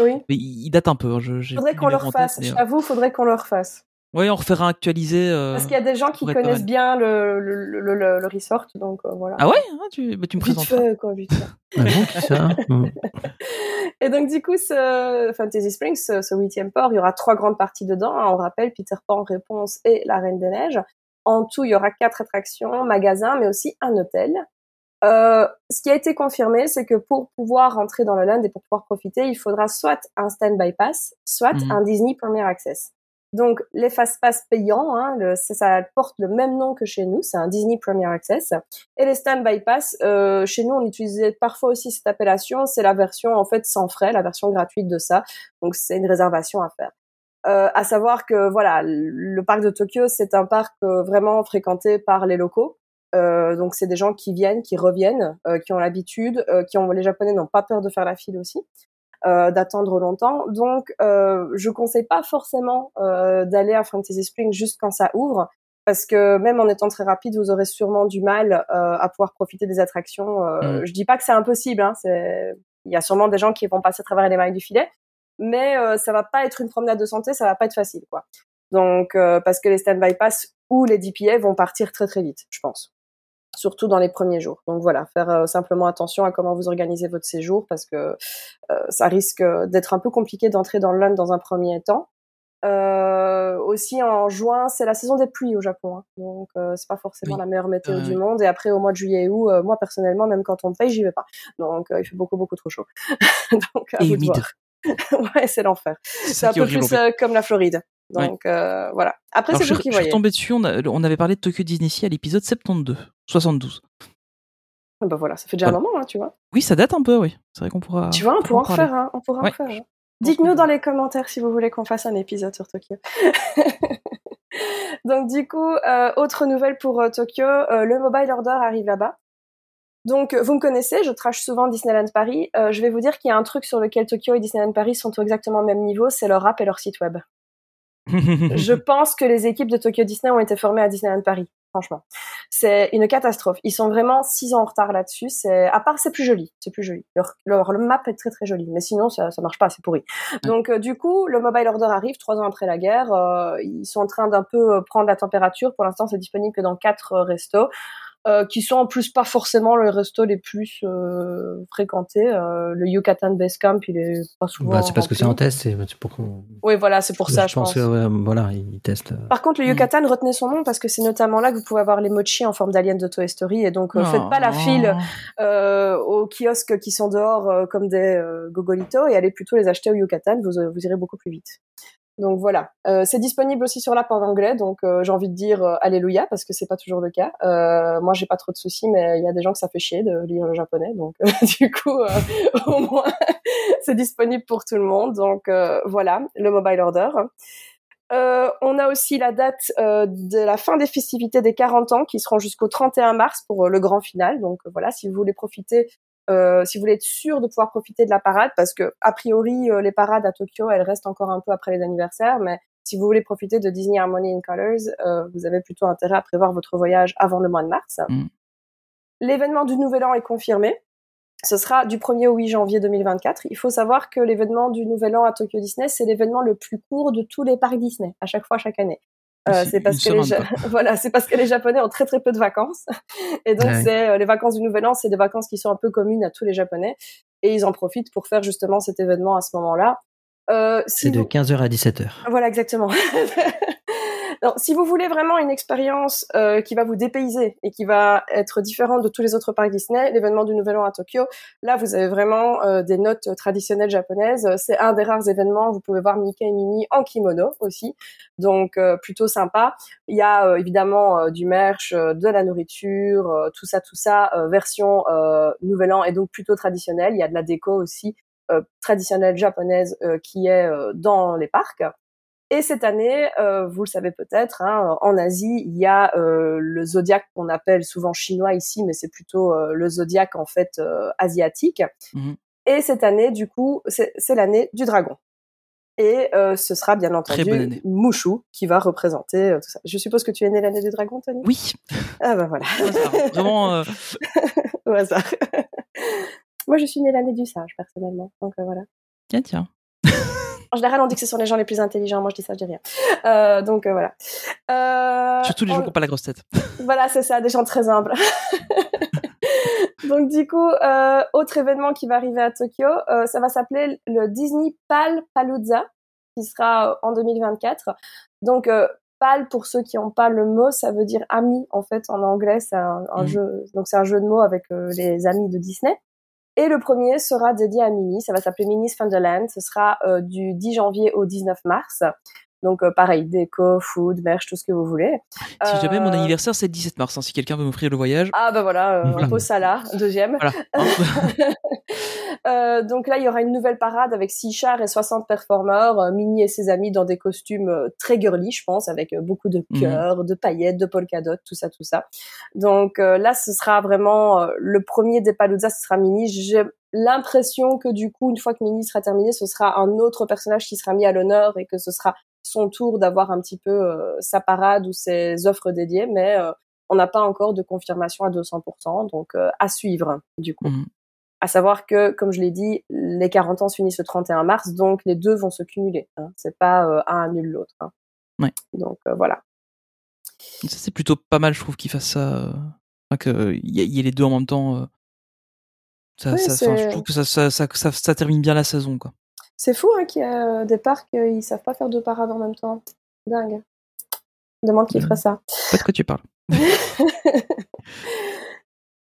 Oui. mais il, il date un peu. hein, Je, Faudrait qu'on le refasse. euh, J'avoue, faudrait qu'on le refasse. Ouais, on refera un actualisé. euh, Parce qu'il y a des gens qui connaissent bien le, le, le, le, le resort, donc euh, voilà. Ah ouais hein, tu, bah, tu me Vite présenteras. fait, quoi, vite fait. Ah bon, qui ça Mm. Et donc du coup, ce Fantasy Springs, ce, ce huitième port, il y aura trois grandes parties dedans. hein. On rappelle Peter Pan, Réponse et La Reine des Neiges. En tout, il y aura quatre attractions, magasins, mais aussi un hôtel. Euh, ce qui a été confirmé, c'est que pour pouvoir rentrer dans le land et pour pouvoir profiter, il faudra soit un stand-by pass, soit Mhm. un Disney Premier Access. Donc les fast pass payants, hein, le- ça, ça porte le même nom que chez nous, c'est un Disney Premier Access. Et les stand-by pass, euh, chez nous, on utilisait parfois aussi cette appellation. C'est la version en fait sans frais, la version gratuite de ça. Donc c'est une réservation à faire. Euh, à savoir que voilà, le parc de Tokyo, c'est un parc euh, vraiment fréquenté par les locaux. Euh, donc c'est des gens qui viennent, qui reviennent, euh, qui ont l'habitude, euh, qui ont les Japonais n'ont pas peur de faire la file aussi, euh, d'attendre longtemps. Donc euh, je conseille pas forcément euh, d'aller à Fantasy Spring juste quand ça ouvre, parce que même en étant très rapide, vous aurez sûrement du mal euh, à pouvoir profiter des attractions. Euh, Mm. Je dis pas que c'est impossible, hein, c'est il y a sûrement des gens qui vont passer à travers les mailles du filet, mais euh, ça va pas être une promenade de santé, ça va pas être facile, quoi. Donc euh, parce que les stand-by pass ou les DPA vont partir très très vite, je pense. Surtout dans les premiers jours. Donc voilà, faire euh, simplement attention à comment vous organisez votre séjour parce que euh, ça risque d'être un peu compliqué d'entrer dans le land dans un premier temps. Euh, aussi en juin, c'est la saison des pluies au Japon, hein. donc euh, c'est pas forcément Oui. la meilleure météo du monde. Et après au mois de juillet et août, euh, moi personnellement, même quand on me paye, j'y vais pas. Donc euh, il fait beaucoup beaucoup trop chaud. donc à Et vous de humide. voir. ouais, c'est l'enfer. C'est un peu plus euh, comme la Floride. Ouais. Donc euh, voilà. Après c'est vous qui je suis voyez. retombé dessus, on, a- on avait parlé de Tokyo Disney à l'épisode 72. 72. Ah Bah voilà, ça fait déjà Voilà. un moment, hein, tu vois. Oui, ça date un peu, oui. C'est vrai qu'on pourra. tu vois, on pourra en refaire, hein. On pourra en faire. hein. Dites-nous dans les commentaires si vous voulez qu'on fasse un épisode sur Tokyo. Donc du coup, euh, autre nouvelle pour Tokyo, le mobile order arrive là-bas. Donc euh, vous me connaissez, je trash souvent Disneyland Paris. Euh, je vais vous dire qu'il y a un truc sur lequel Tokyo et Disneyland Paris sont exactement au même niveau, c'est leur app et leur site web. je pense que les équipes de Tokyo Disney ont été formées à Disneyland Paris. Franchement, c'est une catastrophe. Ils sont vraiment six ans en retard là-dessus. C'est à part c'est plus joli, c'est plus joli. Leur, leur le map est très très joli, mais sinon ça ça marche pas, c'est pourri. Donc euh, du coup, le mobile order arrive trois ans après la guerre. Euh, ils sont en train d'un peu euh, prendre la température. Pour l'instant, c'est disponible que dans quatre restos. Euh, qui sont en plus pas forcément les restos les plus euh, fréquentés. Euh, le Yucatan Base Camp, il est pas souvent. Bah, c'est parce que c'est en test, c'est c'est pour. Oui, voilà, c'est pour ça, je, pense. que ouais, voilà, ils testent. euh, Par contre, le Mm. Yucatan, retenez son nom parce que c'est notamment là que vous pouvez avoir les mochis en forme d'alien de Toy Story. Et donc, euh, faites pas la Oh. file euh, aux kiosques qui sont dehors euh, comme des euh, gogolitos et allez plutôt les acheter au Yucatan. Vous, vous irez beaucoup plus vite. Donc voilà, Euh, c'est disponible aussi sur l'app en anglais, donc euh, j'ai envie de dire euh, alléluia parce que c'est pas toujours le cas. Euh, moi j'ai pas trop de soucis, mais il y a des gens que ça fait chier de lire le japonais, donc euh, du coup euh, au moins c'est disponible pour tout le monde. Donc voilà, le mobile order. On a aussi la date de la fin des festivités des 40 ans qui seront jusqu'au 31 mars pour le grand final. Donc voilà, si vous voulez profiter, euh, si vous voulez être sûr de pouvoir profiter de la parade, parce que a priori euh, les parades à Tokyo elles restent encore un peu après les anniversaires, mais si vous voulez profiter de Disney Harmony in Colors, euh, vous avez plutôt intérêt à prévoir votre voyage avant le mois de mars. Mm. L'événement du Nouvel An est confirmé. Ce sera du 1er au 8 janvier 2024. Il faut savoir que l'événement du Nouvel An à Tokyo Disney, c'est l'événement le plus court de tous les parcs Disney, à chaque fois, chaque année. Euh, C'est parce que les Ja- voilà, c'est parce que les Japonais ont très très peu de vacances, et donc Ouais. c'est euh, les vacances du Nouvel An, c'est des vacances qui sont un peu communes à tous les Japonais, et ils en profitent pour faire justement cet événement à ce moment-là. Euh, si C'est de vous- 15h à 17h. voilà, exactement. Non, si vous voulez vraiment une expérience euh, qui va vous dépayser et qui va être différente de tous les autres parcs Disney, l'événement du Nouvel An à Tokyo, là vous avez vraiment euh, des notes traditionnelles japonaises. C'est un des rares événements. Vous pouvez voir Mickey et Minnie en kimono aussi, donc euh, plutôt sympa. Il y a euh, évidemment euh, du merch, euh, de la nourriture, tout ça, tout ça, version Nouvel An et donc plutôt traditionnelle. Il y a de la déco aussi traditionnelle japonaise qui est dans les parcs. Et cette année, euh, vous le savez peut-être, hein, en Asie, il y a euh, le zodiaque qu'on appelle souvent chinois ici, mais c'est plutôt euh, le zodiaque en fait euh, asiatique. Mhm. Et cette année, du coup, c'est l'année du dragon. Et euh, ce sera bien entendu. Mushu qui va représenter euh, tout ça. Je suppose que tu es né l'année du dragon, Tony? Oui, Ah bah voilà, vraiment. au hasard. Moi, je suis née l'année du sage, personnellement. Donc euh, voilà. Tiens, tiens. En général, on dit que ce sont les gens les plus intelligents. Moi, je dis ça, je dis rien. Euh, donc euh, voilà. Euh, Surtout les gens qui n'ont pas la grosse tête. Voilà, c'est ça, des gens très humbles. Donc du coup, euh, autre événement qui va arriver à Tokyo, euh, ça va s'appeler le Disney Pal Palooza, qui sera euh, en 2024. Donc euh, Pal, pour ceux qui n'ont pas le mot, ça veut dire ami en fait en anglais. C'est un, un Mhm. jeu, donc c'est un jeu de mots avec les amis de Disney. Et le premier sera dédié à Minnie. Ça va s'appeler Minnie's Funderland. Ce sera euh, du 10 janvier au 19 mars. Donc euh, pareil, déco, food, merch, tout ce que vous voulez. Si jamais mon Euh, anniversaire, c'est le 17 mars. hein, si quelqu'un veut m'offrir le voyage. Ah bah voilà, euh, Voilà. salat, deuxième. Voilà. Euh, donc là, il y aura une nouvelle parade avec 6 chars et 60 performeurs, euh, Minnie et ses amis dans des costumes très girly, je pense, avec beaucoup de Mhm. cœurs, de paillettes, de polka dot, tout ça, tout ça. Donc euh, là, ce sera vraiment le premier des Palooza, ce sera Minnie. J'ai l'impression que du coup, une fois que Minnie sera terminée, ce sera un autre personnage qui sera mis à l'honneur et que ce sera son tour d'avoir un petit peu euh, sa parade ou ses offres dédiées, mais euh, on n'a pas encore de confirmation à 200%, donc euh, à suivre du coup. Mhm. À savoir que, comme je l'ai dit, les 40 ans se finissent le 31 mars, donc les deux vont se cumuler. Hein. C'est pas euh, un annule l'autre. Hein. Ouais. Donc euh, voilà. Ça, c'est plutôt pas mal, je trouve, qu'ils fassent ça. euh, Enfin, qu'il y, ait- y ait les deux en même temps. Ça, Oui, ça- je trouve que ça- ça termine bien la saison, quoi. C'est fou hein, qu'il y a euh, des parcs, euh, ils savent pas faire deux parades en même temps. Dingue. Demande qui ferait ça. Pas de quoi tu parles.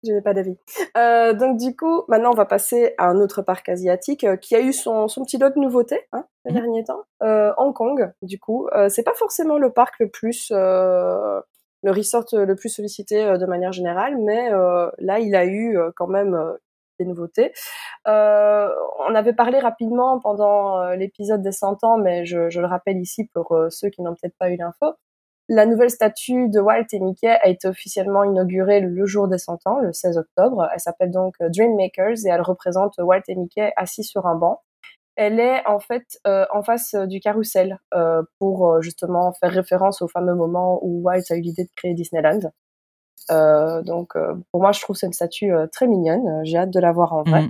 Je n'ai pas d'avis. Euh, donc du coup, maintenant on va passer à un autre parc asiatique euh, qui a eu son, son petit lot de nouveautés hein, ces Mhm. derniers temps. Euh, Hong Kong, du coup, c'est pas forcément le parc le plus, le resort le plus sollicité de manière générale, mais là il a eu quand même des nouveautés. Euh, on avait parlé rapidement pendant euh, l'épisode des 100 ans, mais je, le rappelle ici pour euh, ceux qui n'ont peut-être pas eu l'info. La nouvelle statue de Walt et Mickey a été officiellement inaugurée le jour des 100 ans, le 16 octobre. Elle s'appelle donc Dream Makers et elle représente Walt et Mickey assis sur un banc. Elle est en fait en face du carrousel pour justement faire référence au fameux moment où Walt a eu l'idée de créer Disneyland. Euh, donc euh, pour moi, je trouve une statue euh, très mignonne. J'ai hâte de la voir en vrai.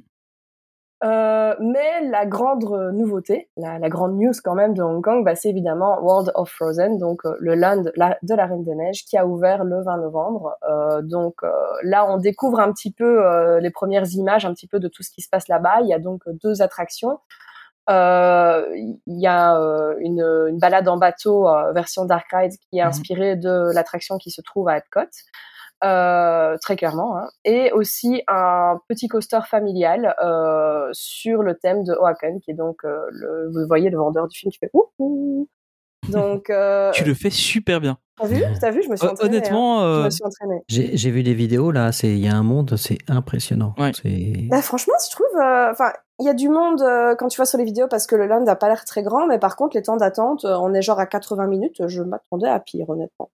Euh, mais la grande nouveauté, la, la grande news quand même de Hong Kong, bah, c'est évidemment World of Frozen, donc euh, le land la- de la Reine des Neiges, qui a ouvert le 20 novembre. Euh, donc là, on découvre un petit peu les premières images, un petit peu de tout ce qui se passe là-bas. Il y a donc deux attractions. Il y a une, une balade en bateau version Dark Ride qui est Mhm. inspirée de l'attraction qui se trouve à Epcot. Euh, très clairement, hein. et aussi un petit coaster familial euh, sur le thème de Oaken, qui est donc euh, le, vous voyez le vendeur du film qui fait ouh, ouh. Donc, euh, Tu le fais super bien. t'as vu, t'as vu, je me suis entraînée. hein. Honnêtement, euh, entraînée. J'ai j'ai vu des vidéos là, c'est il y a un monde, c'est impressionnant. Ouais. C'est Bah, franchement, je trouve, euh, enfin, il y a du monde euh, quand tu vois sur les vidéos parce que le land n'a pas l'air très grand, mais par contre, les temps d'attente, on est genre à 80 minutes. Je m'attendais à pire, honnêtement.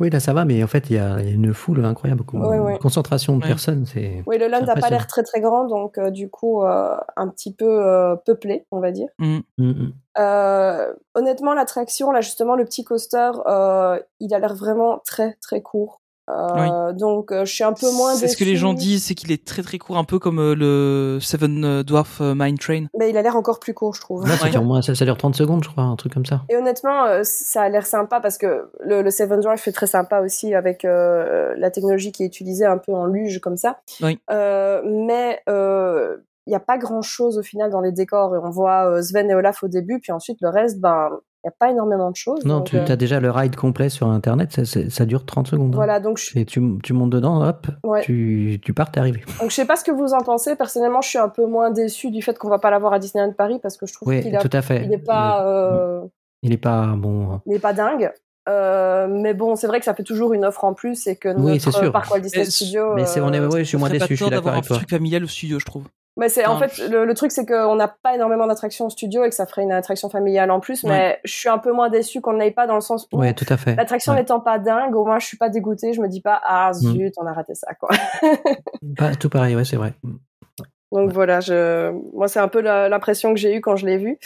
Oui là ça va, mais en fait il y a, une foule incroyable, Ouais, ouais. une concentration de Ouais. personnes, c'est Oui, le land n'a pas l'air très très grand, donc euh, du coup, euh, un petit peu euh, peuplé, on va dire. mm, Mm, mm. Euh, honnêtement, l'attraction, là justement, le petit coaster, euh, il a l'air vraiment très très court. Euh, Donc, euh, je suis un peu moins. c'est ce que les gens disent, c'est qu'il est très très court, un peu comme euh, le Seven euh, Dwarf euh, Mine Train. Mais il a l'air encore plus court, je trouve. Là, ça Ouais. dure moins, ça, ça dure 30 secondes, je crois, un truc comme ça. Et honnêtement, euh, ça a l'air sympa parce que le, le Seven Dwarf est très sympa aussi avec euh, la technologie qui est utilisée un peu en luge comme ça. Oui. Euh, mais euh, il n'y a pas grand chose au final dans les décors et on voit euh, Sven et Olaf au début, puis ensuite le reste, ben n'y a pas énormément de choses. Non, donc, tu euh, as déjà le ride complet sur internet, ça, dure 30 secondes. hein. voilà, donc je, Et tu, tu montes dedans, hop, Ouais. tu, tu pars, t'es arrivé. donc je sais pas ce que vous en pensez. Personnellement, je suis un peu moins déçue du fait qu'on va pas l'avoir à Disneyland Paris parce que je trouve Oui, qu'il à fait. il est pas, euh, Il est pas bon. hein. il est pas dingue. Euh, mais bon, c'est vrai que ça fait toujours une offre en plus et que Oui, notre sûr. parc Walt Disney Mais- Studio. Mais c'est, on est, ouais, je suis moins pas déçu, je suis d'accord d'avoir un avec toi. truc familial au studio, je trouve. Mais c'est en fait le, le truc c'est qu'on n'a pas énormément d'attractions au studio et que ça ferait une attraction familiale en plus. Ouais. Mais je suis un peu moins déçue qu'on n'aille pas dans le sens où Ouais, tout à fait. l'attraction Ouais. n'étant pas dingue, au moins je suis pas dégoûtée. Je me dis pas ah Mm. zut on a raté ça quoi. Tout pareil, ouais, c'est vrai. Donc voilà, je, moi c'est un peu l'impression que j'ai eue quand je l'ai vu.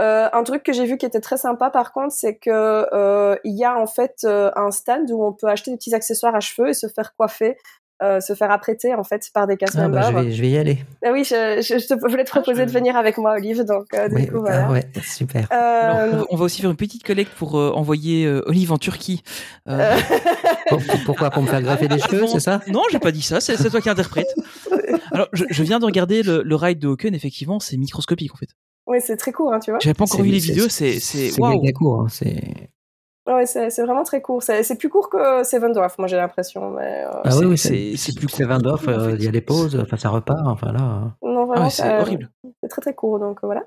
Euh, un truc que j'ai vu qui était très sympa par contre, c'est que euh, il y a en fait euh, un stand où on peut acheter des petits accessoires à cheveux et se faire coiffer euh, se faire apprêter en fait par des cast Ah, bah, je, vais, je vais y aller. Ah oui, je, je, je te, je voulais te proposer je- de venir avec moi, Olive. Donc euh, du Oui, ah ouais, super. Euh, on, va, on va aussi faire une petite collecte pour euh, envoyer euh, Olive en Turquie. Pour- pour- pourquoi Pour me faire graffer les cheveux, c'est ça? Non, j'ai pas dit ça, c'est c'est toi qui interprète. Alors, je, je viens de regarder le, le ride de Hawken, effectivement, c'est microscopique en fait. oui, c'est très court, hein, tu vois. J'avais pas encore vu les vidéos, c'est waouh. méga court. hein, c'est- Ouais, c'est c'est vraiment très court. C'est c'est plus court que Seven Dwarfs, moi j'ai l'impression. Mais euh, Ah oui, oui, c'est- c'est c'est plus que Vendorf, court, en fait. il y a les pauses, enfin ça repart, enfin là. hein. non, Ah vraiment, ouais, c'est horrible. c'est très très court. Donc euh, voilà.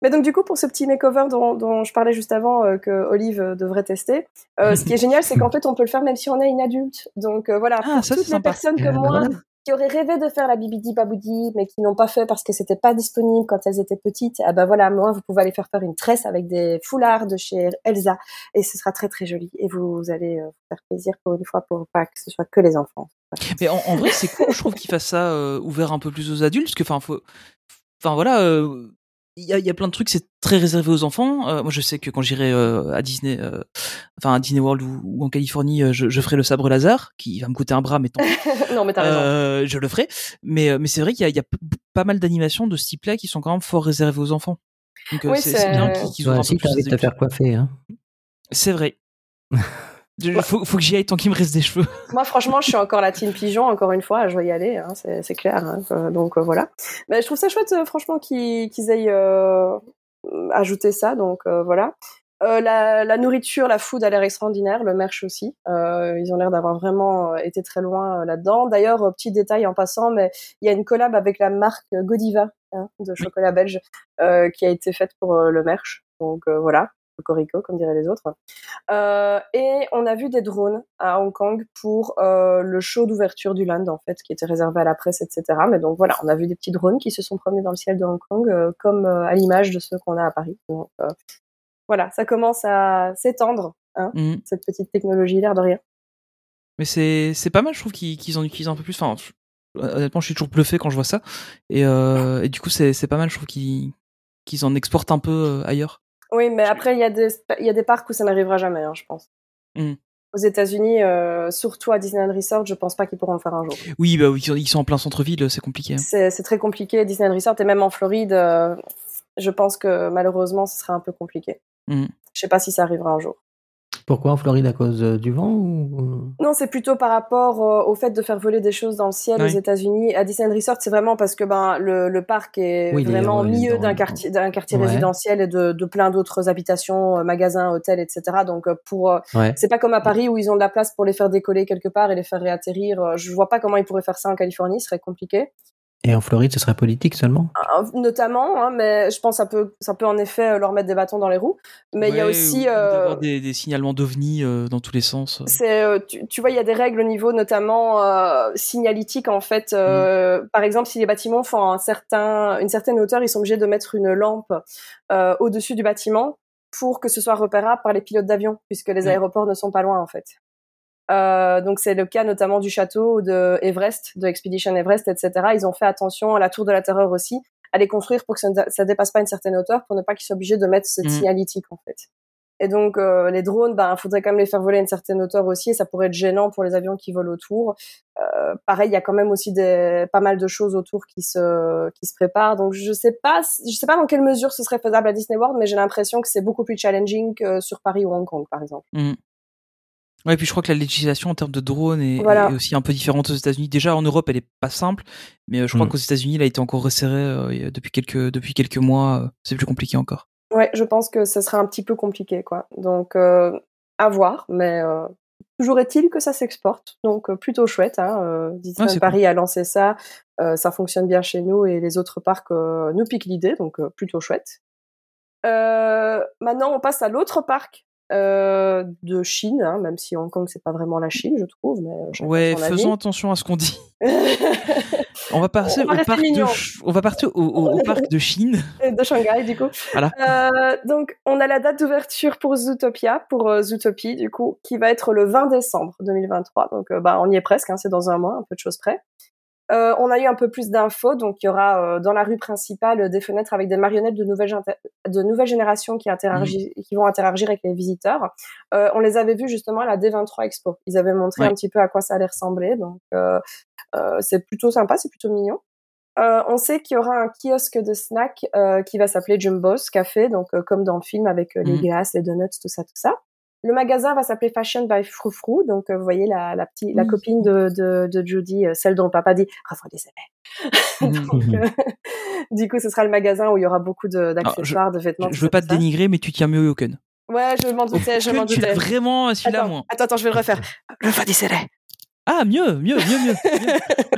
Mais donc du coup, pour ce petit makeover dont, dont je parlais juste avant, euh, que Olive euh, devrait tester, euh, ce qui est génial, c'est qu'en fait, on peut le faire même si on est une adulte. Donc euh, voilà, Ah, pour ça, toutes c'est les sympa. personnes Euh, comme moi voilà. Qui auraient rêvé de faire la bibidi baboudi, mais qui n'ont pas fait parce que c'était pas disponible quand elles étaient petites, ah ben voilà, moi, vous pouvez aller faire faire une tresse avec des foulards de chez Elsa, et ce sera très très joli. Et vous, allez euh, vous faire plaisir pour une fois, pour pas que ce soit que les enfants. Mais en, en vrai, c'est cool, je trouve qu'ils fassent ça euh, ouvert un peu plus aux adultes, parce que, enfin, faut, enfin voilà, euh, il y, a, il y a plein de trucs, c'est très réservé aux enfants. Euh, moi, je sais que quand j'irai euh, à Disney, euh, enfin à Disney World ou, ou en Californie, euh, je, je ferai le sabre laser, qui va me coûter un bras, mais tant pis. non, mais t'as raison. Euh, je le ferai. Mais, euh, mais c'est vrai qu'il y a, il y a pas mal d'animations de ce type-là qui sont quand même fort réservées aux enfants. Donc euh, Oui, c'est bien qu'ils qu'ils ouvrent Ouais, un si peu plus de te faire coiffer, hein. C'est vrai. Il faut, faut que j'y aille tant qu'il me reste des cheveux. Moi, franchement, je suis encore la team pigeon, encore une fois, je vais y aller, hein, c'est c'est clair. hein, euh, donc euh, voilà. Mais je trouve ça chouette, euh, franchement, qu'ils qu'ils aillent euh, ajouter ça. Donc euh, voilà. Euh, la, la nourriture, la food a l'air extraordinaire, le merch aussi. Euh, ils ont l'air d'avoir vraiment été très loin là-dedans. D'ailleurs, petit détail en passant, mais il y a une collab avec la marque Godiva hein, de chocolat belge euh, qui a été faite pour le merch. Donc euh, voilà, cocorico comme diraient les autres. Euh, et on a vu des drones à Hong Kong pour euh, le show d'ouverture du land en fait, qui était réservé à la presse, etc. Mais donc voilà, on a vu des petits drones qui se sont promenés dans le ciel de Hong Kong, euh, comme à l'image de ceux qu'on a à Paris. Donc voilà, ça commence à s'étendre, hein, Mhm. cette petite technologie, l'air de rien. Mais c'est pas mal, je trouve qu'ils en utilisent un peu plus. Enfin, honnêtement, je suis toujours bluffé quand je vois ça. Et, et du coup, c'est pas mal, je trouve qu'ils qu'ils en exportent un peu ailleurs. Oui, mais après il y a des il y a des parcs où ça n'arrivera jamais, hein, je pense. Mhm. Aux États-Unis, euh, surtout à Disneyland Resort, je pense pas qu'ils pourront le faire un jour. Oui, bah ils sont- en plein centre-ville, c'est compliqué. hein. C'est très compliqué. Disneyland Resort et même en Floride, euh, je pense que malheureusement, ce sera un peu compliqué. Mhm. Je sais pas si ça arrivera un jour. Pourquoi en Floride à cause euh, du vent ou... Non, c'est plutôt par rapport euh, au fait de faire voler des choses dans le ciel aux. États-Unis. À Disneyland Resort, c'est vraiment parce que ben le, le parc est Oui, vraiment au ouais, milieu d'un quartier, d'un quartier Ouais. résidentiel et de, de plein d'autres habitations, euh, magasins, hôtels, etc. Donc euh, pour euh, Ouais. c'est pas comme à Paris où ils ont de la place pour les faire décoller quelque part et les faire réatterrir. Euh, Je vois pas comment ils pourraient faire ça en Californie, ce serait compliqué. Et en Floride, ce serait politique seulement? Euh, notamment, hein, mais je pense que ça peut, ça peut en effet euh, leur mettre des bâtons dans les roues. Mais il y a aussi, euh, des, des signalements d'ovnis euh, dans tous les sens. c'est, euh, tu, tu vois, il y a des règles au niveau notamment euh, signalétique en fait. Euh, Par exemple, si les bâtiments font un certain, une certaine hauteur, ils sont obligés de mettre une lampe euh, au-dessus du bâtiment pour que ce soit repérable par les pilotes d'avion, puisque les Mm. aéroports ne sont pas loin en fait. Euh, donc c'est le cas notamment du château de Everest, de Expedition Everest, etc. Ils ont fait attention à la tour de la terreur aussi, à les construire pour que ça ne ça dépasse pas une certaine hauteur, pour ne pas qu'ils soient obligés de mettre cette Mhm. signalétique en fait. Et donc euh, les drones, ben faudrait quand même les faire voler à une certaine hauteur aussi, et ça pourrait être gênant pour les avions qui volent autour. Euh, pareil, il y a quand même aussi des pas mal de choses autour qui se qui se préparent. Donc je sais pas, je sais pas dans quelle mesure ce serait faisable à Disney World, mais j'ai l'impression que c'est beaucoup plus challenging que sur Paris ou Hong Kong par exemple. Mhm. Ouais, et puis je crois que la législation en termes de drones est, Voilà. est aussi un peu différente aux États-Unis. Déjà en Europe, elle est pas simple, mais euh, je crois Mm. qu'aux États-Unis, elle a été encore resserrée euh, depuis quelques depuis quelques mois. euh, c'est plus compliqué encore. Ouais, je pense que ce sera un petit peu compliqué, quoi. Donc, euh, à voir, mais euh, toujours est-il que ça s'exporte, donc euh, plutôt chouette. Hein, euh, Disneyland Ouais, c'est Paris a lancé ça, euh, ça fonctionne bien chez nous et les autres parcs euh, nous piquent l'idée, donc euh, plutôt chouette. Euh, maintenant, on passe à l'autre parc euh, de Chine, hein, même si Hong Kong c'est pas vraiment la Chine, je trouve. Mais euh, Ouais, faisons attention à ce qu'on dit. On va passer On va au parc de mignon. On va partir au, au- au parc de Chine. de Shanghai du coup. Voilà. Euh, donc on a la date d'ouverture pour Zootopia, pour euh, Zootopie du coup, qui va être le 20 décembre 2023. Donc bah on y est presque, hein, c'est dans un mois, un peu de choses près. Euh, on a eu un peu plus d'infos, donc il y aura euh, dans la rue principale des fenêtres avec des marionnettes de nouvelle, de nouvelle génération qui, qui vont interagir avec les visiteurs. Euh, on les avait vus justement à la D23 Expo. Ils avaient montré Ouais. un petit peu à quoi ça allait ressembler, donc euh, euh, c'est plutôt sympa, c'est plutôt mignon. Euh, on sait qu'il y aura un kiosque de snack euh, qui va s'appeler Jumbo's Café, donc euh, comme dans le film avec les Mhm. glaces, les donuts, tout ça, tout ça. Le magasin va s'appeler Fashion by Froufrou, donc euh, vous voyez la, la petite, la copine de, de, de Judy, euh, celle dont papa dit refroidissez-les. donc, Mhm. euh, du coup, ce sera le magasin où il y aura beaucoup de- d'accessoires, de vêtements. Je, veux pas te ça. dénigrer, mais tu tiens mieux au Hoken. Ouais, je m'en doutais, je m'en tu l'as doutais. vraiment celui-là, Attends, moi. attends, attends, je vais le refaire. Refroidissez-les. Ah, mieux, mieux, mieux, mieux.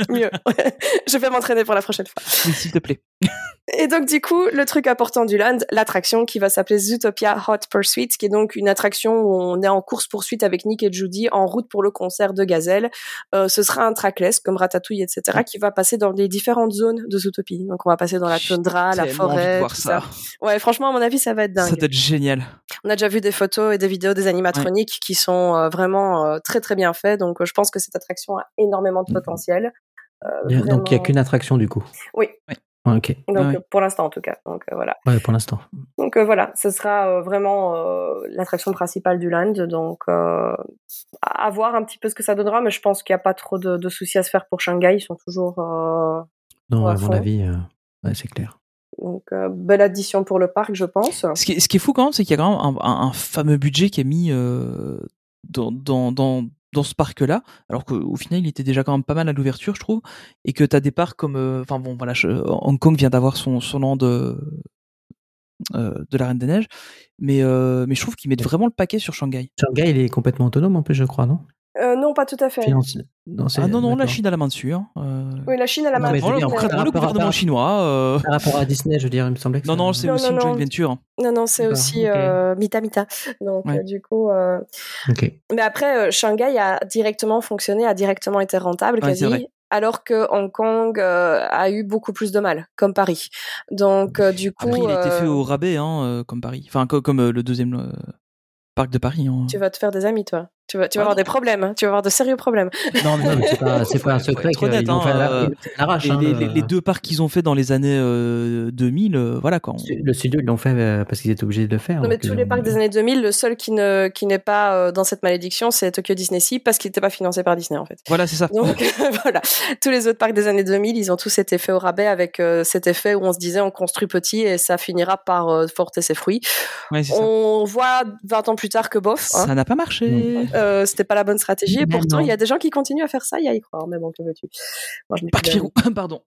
mieux. Je vais m'entraîner pour la prochaine fois. Oui, S'il te plaît. Et donc du coup, le truc important du land, l'attraction qui va s'appeler Zootopia Hot Pursuit, qui est donc une attraction où on est en course poursuite avec Nick et Judy en route pour le concert de Gazelle. Euh, ce sera un trackless comme Ratatouille, etc., qui va passer dans les différentes zones de Zootopie. Donc on va passer dans la J'ai toundra, la envie de forêt, voir tout ça. ça. Ouais, franchement, à mon avis, ça va être dingue. Ça doit être génial. On a déjà vu des photos et des vidéos des animatroniques qui sont euh, vraiment euh, très très bien faits. Donc je pense que cette attraction a énormément de potentiel. Euh, Il y a- Donc il n'y a qu'une attraction du coup. Oui. Ah, Ok. Donc Ouais. euh, pour l'instant en tout cas. Donc euh, voilà. Ouais, pour l'instant. Donc euh, voilà, ce sera euh, vraiment euh, l'attraction principale du land. Donc euh, à voir un petit peu ce que ça donnera, mais je pense qu'il n'y a pas trop de, de soucis à se faire pour Shanghai. Ils sont toujours euh, Non, à mon fond. avis, euh, ouais, c'est clair. donc euh, belle addition pour le parc, je pense. Ce qui, est- ce qui est fou quand même, c'est qu'il y a quand même un, un- un fameux budget qui est mis euh, dans, dans, dans, dans ce parc-là, alors qu'au final, il était déjà quand même pas mal à l'ouverture, je trouve, et que tu as des parcs comme... euh, Enfin bon, voilà, je- Hong Kong vient d'avoir son, son an de, euh, de la Reine des Neiges, mais, euh, mais je trouve qu'ils mettent vraiment le paquet sur Shanghai. Shanghai, il est complètement autonome en plus, je crois, non? Euh, non, pas tout à fait. Non, c'est- Ah non, non, la. Chine a la main dessus. Hein. euh. Oui, la Chine, a Non, main par le rapport gouvernement par- chinois... euh, Par rapport à Disney, je veux dire, il me semblait que Non, non, c'est Non, aussi non, une joint non. venture. Non, non, c'est aussi ok. euh, Mita-Mita. Donc, Ouais. euh, du coup, euh, mais après, euh, Shanghai a directement fonctionné, a directement été rentable, quasi. alors que Hong Kong euh, a eu beaucoup plus de mal, comme Paris. Donc, euh, du coup, Après, il a été fait euh, au rabais, hein, euh, comme Paris. Enfin, co- comme euh, le deuxième euh, parc de Paris. hein. tu vas te faire des amis, toi. Tu vas, tu vas Ah avoir des problèmes. hein. Tu vas avoir de sérieux problèmes. Non, mais non, mais c'est pas, c'est pas un secret l'ont hein, fait à la- euh. Les, hein, les- le- les- les deux parcs qu'ils ont fait dans les années euh, 2000, euh, voilà quoi. on- Le studio, ils l'ont fait euh, parce qu'ils étaient obligés de le faire. Non, mais tous euh, les parcs des années 2000, le seul qui ne qui n'est pas euh, dans cette malédiction, c'est Tokyo Disney Sea parce qu'il n'était pas financé par Disney en fait. Voilà, c'est ça. Donc voilà, tous les autres parcs des années 2000, ils ont tous été faits au rabais avec euh, cet effet où on se disait on construit petit et ça finira par euh, porter ses fruits. Ouais, c'est ça. On voit 20 ans plus tard que bof, hein, Ça n'a pas marché. Euh, c'était pas la bonne stratégie et pourtant il y a des gens qui continuent à faire ça, il y a à y croire, mais bon que veux-tu. Moi je d'avis. Spirou, pardon.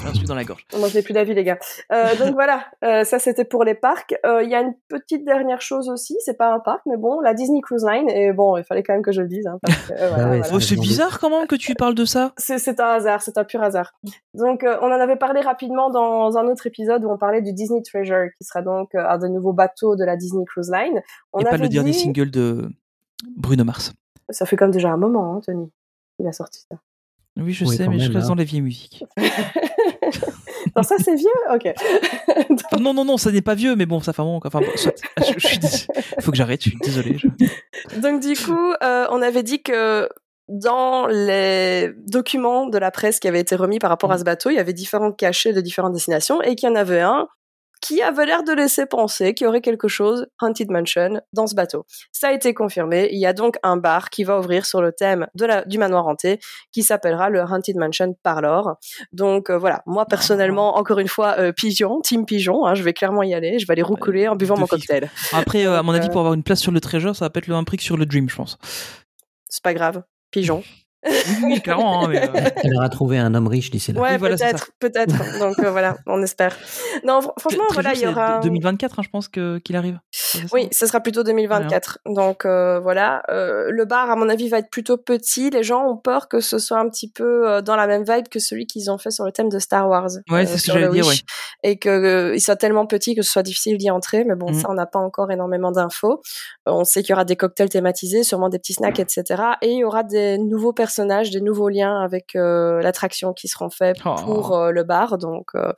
J'ai un truc dans la gorge. Moi, je n'ai plus d'avis, les gars. Euh, donc voilà, euh, ça c'était pour les parcs. Euh, Il y a une petite dernière chose aussi, c'est pas un parc, mais bon, la Disney Cruise Line. Et bon, il fallait quand même que je le dise. Hein, parce que, voilà, ouais, voilà. Oh, c'est bizarre quand même que tu parles de ça? C'est un hasard, c'est un pur hasard. Donc, euh, on en avait parlé rapidement dans un autre épisode où on parlait du Disney Treasure, qui sera donc euh, un des nouveaux bateaux de la Disney Cruise Line. On Et pas le dernier dit- de Bruno Mars. Ça fait comme déjà un moment, hein, Tony. Il a sorti ça. Oui, je Oui, sais, mais je reste hein. dans les vieilles musiques. non, ça c'est vieux? Ok. non, non, non, ça n'est pas vieux, mais bon, ça fait un moment. Enfin, bon, soit. Je, je suis dés- Faut que j'arrête, je suis désolé. je- Donc du coup, euh, on avait dit que dans les documents de la presse qui avaient été remis par rapport à ce bateau, il y avait différents cachets de différentes destinations et qu'il y en avait un qui avait l'air de laisser penser qu'il y aurait quelque chose Haunted Mansion dans ce bateau. Ça a été confirmé. Il y a donc un bar qui va ouvrir sur le thème de la, du manoir hanté qui s'appellera le Haunted Mansion Parlor. Donc euh, voilà, moi personnellement, encore une fois, euh, pigeon, team pigeon, hein, je vais clairement y aller. Je vais aller roucouler en buvant mon cocktail. Après, euh, à mon avis, pour avoir une place sur le Treasure, ça va peut-être le un prix que sur le Dream, je pense. C'est pas grave, pigeon. Oui, oui, clairement. hein, mais, euh, Elle aura trouvé un homme riche d'ici là. Ouais, Oui, voilà, c'est peut-être, peut-être. Donc euh, voilà, on espère. Non, fr- franchement, voilà, il y aura. 2024, hein, je pense que- qu'il arrive. Oui, ce sera plutôt 2024. Donc euh, voilà, Euh, le bar à mon avis va être plutôt petit. Les gens ont peur que ce soit un petit peu euh, dans la même vibe que celui qu'ils ont fait sur le thème de Star Wars. Ouais, euh, c'est ce que j'allais dire, Wish. Et que euh, il soit tellement petit que ce soit difficile d'y entrer. Mais bon, Mhm. ça on n'a pas encore énormément d'infos. Euh, on sait qu'il y aura des cocktails thématisés, sûrement des petits snacks, etc. Et il y aura des nouveaux personnages, des nouveaux liens avec euh, l'attraction qui seront faits Oh. pour euh, le bar. Donc euh,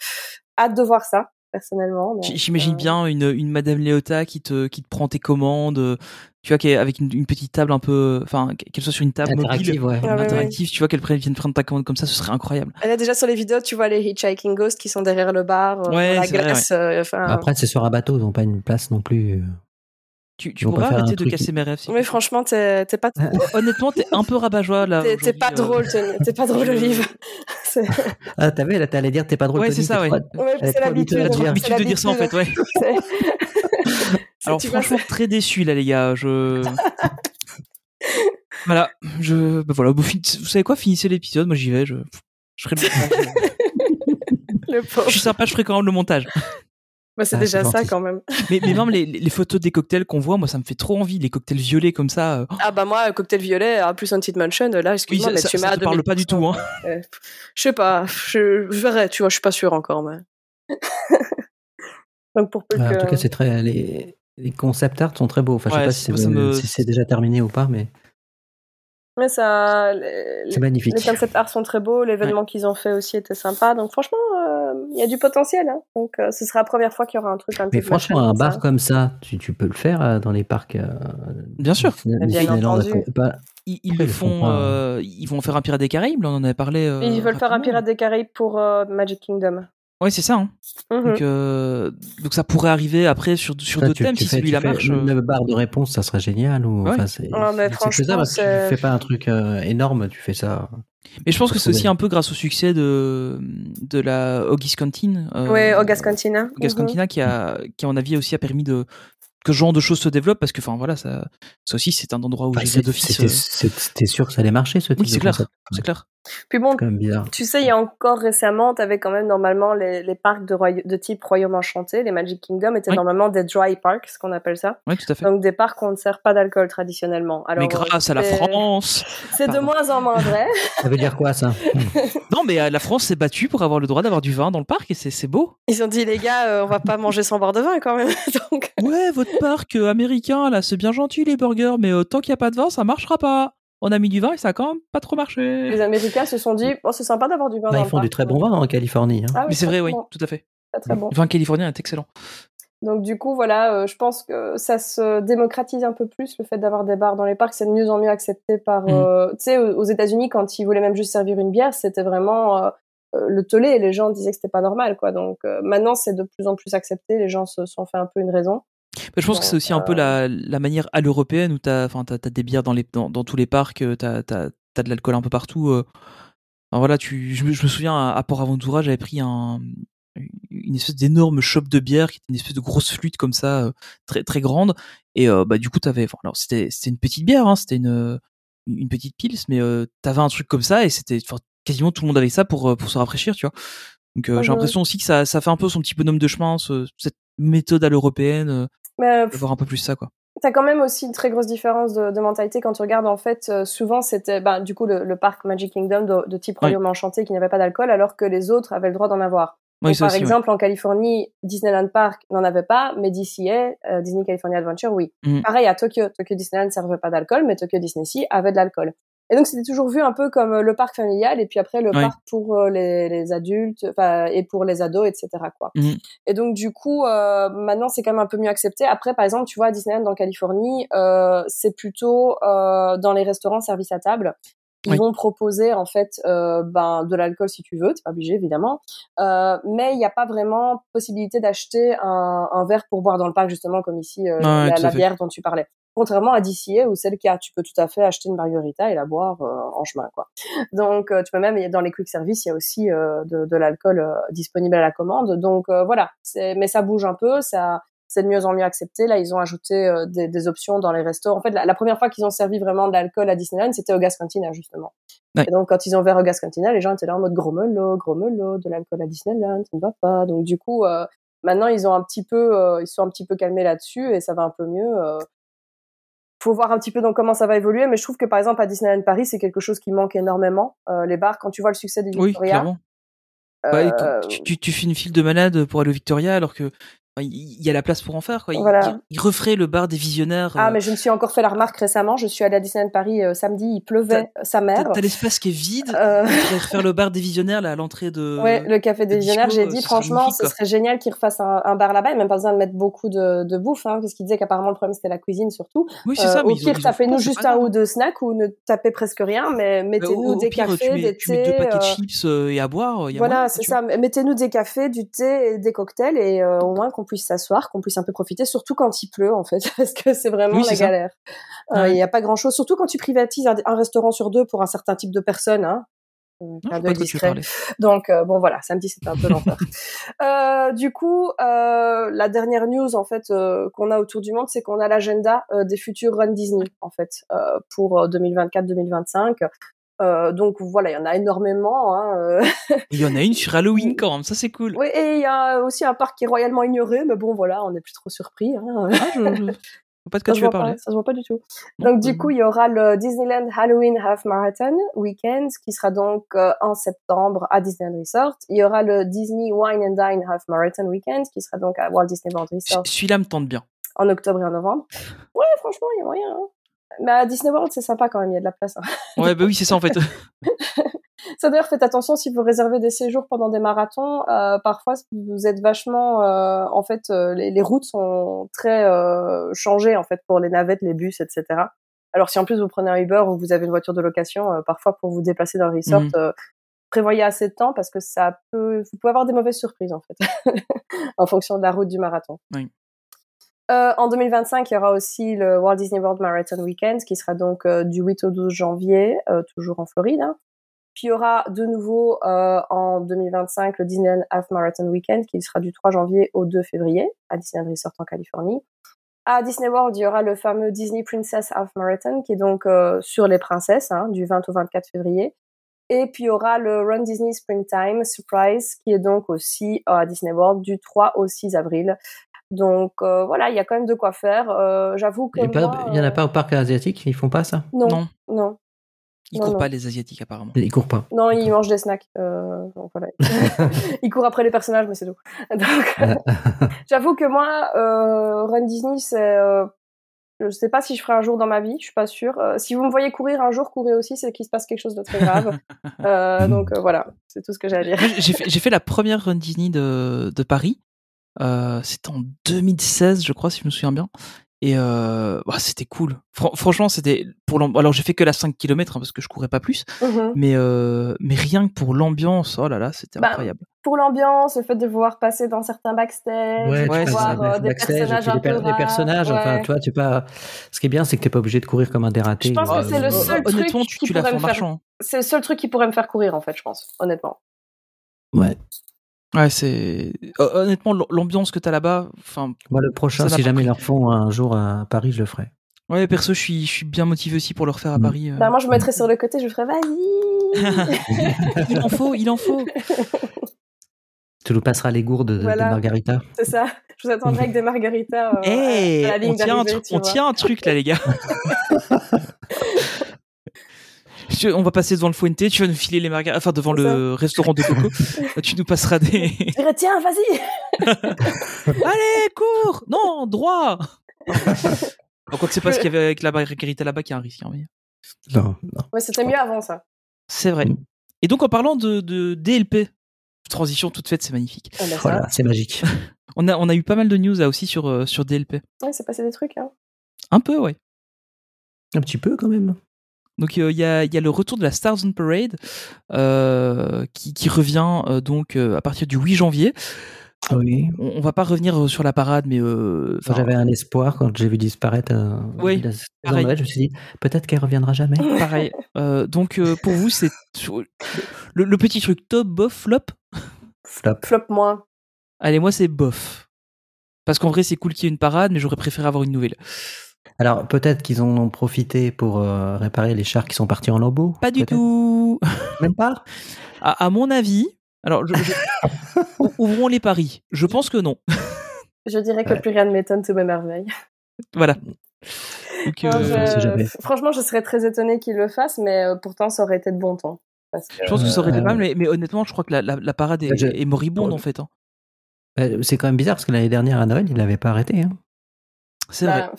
hâte de voir ça. personnellement. J'imagine euh, bien une, une Madame Léota qui te, qui te prend tes commandes, tu vois, qui est avec une, une petite table un peu, enfin, qu'elle soit sur une table Interactive, mobile, ouais. Ah ouais, interactive, tu vois, qu'elle vienne prendre ta commande comme ça, ce serait incroyable. Elle a déjà sur les vidéos, tu vois les hitchhiking ghosts qui sont derrière le bar, Ouais, la vrai, glace. euh, Après, c'est sur un bateau, ils n'ont pas une place non plus. Tu, tu pourrais arrêter de casser mes rêves. te mais franchement, t'es t'es pas, Honnêtement, t'es un peu rabat-joie là. t'es- pas euh. drôle, Tony. T'es pas drôle, je- Olive. Ah, t'as vu, là, t'allais dire, t'es pas drôle. Ouais, Tony, c'est ça, ouais. trop- ouais, Elle est c'est trop l'habitude. de dire ça en fait, ouais. C'est- Alors franchement, très déçu là, les gars. Je. voilà, je. Bah voilà, vous, fin- vous savez quoi Finissez l'épisode, moi j'y vais. Je. Je ferai le montage. le pauvre. je suis sympa, je ferai quand même le montage. Bah, c'est Ah, déjà ça quand même. Mais, mais même les, les photos des cocktails qu'on voit, moi ça me fait trop envie. Les cocktails violets comme ça. euh, Ah bah moi, cocktail violet, plus Haunted Mansion, là, Oui, excuse-moi, ça, mais ça, tu ça m'as parle pas du tout. Hein. Euh, Je sais pas, je, je verrai, tu vois, je suis pas sûre encore, mais. Donc pour peu Ouais, En que. tout cas, c'est très. Les, les concept art sont très beaux. Enfin, je sais Ouais, pas si c'est moi, ça me- si c'est déjà terminé ou pas, mais Mais ça, les, c'est magnifique. les concept art sont très beaux, l'événement qu'ils ont fait aussi était sympa, donc franchement, euh, il y a du potentiel. Hein. Donc euh, ce sera la première fois qu'il y aura un truc Haunted Mais franchement, un comme ça. bar comme ça, tu, tu peux le faire euh, dans les parcs. euh, Bien sûr. Bien entendu. pas- Ils, ils le font euh, vont faire un Pirate des Caraïbes. là, on en avait parlé. euh, Ils veulent faire un. Pirate des Caraïbes pour euh, Magic Kingdom. Ouais, c'est ça. Hein. Mhm. Donc, euh, donc ça pourrait arriver après sur, sur d'autres thèmes tu si fais- celui-là tu fais marche. euh. Une barre de réponse, ça serait génial. Ou, Ouais. enfin, c'est Ah, mais c'est franchement, faisable. parce que Tu fais pas un truc euh, énorme, tu fais ça. Mais je pense que c'est aussi un peu grâce au succès de, de la August Canteen. euh, Ouais, August Cantina. August Mhm. Cantina qui a, qui à mon avis aussi a permis de que ce genre de choses se développent parce que enfin voilà ça, ça aussi c'est un endroit où Enfin, j'ai d'office. C'était euh, sûr que ça allait marcher, ce type Oui, de c'est clair. C'est clair. Puis bon. Tu sais, il y a encore récemment, tu avais quand même normalement les, les parcs de, roya- de type Royaume Enchanté, les Magic Kingdom étaient Oui. normalement des dry parks, ce qu'on appelle ça. Oui, tout à fait. Donc des parcs où on ne sert pas d'alcool traditionnellement. Alors, mais grâce à la France. C'est de moins en moins vrai. Ça veut dire quoi, ça? Non, mais euh, la France s'est battue pour avoir le droit d'avoir du vin dans le parc et c'est c'est beau. Ils ont dit, les gars, euh, on va pas manger sans boire de vin quand même. Donc, Ouais, votre parc euh, américain là, c'est bien gentil les burgers, mais euh, tant qu'il y a pas de vin, ça marchera pas. On a mis du vin et ça a quand même pas trop marché. les Américains se sont dit, bon, c'est sympa d'avoir du vin Bah, dans Ils le font du très bon vin en Californie. hein. Ah oui, Mais c'est vrai, oui, tout à fait. très, très bon. Le vin californien est excellent. Donc du coup, voilà, euh, je pense que ça se démocratise un peu plus le fait d'avoir des bars dans les parcs, c'est de mieux en mieux accepté par. Mhm. euh, tu sais, aux aux États-Unis, quand ils voulaient même juste servir une bière, c'était vraiment euh, euh, le tollé et les gens disaient que c'était pas normal, quoi. Donc euh, maintenant, c'est de plus en plus accepté, les gens se sont fait un peu une raison. Je pense que c'est aussi un peu euh, la, la manière à l'européenne où t'as, enfin, t'as, t'as des bières dans, les, dans, dans tous les parcs, euh, t'as, t'as, t'as de l'alcool un peu partout. euh. Voilà, tu, je, me, je me souviens à, à Port Aventura, j'avais pris un, une espèce d'énorme chope de bière qui était une espèce de grosse flûte comme ça, très très grande. Et euh, bah du coup t'avais, enfin, alors c'était c'était une petite bière, hein, c'était une une petite pils, mais euh, t'avais un truc comme ça et c'était, enfin, quasiment tout le monde avait ça pour pour se rafraîchir, tu vois. Donc euh, j'ai l'impression aussi que ça ça fait un peu son petit bonhomme de chemin, ce- cette méthode à l'européenne, Mais de voir un peu plus ça, quoi. T'as quand même aussi une très grosse différence de, de mentalité quand tu regardes. En fait, euh, souvent c'était, ben, du coup, le, le parc Magic Kingdom de, de type. Royaume Enchanté qui n'avait pas d'alcool, alors que les autres avaient le droit d'en avoir. Oui, Donc, par aussi, ouais. exemple, en Californie, Disneyland Park n'en avait pas, mais DCA, euh, Disney California Adventure, oui. Mhm. Pareil à Tokyo. Tokyo Disneyland ne servait pas d'alcool, mais Tokyo Disney Sea avait de l'alcool. Et donc, c'était toujours vu un peu comme euh, le parc familial, et puis après, le parc pour euh, les, les adultes, et pour les ados, etc., quoi. Mhm. Et donc, du coup, euh, maintenant, c'est quand même un peu mieux accepté. Après, par exemple, tu vois, à Disneyland en Californie, euh, c'est plutôt euh, dans les restaurants service à table. Ils Oui. vont proposer en fait euh, ben de l'alcool si tu veux, t'es pas obligé évidemment, euh, mais il n'y a pas vraiment possibilité d'acheter un, un verre pour boire dans le parc justement comme ici euh, la, bière dont tu parlais. Contrairement à DCA où c'est le cas, tu peux tout à fait acheter une margarita et la boire euh, en chemin quoi. Donc euh, tu peux même dans les quick service il y a aussi euh, de, de l'alcool disponible à la commande. Donc voilà, mais ça bouge un peu, ça c'est de mieux en mieux accepté. Là, ils ont ajouté euh, des, des options dans les restos. En fait, la, la première fois qu'ils ont servi vraiment de l'alcool à Disneyland, c'était au Gas Cantina, justement. Ouais. Et donc, quand ils ont ouvert au Gas Cantina, les gens étaient là en mode gros melon, de l'alcool à Disneyland, ça ne va pas. Donc, du coup, euh, maintenant, ils ont un petit peu, euh, ils sont un petit peu calmés là-dessus et ça va un peu mieux. Faut voir un petit peu dans comment ça va évoluer, mais je trouve que par exemple à Disneyland Paris, c'est quelque chose qui manque énormément. Euh, les bars, quand tu vois le succès du Oui, Victoria, clairement. Ouais, euh, tu, tu, tu fais une file de malade pour aller au Victoria alors que Il il y a la place pour en faire, quoi. Il, Voilà. il- il referait le bar des visionnaires. Ah, euh, mais je me suis encore fait la remarque récemment. Je suis allée à Disneyland Paris euh, samedi, il pleuvait sa mère. t'as l'espace qui est vide. Euh, Il refaire le bar des visionnaires là à l'entrée de. Ouais, le café des visionnaires, j'ai euh, dit franchement, ce serait génial qu'ils refassent un, un bar là-bas, et même pas besoin de mettre beaucoup de, de bouffe, hein, parce qu'il disait qu'apparemment le problème c'était la cuisine surtout. Oui, c'est ça. mais au pire, tapez-nous juste un ou deux snacks ou ne tapez presque rien, mais Bah, mettez-nous des pire, cafés, mets, des tu mets deux thés. paquets de chips et à boire. il a voilà, c'est ça. Mettez-nous des cafés, du thé et des cocktails, et au moins qu'on puisse s'asseoir, qu'on puisse un peu profiter, surtout quand il pleut en fait, parce que c'est vraiment Oui, la galère. Euh, Il Ouais. n'y a pas grand-chose, surtout quand tu privatises un, un restaurant sur deux pour un certain type de personnes. Hein. Euh, Non, de discret. Donc euh, bon voilà, samedi c'était un peu l'enfer. Euh, du coup, euh, la dernière news en fait qu'on a autour du monde, c'est qu'on a l'agenda des futurs Run Disney en fait pour 2024-2025. Euh, donc voilà, il y en a énormément. Hein, euh. Il y en a une sur Halloween quand même, ça c'est cool. Oui, et il y a aussi un parc qui est royalement ignoré, mais bon voilà, on n'est plus trop surpris. Hein. Ah, je, pas de quoi Ça tu veux parler. pas, ça se voit pas du tout. Donc du coup, il y aura le Disneyland Halloween Half Marathon Weekend qui sera donc euh, en septembre à Disneyland Resort. Il y aura le Disney Wine and Dine Half Marathon Weekend qui sera donc à Walt Disney World Resort Celui-là me tente bien. en octobre et en novembre. Ouais, franchement, il y a moyen. Hein. Mais à Disney World, c'est sympa quand même, il y a de la place. hein. Ouais, bah oui, c'est ça en fait. Ça d'ailleurs, faites attention si vous réservez des séjours pendant des marathons. euh, parfois, vous êtes vachement, euh, en fait, euh, les, les routes sont très euh, changées en fait pour les navettes, les bus, etc. Alors si en plus vous prenez un Uber ou vous avez une voiture de location, euh, parfois pour vous déplacer dans le resort, Mhm. euh, prévoyez assez de temps parce que ça peut, vous pouvez avoir des mauvaises surprises en fait, en fonction de la route du marathon. Oui. Euh, en 2025, il y aura aussi le Walt Disney World Marathon Weekend, qui sera donc euh, du 8 au 12 janvier, euh, toujours en Floride. hein. Puis il y aura de nouveau en 2025 le Disneyland Half Marathon Weekend, qui sera du 3 janvier au 2 février à Disneyland Resort en Californie. À Disney World, il y aura le fameux Disney Princess Half Marathon, qui est donc sur les princesses, hein, du 20 au 24 février. Et puis il y aura le Run Disney Springtime Surprise, qui est donc aussi à Disney World du 3 au 6 avril. Donc euh, voilà, il y a quand même de quoi faire. Euh, J'avoue que Il y, a moi, pas- il y en a euh, pas au parc asiatique, ils font pas ça? Non, Non, non, ils Non, courent non. pas les asiatiques apparemment. Ils courent pas. non, ils mangent des snacks. Euh, donc voilà. ils courent après les personnages, mais c'est tout. Donc, j'avoue que moi, euh, Run Disney, c'est, euh, je sais pas si je ferai un jour dans ma vie, je suis pas sûre. Euh, si vous me voyez courir un jour, courez aussi, c'est qu'il se passe quelque chose de très grave. Euh, donc euh, voilà, c'est tout ce que j'ai à dire. Moi, j'ai fait, j'ai fait la première Run Disney de, de Paris. Euh, c'était en 2016, je crois, si je me souviens bien. Et euh, bah, c'était cool. Fran- franchement, c'était pour alors j'ai fait que la 5 km parce que je courais pas plus, mais euh, mais rien que pour l'ambiance, oh là là, c'était Bah, incroyable. Pour l'ambiance, le fait de voir passer dans certains backstage, Ouais, voir euh, des backstage, personnages un peu rares, personnages, enfin, toi, tu pas. Ce qui est bien, c'est que t'es pas obligé de courir comme un dératé. Je pense que Euh, c'est le Euh, seul truc honnêtement, tu, qui tu pourrait me faire- marchant. C'est le seul truc qui pourrait me faire courir, en fait, je pense, honnêtement. Ouais. Ouais, c'est Hon- honnêtement l'ambiance que t'as là-bas. Enfin, Moi, le prochain, si jamais ils le refont un jour à Paris, je le ferai. ouais, perso, je suis je suis bien motivé aussi pour le refaire à Mm. Paris. euh. Bah, moi, je me mettrais sur le côté, je ferais vas-y. il en faut, il en faut. Tu nous passeras les gourdes de, de Voilà. Margarita. C'est ça. Je vous attendrai avec des margaritas euh, Eh, à, la ligne on, tient un, on tient un truc là, les gars. Je- on va passer devant le Fuente, tu vas nous filer les margaritas, enfin devant le restaurant de Coco, tu nous passeras des. Je dirais, tiens, vas-y. Allez, cours Non, droit Bon, Quoi que c'est pas ce qu'il y avait avec la margarita là-bas qui a un risque. hein, mais- Non, non. Ouais, c'était mieux avant ça. C'est vrai. Mm. Et donc en parlant de, de DLP, transition toute faite, c'est magnifique. Ah, bah. Voilà, c'est magique. On a, on a eu pas mal de news là aussi sur, euh, sur DLP. Ouais, c'est passé des trucs. Hein. Un peu, ouais. Un petit peu quand même. Donc il y, a, y a le retour de la Stars on Parade euh, qui, qui revient euh, donc euh, à partir du 8 janvier. Oui. On, on va pas revenir euh, sur la parade, mais euh, J'avais un espoir quand j'ai vu disparaître euh, Oui, la. Noël, Je me suis dit, peut-être qu'elle reviendra jamais. pareil. Euh, donc euh, pour vous, c'est le, le petit truc top, bof, flop? Flop. Flop moins. Allez, moi c'est bof. Parce qu'en vrai, c'est cool qu'il y ait une parade, mais j'aurais préféré avoir une nouvelle. Alors, peut-être qu'ils en ont profité pour euh, réparer les chars qui sont partis en lambeaux. Pas du tout. Même pas? À, à mon avis, alors je- je- ouvrons les paris. Je pense que non. Je dirais que Ouais. plus rien ne m'étonne sous mes merveilles. Voilà. Donc, Non, euh, je-. Franchement, je serais très étonnée qu'ils le fassent, mais euh, pourtant, ça aurait été de bon. Parce que... Je pense que ça aurait été pas mal, mais, mais honnêtement, je crois que la, la- la parade est, Je- est moribonde en fait. hein. Euh, C'est quand même bizarre parce que l'année dernière à Noël, il l'avait pas arrêté. Hein. C'est vrai.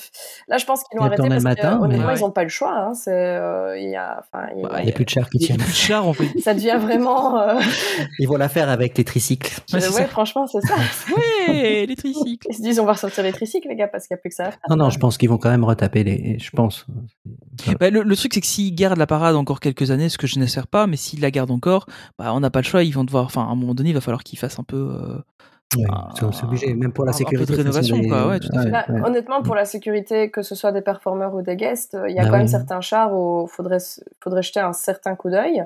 Là, je pense qu'ils l'ont Il arrêté parce le matin, que, honnêtement, mais- ils n'ont pas le choix. Hein. C'est, euh, il y a, il- Bah, n'y a plus de chars qui y tiennent. plus de char en fait. ça devient vraiment. euh, Ils vont la faire avec les tricycles. Ouais, ouais, ça. franchement, c'est ça. Ouais, les tricycles. Ils se disent, on va ressortir les tricycles, les gars, parce qu'il n'y a plus que ça. à faire. Non, non, je pense qu'ils vont quand même retaper les. Je pense. Bah, le, le truc, c'est que s'ils gardent la parade encore quelques années, ce que je n'espère pas, mais s'ils la gardent encore, bah, on n'a pas le choix. Ils vont devoir, enfin, à un moment donné, il va falloir qu'ils fassent un peu. euh, Ouais, Ah, c'est c'est obligé, même pour la un- un peu de sécurité. façon, rénovation, des- quoi, ouais, tout à fait. Bah. Honnêtement, pour la sécurité, que ce soit des performeurs ou des guests, euh, il y a Bah quand même certains chars où faudrait s- faudrait jeter un certain coup d'œil.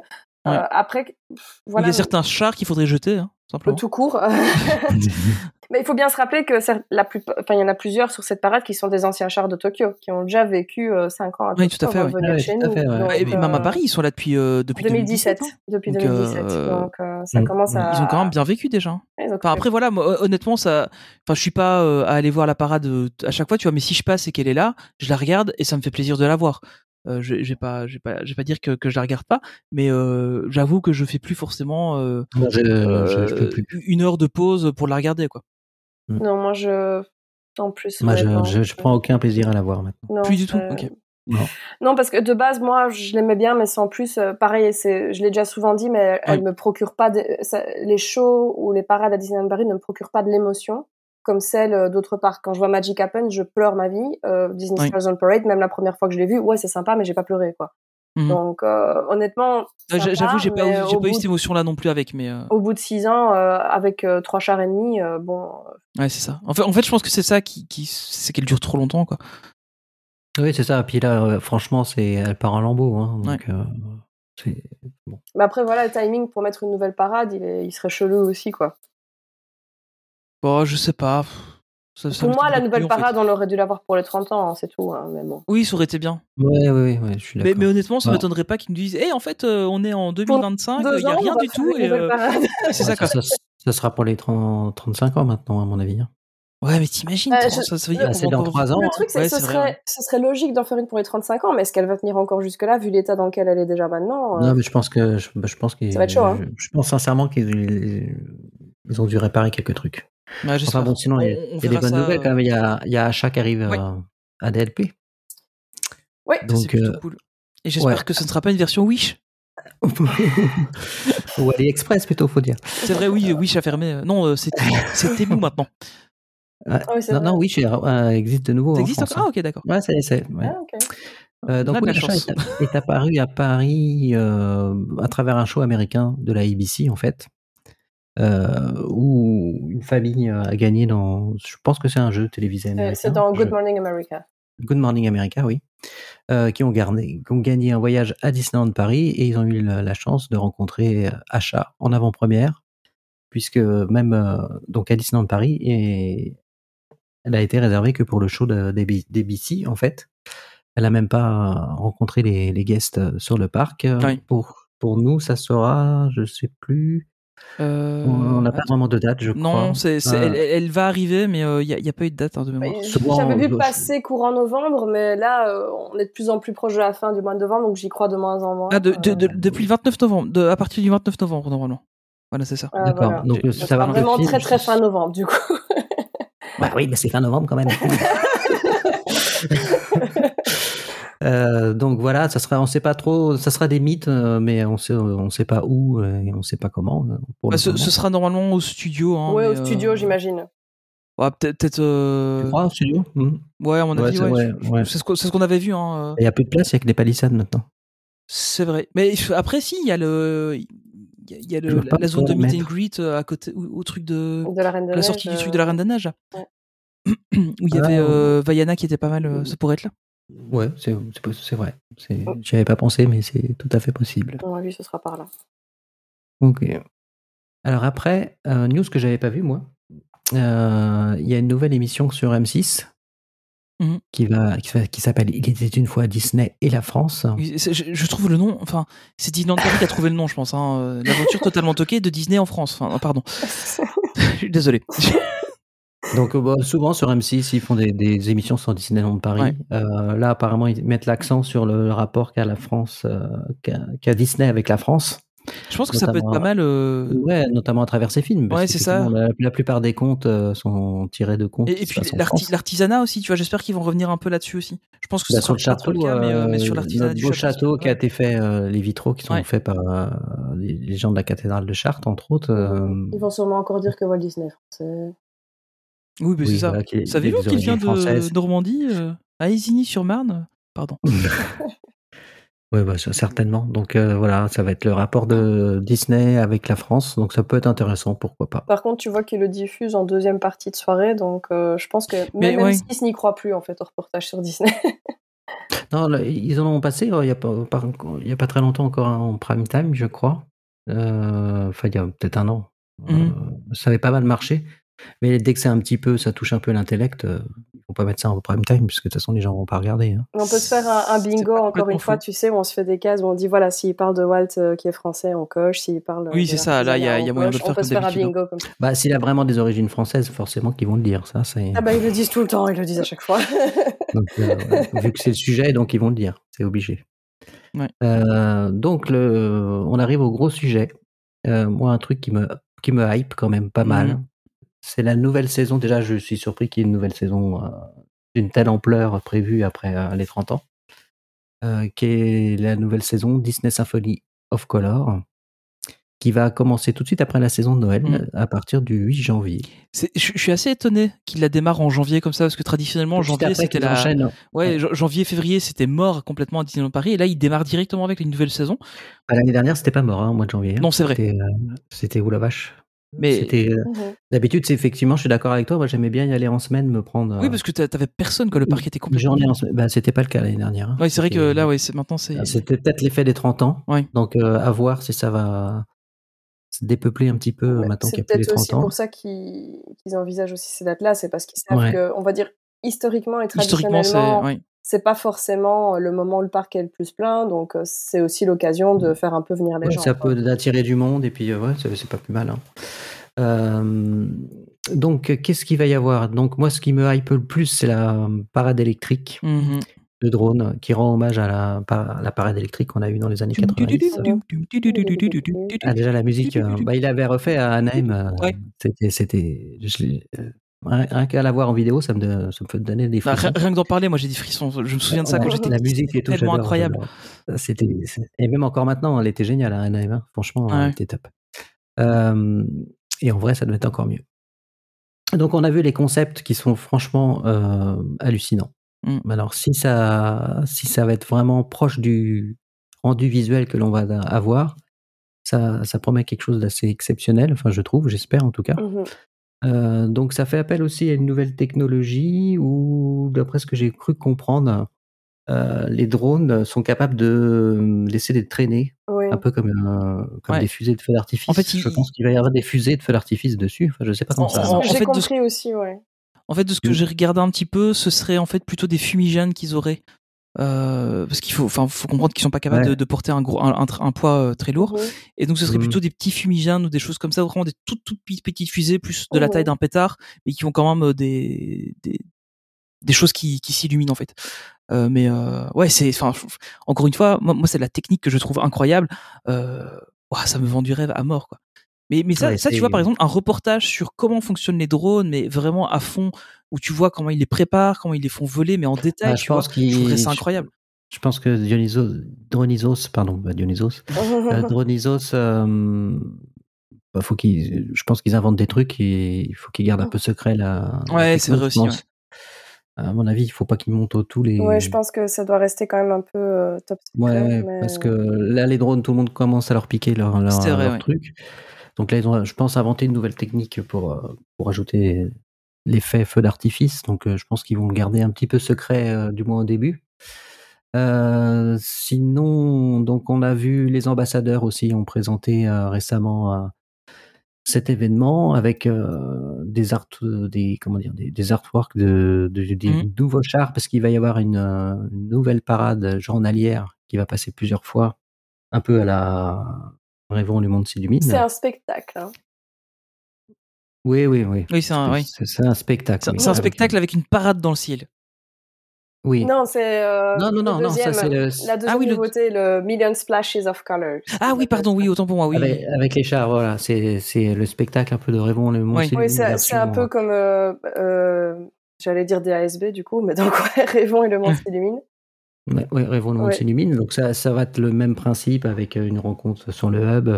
Euh, après, pff, voilà, il y a certains chars qu'il faudrait jeter, hein, simplement. tout court. Mais il faut bien se rappeler que la plus, enfin, il y en a plusieurs sur cette parade qui sont des anciens chars de Tokyo, qui ont déjà vécu 5 ans à Tokyo Oui, tout à fait, oui. chez tout à nous. fait, ouais. Donc, Ouais, et même à euh, Paris, ils sont là depuis, euh, depuis 2017. 2017. hein. Depuis Donc, 2017. euh, Donc, euh, ça mm, commence à. Ils ont quand même bien vécu déjà. hein. Ouais, Enfin, après, voilà, moi, honnêtement, ça. Enfin, je suis pas euh, à aller voir la parade euh, à chaque fois, tu vois, mais si je passe et qu'elle est là, je la regarde et ça me fait plaisir de la voir. Euh, je je vais pas, je vais pas, je vais pas dire que, que je la regarde pas, mais euh, j'avoue que je fais plus forcément euh, Moi, je, je, je peux euh, plus. une heure de pause pour la regarder, quoi. Non, moi, je. En plus. Moi, je, honnêtement, je, je prends aucun plaisir à la voir maintenant. Non, Plus du tout. euh, Ok. Non, parce que de base, moi, je l'aimais bien, mais sans plus. euh, pareil, c'est, je l'ai déjà souvent dit, mais elle me procure pas de, ça- les shows ou les parades à Disneyland Paris ne me procurent pas de l'émotion comme celle euh, d'autre part. Quand je vois Magic Happen, je pleure ma vie. Euh, Disney Parade, même la première fois que je l'ai vu, ouais, c'est sympa, mais j'ai pas pleuré, quoi. Mhm. Donc, euh, honnêtement, Euh, J'avoue, j'ai pas, mais eu- j'ai au pas eu cette émotion-là non plus avec, mais euh, Au bout de six ans, euh, avec euh, trois chars et demi, euh, bon, ouais, c'est ça. En fait, en fait, je pense que c'est ça qui, qui c'est qu'elle dure trop longtemps, quoi. Oui, c'est ça. Puis là, euh, franchement, c'est elle part en lambeau. Hein, donc, euh, c'est bon. mais après, voilà, le timing pour mettre une nouvelle parade, il, est, il serait chelou aussi, quoi. Bon, je sais pas. Ça- ça Pour me moi, la nouvelle plus, en fait. parade, on aurait dû l'avoir pour les 30 ans, hein, c'est tout, hein, mais bon. Oui, ça aurait été bien. Ouais, ouais, ouais, ouais, je suis Mais, honnêtement, ça Ouais. m'étonnerait pas qu'ils nous disent Eh, en fait, euh, on est en 2025, il n'y a rien du tout. Et, euh, c'est ça, quoi. ça, ça- ça sera pour les 30, 35 ans maintenant, à mon avis. hein. Ouais, mais t'imagines, Euh, je- ça, veut dire c'est dans encore- 3 ans. Le truc, c'est Ouais, que ce serait, ouais. ce serait logique d'en faire une pour les 35 ans, mais est-ce qu'elle va tenir encore jusque-là, vu l'état dans lequel elle est déjà maintenant euh, Non, mais je pense que je, bah, je pense qu'ils- Ça va être chaud, hein. je, je pense sincèrement qu'ils ils ont dû réparer quelques trucs. Ouais, j'espère. Enfin bon, sinon il y a, On- on il y a des bonnes ça, nouvelles euh, quand même. Il y a, il y a Achat qui arrive Ouais. euh, à DLP. Oui, Ça, Donc, plutôt euh, cool. Et j'espère ouais. que ce ne sera pas une version Wish. Ou AliExpress plutôt, faut dire. C'est vrai, oui, Wish a fermé. Euh, Non, euh, c'est c'est Temu maintenant. Ouais. oui, c'est non, euh, existe de nouveau. Ça en existe France, encore Ah, hein. ok, d'accord. Ouais, c'est, ouais. Ah. Euh, donc oui, est, est apparu à Paris euh, à travers un show américain de la ABC en fait, euh, où une famille euh, a gagné dans. Je pense que c'est un jeu télévisé Euh, américain. C'est dans Good Morning America. Good Morning America, oui, euh, qui ont, gardé, qui ont gagné un voyage à Disneyland Paris et ils ont eu la, la chance de rencontrer euh, Achat en avant-première, puisque même euh, donc à Disneyland Paris, et elle a été réservée que pour le show de, d'AB- d'ABC en fait. Elle a même pas rencontré les, les guests euh, sur le parc. Euh, Oui. Pour, pour nous, ça sera, je sais plus, Euh, on n'a pas vraiment de date, je crois. Non, c'est, c'est- Euh, elle, elle va arriver, mais il n'y a, y a pas eu de date hein, de mémoire. J'avais vu euh, passer courant novembre, mais là, euh, on est de plus en plus proche de la fin du mois de novembre, donc j'y crois de moins en moins. Ah, de, de- Euh, de- depuis le 29 novembre, de, à partir du 29 novembre, normalement. Voilà, c'est ça. ah, D'accord. voilà. Donc, ça va vraiment peut-être- très très fin novembre, du coup. Bah oui, mais c'est fin novembre quand même. Euh, donc voilà, ça sera, on sait pas trop, ça sera des mythes, euh, mais on sait, on sait pas où euh, et on sait pas comment. Pour Bah, ce, ce sera normalement au studio. Hein, ouais, au studio, euh, j'imagine. ouais, peut-être. euh, Tu crois au studio? Mhm. Ouais, à mon Ouais, avis, c'est ouais. ouais. C'est ce qu'on ce qu'on avait vu. Hein, euh, Il y a plus de place, il y a que des palissades maintenant. C'est vrai. Mais après, si, il y a le. Il y a, il y a le- la, la zone de meet le and greet à côté, au, au truc de. De la Reine de la Neige, sortie du truc de la Reine des Neiges. ouais. Où il y Ah, avait ouais. euh, Vaiana qui était pas mal. ça pourrait être là. Ouais, c'est c'est vrai. C'est- J'y avais pas pensé, mais c'est tout à fait possible. Mon avis, ce sera par là. Ok. Alors après, euh, news que j'avais pas vu moi, euh, il y a une nouvelle émission sur M6 Mhm. qui va qui, s'appelle Il était une fois Disney et la France. Oui, Je, je trouve le nom. Enfin, c'est Disneyland Paris qui a trouvé le nom, je pense. Hein, euh, L'aventure totalement toquée de Disney en France. Enfin, pardon. Je suis Désolé. Donc euh, bah, souvent sur M6 ils font des, des émissions sur Disneyland Paris. Ouais. Euh, là apparemment ils mettent l'accent sur le rapport qu'a la France, euh, qu'a Disney avec la France. Je pense que ça peut être pas mal. euh, Ouais, notamment à travers ces films. parce Ouais, c'est ça. La, la plupart des contes euh, sont tirés de contes. Et, puis l'artisanat aussi, tu vois, j'espère qu'ils vont revenir un peu là-dessus aussi. Je pense que Bah, sur le sera pas trop château, le cas, mais, mais sur l'artisanat du beau château. château qui a été fait, euh, les vitraux qui sont Ouais. faits par euh, les, gens de la cathédrale de Chartres, entre autres. euh, Ils vont sûrement encore dire que Walt Disney français. Oui, mais oui, c'est ça. voilà, Savez-vous qu'il vient de françaises. Normandie, euh, à Isigny-sur-Marne Pardon. Oui, bah, certainement. Donc euh, voilà, ça va être le rapport de Disney avec la France. Donc ça peut être intéressant, pourquoi pas. Par contre, tu vois qu'ils le diffusent en deuxième partie de soirée, donc euh, je pense que Mais même, même ouais. s'ils n'y croient plus en fait au reportage sur Disney. Non, là, ils en ont passé euh, il n'y a, pas- pas- il y a pas très longtemps encore en prime time, je crois. Euh, Enfin, il y a peut-être un an. Euh, Mhm. ça avait pas mal marché. Mais dès que c'est un petit peu, ça touche un peu l'intellect, euh, vont pas mettre ça en prime time, puisque de toute façon, les gens vont pas regarder. hein. on peut se faire un, bingo encore une fois, tu sais, où on se fait des cases où on dit voilà, s'il parle de Walt euh, qui est français, on coche. S'il parle. Oui, c'est ça, là, il y a- y moyen de le faire On peut comme se faire un hein. bingo comme ça. Bah, s'il a vraiment des origines françaises, forcément qu'ils vont le dire. Ça, c'est. Ah bah ils le disent tout le temps, ils le disent à chaque fois. Donc, euh, ouais, vu que c'est le sujet, donc ils vont le dire, c'est obligé. Ouais. Euh, donc, le, on arrive au gros sujet. Euh, moi, un truc qui me, qui me hype quand même pas mal, Mhm. C'est la nouvelle saison. Déjà, je suis surpris qu'il y ait une nouvelle saison euh, d'une telle ampleur prévue après euh, les 30 ans, euh, qui est la nouvelle saison Disney Symphony of Color, qui va commencer tout de suite après la saison de Noël, Mhm. à partir du 8 janvier. Je je suis assez étonné qu'il la démarre en janvier comme ça, parce que traditionnellement, Tout janvier, c'était la. enchaînent. Ouais, jan- janvier, février, c'était mort complètement à Disneyland Paris, et là, il démarre directement avec une nouvelle saison. Bah, L'année dernière, c'était pas mort, hein, au mois de janvier. hein. Non, c'est vrai. C'était, euh, C'était où la vache Mais C'était euh, Mhm. d'habitude, c'est effectivement. Je suis d'accord avec toi. Moi, j'aimais bien y aller en semaine, me prendre. oui, euh, parce que t'a- t'avais personne, que le parc était complètement. vide. en semaine. Bah, c'était pas le cas l'année dernière. hein. Ouais, c'est vrai que là, ouais, c'est maintenant, c'est. C'était peut-être l'effet des 30 ans. Ouais. Donc, euh, à voir si ça va se dépeupler un petit peu Ouais, maintenant qu'il C'est y a plus les peut-être 30 aussi ans. pour ça qu'ils envisagent aussi ces dates-là, c'est parce qu'ils savent Ouais. que, on va dire, historiquement et Historiquement, c'est. traditionnellement, ouais. C'est pas forcément le moment où le parc est le plus plein, donc euh, c'est aussi l'occasion de faire un peu venir les Ouais, gens. ça quoi. peut attirer du monde et puis euh, ouais, c'est pas plus mal. hein. Euh, donc, euh, qu'est-ce qu'il va y avoir Donc, moi, ce qui me hype le plus, c'est la parade électrique Mhm. de drone qui rend hommage à la, par- la parade électrique qu'on a eue dans les années 90. Ah, déjà, la musique, euh, bah, il avait refait à Anaheim. euh, Ouais. C'était, rien qu'à la voir en vidéo, ça me, donne- ça me fait donner des Bah, frissons. rien rien que d'en parler, moi j'ai des frissons. Je me souviens de ça quand j'étais la musique et tout, tellement incroyable. C'était, et même encore maintenant, elle était géniale à Anaheim. hein. Franchement, Ouais. elle était top. Euh, et en vrai, ça devait être encore mieux. Donc, on a vu les concepts qui sont franchement euh, hallucinants. Mm. Alors, si ça, si ça va être vraiment proche du rendu visuel que l'on va avoir, ça, ça promet quelque chose d'assez exceptionnel. Enfin, je trouve, j'espère en tout cas. Mhm. Euh, donc ça fait appel aussi à une nouvelle technologie où, d'après ce que j'ai cru comprendre, euh, les drones sont capables de laisser des traînées, Oui. un peu comme, euh, comme Ouais. des fusées de feu d'artifice. En fait, je il- pense qu'il va y avoir des fusées de feu d'artifice dessus. Enfin, je sais pas comment En- ça. En- marche. j'ai fait, de ce- compris aussi, ouais. En fait, de ce que Mm. j'ai regardé un petit peu, ce serait en fait plutôt des fumigènes qu'ils auraient. Euh, parce qu'il faut, enfin, faut comprendre qu'ils sont pas capables Ouais. de, de porter un gros, un, un poids euh, très lourd. Et donc, ce serait Mhm. plutôt des petits fumigènes ou des choses comme ça, vraiment des toutes, toutes petites petites fusées, plus de la taille d'un pétard, mais qui ont quand même euh, des, des, des choses qui, qui s'illuminent en fait. Euh, mais euh, ouais, c'est, enfin, encore une fois, moi, moi c'est la technique que je trouve incroyable. Euh, ouah, ça me vend du rêve à mort, quoi. Mais, mais ça, Ouais, ça, tu vois, par exemple, un reportage sur comment fonctionnent les drones, mais vraiment à fond, où tu vois comment ils les préparent, comment ils les font voler, mais en détail, Ah, tu je pense vois, je trouverais ça incroyable. Je pense que Dionysos, Dionysos, pardon, pas Dionysos, euh, Dionysos, euh, bah, faut qu'ils, je pense qu'ils inventent des trucs et il faut qu'ils gardent un peu secret la Ouais, c'est vrai aussi. À mon avis, il faut pas qu'ils montent au tous les. Ouais, je pense que ça doit rester quand même un peu euh, top Ouais, secret. ouais, mais- parce que là, les drones, tout le monde commence à leur piquer leur, leur, C'est vrai, leur ouais. truc. Donc là, ils ont, je pense, inventé une nouvelle technique pour, euh, pour ajouter l'effet feu d'artifice. Donc euh, je pense qu'ils vont le garder un petit peu secret, euh, du moins au début. Euh, sinon, donc on a vu les ambassadeurs aussi ont présenté euh, récemment euh, cet événement avec des art, des comment dire, des, des artworks de, de- des Mhm. nouveaux chars parce qu'il va y avoir une, une nouvelle parade journalière qui va passer plusieurs fois, un peu à la Rêvons le monde s'illumine. C'est un spectacle. hein. Oui, oui, oui. Oui, c'est un, oui. Spectacle. C'est oui, un avec- spectacle avec une parade dans le ciel. Oui. Non, c'est euh, Non, non, non, non, ça, le- La deuxième Ah oui, nouveauté, le Million Splashes of Color. Ah oui, pardon, oui, autant pour moi, oui. Avec, avec les chars, voilà, c'est c'est le spectacle un peu de Rêvons le Mont Oui. Oui, c'est un peu comme, euh, euh, j'allais dire des ASB du coup, mais donc ouais, Rêvons et le monde s'illumine. Ouais, ouais, Rêvons le monde Ouais. s'illumine. Donc ça, ça va être le même principe avec euh, une rencontre sur le hub,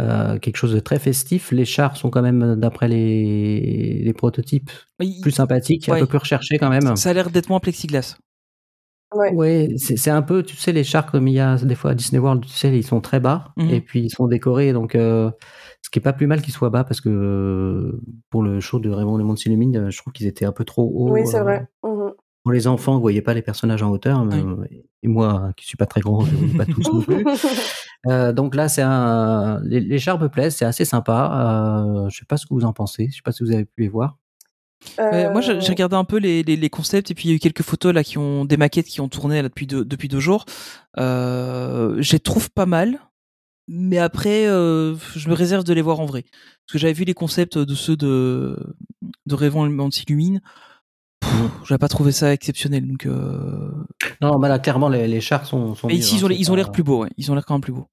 euh, quelque chose de très festif. Les chars sont quand même, d'après les, les prototypes, plus sympathiques, Ouais. un peu plus recherchés quand même. Ça a l'air d'être moins plexiglas. Ouais. Ouais, c'est un peu, tu sais, les chars comme il y a des fois à Disney World, tu sais, ils sont très bas Mhm. et puis ils sont décorés. Donc, euh, ce qui est pas plus mal qu'ils soient bas parce que euh, pour le show de Raymond Le Monde s'illumine, je trouve qu'ils étaient un peu trop hauts. Oui, c'est euh, vrai. Pour les enfants, vous voyez pas les personnages en hauteur. mais- Et moi, qui suis pas très grand, je ne pas tous non plus. Euh, donc là, c'est un. Les, les chars me plaisent, c'est assez sympa. Euh, je sais pas ce que vous en pensez. Je sais pas si vous avez pu les voir. Ouais, moi, j'ai Euh, regardé un peu les, les, les concepts et puis il y a eu quelques photos là qui ont des maquettes qui ont tourné là, depuis deux, depuis deux jours. Euh, je les trouve pas mal, mais après, euh, je me réserve de les voir en vrai parce que j'avais vu les concepts de ceux de de monde s'illumine. Pff, J'avais pas trouvé ça exceptionnel. Donc, euh... Non, bah là, clairement, les, les chars sont. sont mais ici, ils hein, ont, ils ont l'air plus beaux. Ouais. Ils ont l'air quand même plus beaux.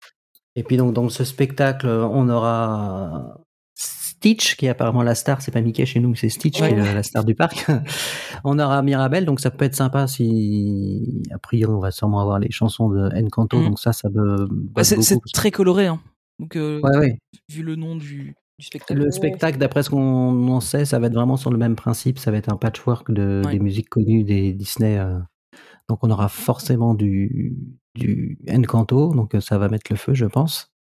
Et puis donc dans ce spectacle, on aura Stitch qui est apparemment la star. C'est pas Mickey chez nous, c'est Stitch Ouais. qui est la- star du parc. on aura Mirabelle, donc ça peut être sympa si a priori on va sûrement avoir les chansons de Encanto, Mhm. donc ça, ça. Bah, botte c'est très coloré. Hein. Donc, euh, ouais. vu le nom du, du spectacle. Le spectacle, d'après ce qu'on en sait, ça va être vraiment sur le même principe. Ça va être un patchwork de, Ouais. des musiques connues des Disney. euh. Donc, on aura forcément du, du Encanto. Donc, euh, ça va mettre le feu, je pense.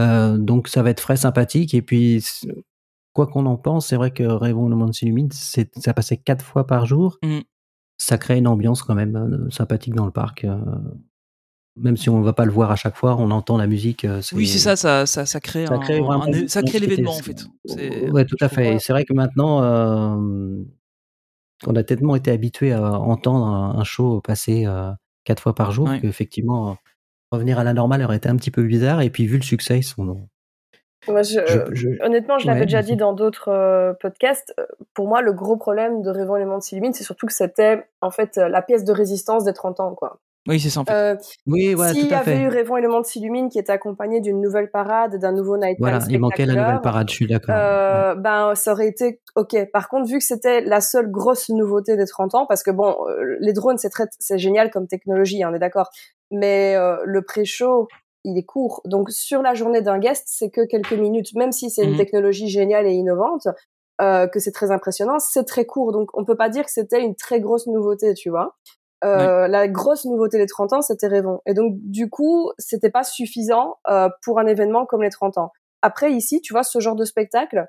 Euh, donc, ça va être frais, sympathique. Et puis, quoi qu'on en pense, c'est vrai que Rêvons le monde s'illumine, c'est- ça passait quatre fois par jour. Mhm. Ça crée une ambiance quand même sympathique dans le parc. euh. Même si on ne va pas le voir à chaque fois, on entend la musique. euh, Oui, c'est ça, ça, ça, ça crée, ça crée un- ça crée l'événement en fait. C'est- Ouais, tout à fait. C'est vrai que maintenant, euh, on a tellement été habitué à entendre un, un show passer euh, quatre fois par jour Ouais. qu'effectivement, revenir à la normale aurait été un petit peu bizarre. Et puis, vu le succès, ils sont. Moi, je- Je- je- Honnêtement, je l'avais déjà dit dans d'autres euh, podcasts. Pour moi, le gros problème de Rêvons les mondes s'illuminent, c'est surtout que c'était en fait la pièce de résistance des 30 ans, quoi. Oui, c'est ça en fait. Euh, Oui, voilà, S'il y à avait eu. Rêvons et le monde s'illumine qui était accompagné d'une nouvelle parade, d'un nouveau nighttime Voilà, il manquait la nouvelle parade, je suis d'accord. euh, ben ça aurait été ok. Par contre, vu que c'était la seule grosse nouveauté des 30 ans, parce que bon, euh, les drones c'est très c'est génial comme technologie, hein, on est d'accord, mais euh, le pré-show il est court, donc sur la journée d'un guest c'est que quelques minutes, même si c'est une Mhm. technologie géniale et innovante, euh, que c'est très impressionnant, c'est très court, donc on peut pas dire que c'était une très grosse nouveauté, tu vois. Euh, La grosse nouveauté des 30 ans, c'était Rêvons. Et donc, du coup, c'était pas suffisant euh, pour un événement comme les 30 ans. Après, ici, tu vois, ce genre de spectacle,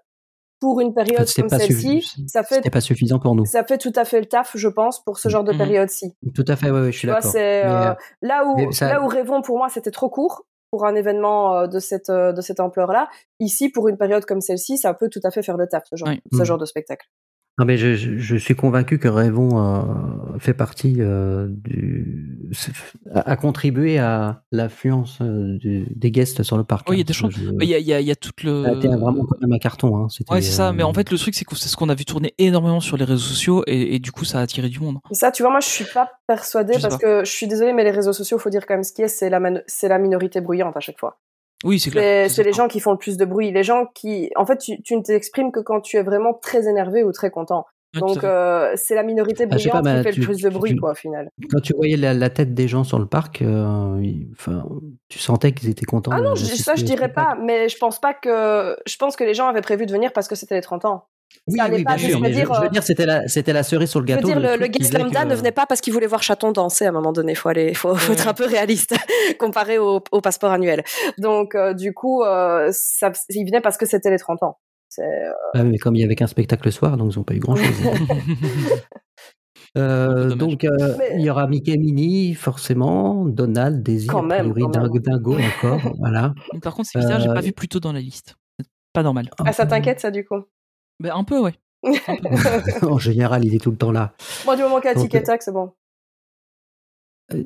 pour une En fait, période comme celle-ci, ça fait, c'était pas suffisant pour nous. ça fait tout à fait le taf, je pense, pour ce genre de Mhm. période-ci. Tout à fait, ouais, je suis d'accord. euh, là où ça- là où Rêvons pour moi c'était trop court pour un événement de cette de cette ampleur-là. Ici, pour une période comme celle-ci, ça peut tout à fait faire le taf, ce genre, Oui. ce genre de spectacle. Non, mais je, je, je suis convaincu que Rêvons euh, fait partie euh, du. a, a contribué à l'affluence euh, du- des guests sur le parc. Oui, il y a hein. des choses. Je- Il y a, il y a, il y a tout le. Ça a été vraiment quand même un carton. Hein. Ouais, c'est ça. Mais en fait, le truc, c'est que c'est ce qu'on a vu tourner énormément sur les réseaux sociaux et, et du coup, ça a attiré du monde. Ça, tu vois, moi, je suis pas persuadée parce pas. que je suis désolée, mais les réseaux sociaux, faut dire quand même ce qui est, c'est la, man- c'est la minorité bruyante à chaque fois. Oui, c'est clair. C'est les gens qui font le plus de bruit. Les gens qui, en fait, tu, tu ne t'exprimes que quand tu es vraiment très énervé ou très content. Ouais, Donc, euh, c'est la minorité Ah, pas, bruyante qui mais fait le tu- plus de bruit, tu- quoi, au final. Quand tu voyais la, la tête des gens sur le parc, euh, il- tu sentais qu'ils étaient contents. Ah non, ça, je dirais pas, mais je pense pas que, je pense que les gens avaient prévu de venir parce que c'était les 30 ans. Oui, Ça allait oui, pas bien juste sûr. me Mais je, dire, je veux euh, dire, c'était la, c'était la cerise sur le Je veux gâteau. dire, le, le guest lambda que- ne venait pas parce qu'il voulait voir Chaton danser à un moment donné. Faut aller, faut, faut être un peu réaliste comparé au, au passeport annuel. Donc, euh, du coup, euh, ça, il venait parce que c'était les 30 ans. Euh, Ah oui, mais comme il y avait qu'un spectacle le soir, donc ils n'ont pas eu. Euh, peu dommage. donc, euh, Mais- il y aura Mickey Minnie, forcément, Donald, Daisy, Quand même, priori, quand même. Dingo, Dingo encore, voilà. Par contre, c'est bizarre, j'ai Euh, pas vu plus tôt dans la liste. Pas normal. ah, ça t'inquiète, ça, du coup? Mais un peu, ouais. en général, il est tout le temps là. Moi, du moment qu'il y a Donc, Ticket Tac, c'est bon.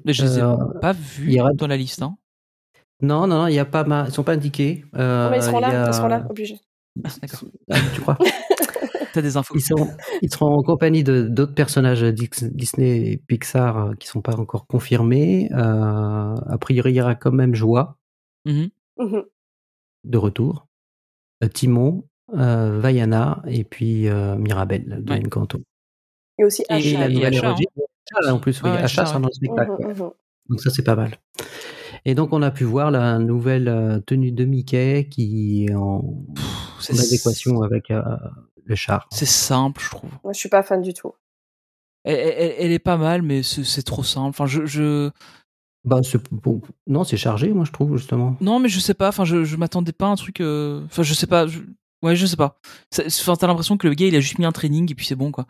Mais je les ai Euh, pas il vus y aura- dans la liste. Hein. Non, non, non, il y a pas ma... ils sont pas indiqués. Euh, Non, mais ils seront là, a- ils seront là, obligés. Ah, D'accord. Ah, tu crois? T'as des infos. Ils, sont, ils seront en compagnie de d'autres personnages Disney et Pixar euh, qui sont pas encore confirmés. Euh, a priori, il y aura quand même Joie Mhm. Mhm. de retour, euh, Timon, euh, Vaiana et puis euh, Mirabelle de Ouais. Encanto. Et aussi Et- Et Asha. la et nouvelle Asha, Asha, en plus, oui, Asha Asha, sera dans le spectacle. Mhm, ouais. mhm. Donc ça, c'est pas mal. Et donc, on a pu voir la nouvelle euh, tenue de Mickey qui est en, C'est en adéquation avec euh, le char. c'est simple, je trouve. Moi, je suis pas fan du tout. Elle, elle- elle est pas mal, mais c'est c'est trop simple. Enfin, je, je... Bah, c'est- bon, non, c'est chargé, moi, je trouve, justement. Non, mais je sais pas. Enfin, je, je m'attendais pas à un truc. euh, Enfin, je sais pas. je- Ouais, je sais pas. Enfin, t'as l'impression que le gars, il a juste mis un training et puis c'est bon, quoi.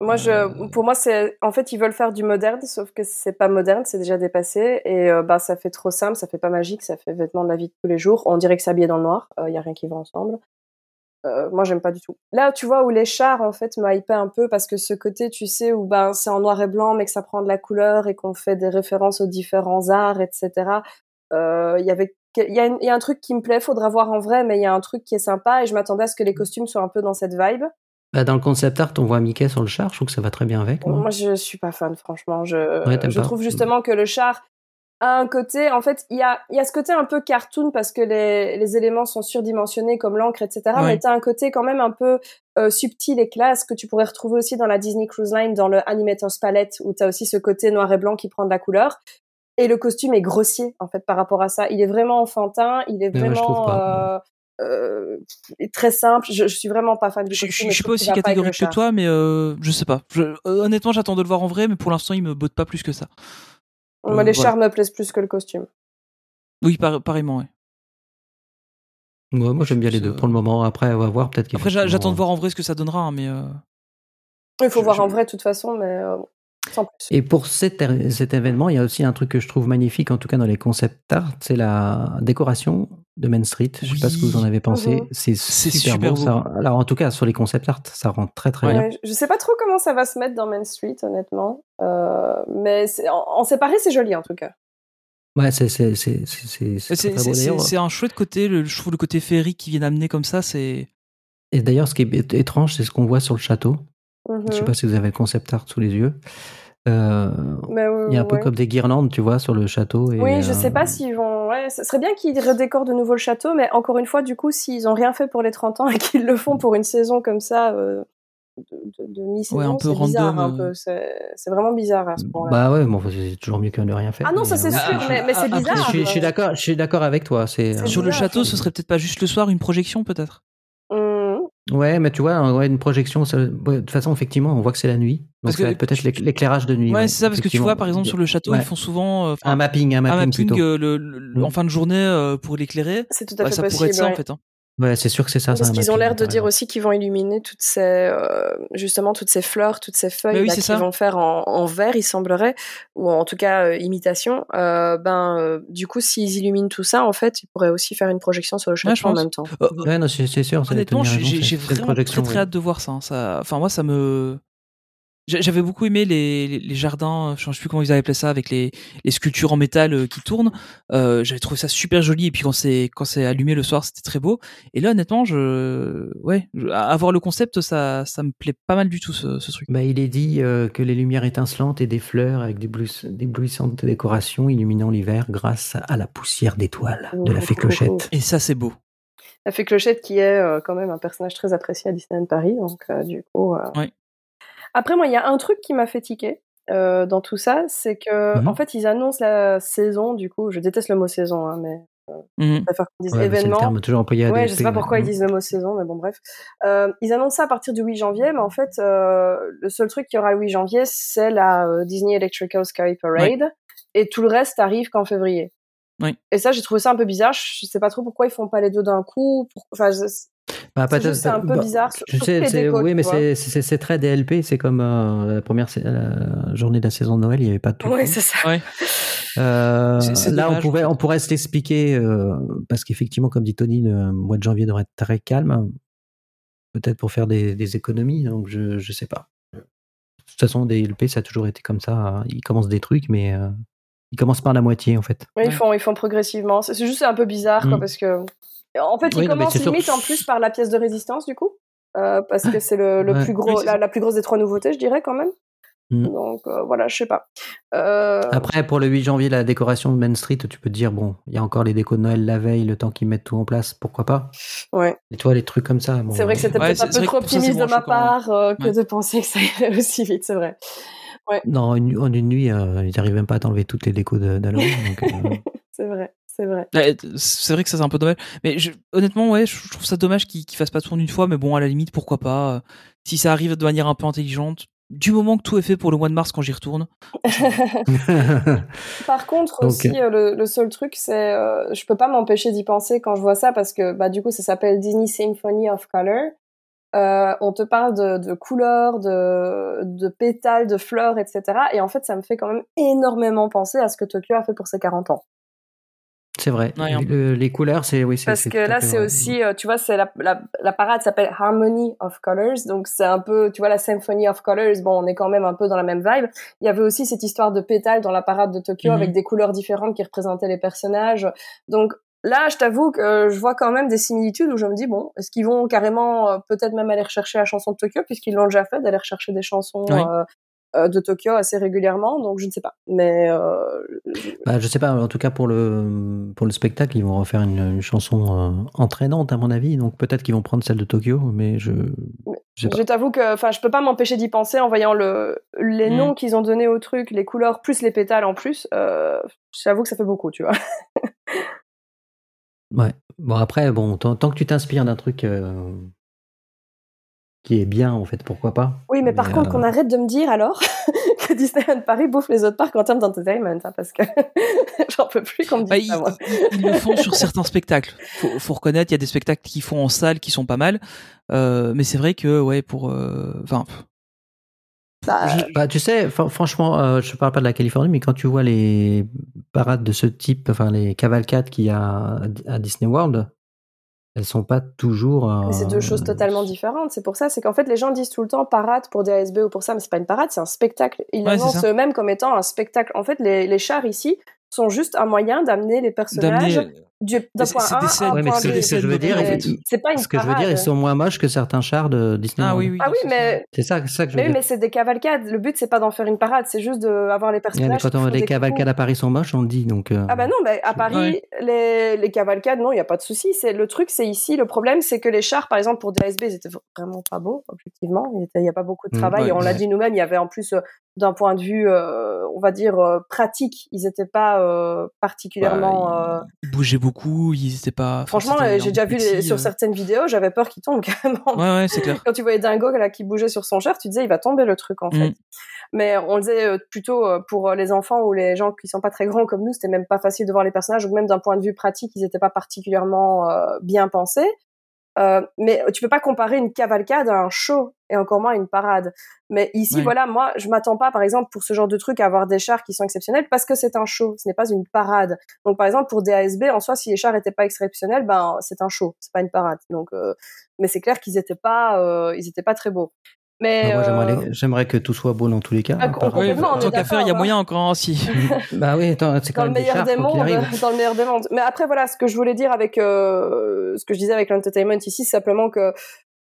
Moi, je, Euh. pour moi, c'est, en fait, ils veulent faire du moderne, sauf que c'est pas moderne, c'est déjà dépassé, et euh, bah, ça fait trop simple, ça fait pas magique, ça fait vêtement de la vie de tous les jours. On dirait que c'est habillé dans le noir, il y a rien qui va ensemble. Euh, moi, j'aime pas du tout. Là, tu vois, où les chars, en fait, m'a hypé un peu parce que ce côté, tu sais, où ben, c'est en noir et blanc, mais que ça prend de la couleur et qu'on fait des références aux différents arts, etc. Euh, Il y avait, il y, a une- il y a un truc qui me plaît, faudra voir en vrai, mais il y a un truc qui est sympa et je m'attendais à ce que les costumes soient un peu dans cette vibe. Bah, dans le concept art, on voit Mickey sur le char, je trouve que ça va très bien avec. moi. Moi, je suis pas fan, franchement. Je, Ouais, je trouve justement que le char a un côté, en fait, il y a, y a ce côté un peu cartoon parce que les, les éléments sont surdimensionnés comme l'encre, etc. Ouais. Mais t'as un côté quand même un peu euh, subtil et classe que tu pourrais retrouver aussi dans la Disney Cruise Line, dans le Animator's Palette, où t'as aussi ce côté noir et blanc qui prend de la couleur. Et le costume est grossier, en fait, par rapport à ça. Il est vraiment enfantin, il est ouais, vraiment euh, euh, très simple. Je, je suis vraiment pas fan du Je, costume. je- je suis pas aussi catégorique que toi, mais euh, je sais pas. Je- euh, honnêtement, j'attends de le voir en vrai, mais pour l'instant, il me botte pas plus que ça. Moi, Euh, les voilà. chars me plaisent plus que le costume. Oui, par- pareillement, ouais. Ouais, moi, j'aime bien les deux. Pour le moment, après, on va voir peut-être Après, j'attends de voir en vrai ce que ça donnera, hein, mais. euh, Il faut Je- voir je- en vrai de toute façon, mais euh. Et pour cet, cet événement, il y a aussi un truc que je trouve magnifique, en tout cas dans les concept art, c'est la décoration de Main Street. Je sais pas ce que vous en avez pensé. C'est super, super beau. beau. ça. alors en tout cas sur les concept art, ça rend très très bien. Je sais pas trop comment ça va se mettre dans Main Street, honnêtement. Euh, mais en, en séparé, c'est joli en tout cas. Ouais, c'est un chouette côté, le, je trouve le côté féerique qui vient d'amener comme ça, c'est. Et d'ailleurs, ce qui est étrange, c'est ce qu'on voit sur le château. Mhm. Je sais pas si vous avez le concept art sous les yeux. Euh, Mais, il y a un peu ouais. comme des guirlandes, tu vois, sur le château. Et, Oui, je sais euh, pas s'ils vont. Ouais, ce serait bien qu'ils redécorent de nouveau le château, mais encore une fois, du coup, s'ils ont rien fait pour les 30 ans et qu'ils le font pour une saison comme ça, euh, de, de, de mi-saison, Ouais, un peu c'est bizarre random, un euh. peu. C'est vraiment bizarre à ce point-là. Bah ouais, bon, c'est toujours mieux que de rien faire. ah non, ça c'est euh, sûr, Ah, mais, mais c'est bizarre. Je suis, je suis d'accord, je suis d'accord avec toi. C'est euh, Sur le château, ce serait peut-être pas juste le soir une projection, peut-être? Ouais, mais tu vois, ouais, une projection. ça- ouais, de toute façon, effectivement, on voit que c'est la nuit. Donc Parce ça va que être peut-être l'éc- l'éclairage de nuit. Ouais, c'est ça, parce que tu vois, par exemple, sur le château, Ouais. ils font souvent euh, un mapping, un un mapping, mapping plutôt. euh, le, le- le- en fin de journée euh, pour l'éclairer. c'est tout à Bah, fait ça possible. pourrait être ça, en fait. hein. Ouais, c'est sûr que c'est ça. Parce qu'ils ont l'air de dire aussi qu'ils vont illuminer toutes ces, euh, justement, toutes ces fleurs, toutes ces feuilles oui, là, c'est qu'ils vont faire en, en vert, il semblerait, ou en tout cas euh, imitation. Euh, ben, euh, du coup, s'ils illuminent tout ça, en fait, ils pourraient aussi faire une projection sur le château en même temps. Euh, Ouais, non, c'est sûr. Honnêtement, j'ai vraiment très très hâte de voir ça. hein. ça. Enfin, moi, ça me. J'a- J'avais beaucoup aimé les, les, les jardins, je ne sais plus comment ils avaient appelé ça, avec les, les sculptures en métal euh, qui tournent. Euh, J'avais trouvé ça super joli. Et puis quand c'est quand c'est allumé le soir, c'était très beau. Et là, honnêtement, je, ouais, je- avoir le concept, ça, ça me plaît pas mal du tout ce, ce truc. Bah, il est dit euh, que les lumières étincelantes et des fleurs avec des d'éblouissantes décorations illuminant l'hiver grâce à la poussière d'étoiles de la fée Clochette. Et ça, c'est beau. La fée Clochette qui est euh, quand même un personnage très apprécié à Disneyland Paris, donc euh, du coup. euh. Ouais. Après, moi, il y a un truc qui m'a fait tiquer euh, dans tout ça, c'est que Mhm. en fait, ils annoncent la saison. Du coup, je déteste le mot saison, hein, mais Mhm. je préfère qu'on dise Ouais, événement. terme toujours employé à Ouais, je sais pas pourquoi ils disent le mot saison, mais bon, bref. Euh, ils annoncent ça à partir du 8 janvier, mais en fait, euh, le seul truc qu'il y aura le 8 janvier, c'est la euh, Disney Electrical Sky Parade, et tout le reste arrive qu'en février. Oui. Et ça, j'ai trouvé ça un peu bizarre. Je sais pas trop pourquoi ils font pas les deux d'un coup. Pour... Enfin, je- Bah, C'est peut-être- juste, c'est un peu bah, bizarre, Je surtout sais, les c'est- décos, oui, mais c'est- très DLP. C'est comme euh, la première la journée de la saison de Noël, il n'y avait pas de tout. Ouais, c'est ça. Ouais. Euh, là, on dommage, fait. on pourrait se l'expliquer euh, parce qu'effectivement, comme dit Tony, le mois de janvier devrait être très calme, peut-être pour faire des, des économies. Donc, je je sais pas. De toute façon, DLP, ça a toujours été comme ça. hein. Ils commencent des trucs, mais euh, ils commencent par la moitié en fait. Ouais, Ils font, ils font progressivement. C'est c'est juste un peu bizarre, quoi, Mm. parce que en fait, Oui, c'est sûr limite en plus par la pièce de résistance, du coup. euh, parce que c'est le, le Ouais. plus gros, Oui, la, plus grosse des trois nouveautés, je dirais quand même. Mm. Donc euh, voilà, je sais pas. Euh, Après, pour le 8 janvier, la décoration de Main Street, tu peux te dire, bon, il y a encore les décos de Noël la veille, le temps qu'ils mettent tout en place, pourquoi pas? Ouais. Et toi, les trucs comme ça. bon, C'est vrai que c'était Ouais, peut-être un peu trop optimiste de ma part euh, que Ouais. de penser que ça irait aussi vite, c'est vrai. Non, une- en une nuit, euh, ils n'arrivent même pas à t'enlever toutes les décos de- euh, C'est vrai, c'est vrai. C'est vrai que ça c'est un peu dommage. Mais je- honnêtement, ouais, je trouve ça dommage qu'ils qu'ils fassent pas tout en une fois. Mais bon, à la limite, pourquoi pas. euh, Si ça arrive de manière un peu intelligente, du moment que tout est fait pour le mois de mars quand j'y retourne. Par contre aussi, euh, le, le seul truc, c'est, euh, je peux pas m'empêcher d'y penser quand je vois ça parce que bah du coup, ça s'appelle Disney Symphony of Color. Euh, on te parle de, de couleurs, de, de pétales, de fleurs, etc. Et en fait, ça me fait quand même énormément penser à ce que Tokyo a fait pour ses 40 ans. C'est vrai. Ouais, un Le- les couleurs, c'est oui, c'est Parce que là, c'est aussi, euh, tu vois, c'est la, la, la parade s'appelle Harmony of Colors, donc c'est un peu, tu vois, la Symphony of Colors. Bon, on est quand même un peu dans la même vibe. Il y avait aussi cette histoire de pétales dans la parade de Tokyo Mhm. avec des couleurs différentes qui représentaient les personnages. Donc là, je t'avoue que je vois quand même des similitudes où je me dis bon, est-ce qu'ils vont carrément euh, peut-être même aller rechercher la chanson de Tokyo puisqu'ils l'ont déjà fait, d'aller rechercher des chansons. Oui. euh, euh, de Tokyo assez régulièrement, donc je ne sais pas. Mais euh, Bah, je sais pas, en tout cas pour le, pour le spectacle, ils vont refaire une, une chanson euh, entraînante à mon avis, donc peut-être qu'ils vont prendre celle de Tokyo, mais je, je t'avoue que, enfin, je peux pas m'empêcher d'y penser en voyant le, les Mm. noms qu'ils ont donnés au truc, les couleurs plus les pétales en plus. Euh, j'avoue que ça fait beaucoup, tu vois. Ouais. Bon après, bon, tant, tant que tu t'inspires d'un truc euh, qui est bien en fait, pourquoi pas. Oui, mais par contre, euh, qu'on arrête de me dire alors que Disneyland Paris bouffe les autres parcs en termes d'entertainment, hein, parce que j'en peux plus qu'on me dise Bah, ça, ils, moi. ils- ils le font sur certains spectacles. Faut, faut reconnaître, il y a des spectacles qui font en salle qui sont pas mal. Euh, mais c'est vrai que, ouais, pour. euh, Enfin. Bah, je- Bah, tu sais, fr- franchement, euh, je parle pas de la Californie, mais quand tu vois les parades de ce type, enfin les cavalcades qu'il y a à, à Disney World, elles sont pas toujours. euh, Mais c'est deux choses totalement différentes. C'est pour ça, c'est qu'en fait, les gens disent tout le temps parade pour des ASB ou pour ça, mais c'est pas une parade, c'est un spectacle. Ils l'annoncent eux-mêmes comme étant un spectacle. En fait, les, les chars ici sont juste un moyen d'amener les personnages d'un C'est- point c'est A des à scènes- un Ouais, mais point ce B. que, je veux dire, Mais c'est pas une ce que je veux dire, ils sont moins moches que certains chars de Disney Ah oui, oui. Ah oui, mais C'est ça, c'est ça que je veux Mais dire. mais c'est des cavalcades. Le but, c'est pas d'en faire une parade, c'est juste d'avoir les personnages. mais quand on les des cavalcades coups. à Paris sont moches, on le dit. Donc, euh, Ah bah non, bah, à Paris, Ouais. les, les cavalcades, non, il n'y a pas de souci. C'est le truc, c'est ici. Le problème, c'est que les chars, par exemple, pour des ASB, ils étaient vraiment pas beaux, objectivement. Il n'y a pas beaucoup de Mm, travail. on l'a dit nous-mêmes, il y avait en plus, euh, d'un point de vue, euh, on va dire, pratique, ils n'étaient pas particulièrement... Bah, bougeaient beaucoup, ils étaient pas. Franchement, euh, j'ai déjà vu les- sur euh. certaines vidéos, j'avais peur qu'il tombe carrément. Ouais, ouais, c'est clair. Quand tu voyais Dingo là, qui bougeait sur son char, tu disais il va tomber le truc en fait. Mm. Mais on le disait euh, plutôt pour les enfants ou les gens qui sont pas très grands comme nous, c'était même pas facile de voir les personnages ou même d'un point de vue pratique, ils étaient pas particulièrement euh, bien pensés. Euh, mais tu peux pas comparer une cavalcade à un show et encore moins à une parade. Mais ici, voilà, moi, je m'attends pas, par exemple, pour ce genre de truc, à avoir des chars qui sont exceptionnels parce que c'est un show, ce n'est pas une parade. Donc, par exemple, pour des ASB, en soi, si les chars étaient pas exceptionnels, ben, c'est un show, c'est pas une parade. Donc, euh, mais c'est clair qu'ils étaient pas, euh, ils étaient pas très beaux. Mais bah, moi, j'aimerais euh, les- j'aimerais que tout soit beau dans tous les cas. Ah, hein, Oui, est tant qu'à faire, il y a moyen encore. hein, si. bah oui, attends, c'est quand dans le même des meilleur chars, des faut qu'il mondes, dans le meilleur des mondes. Mais après voilà, ce que je voulais dire avec euh, ce que je disais avec l'entertainment ici, c'est simplement que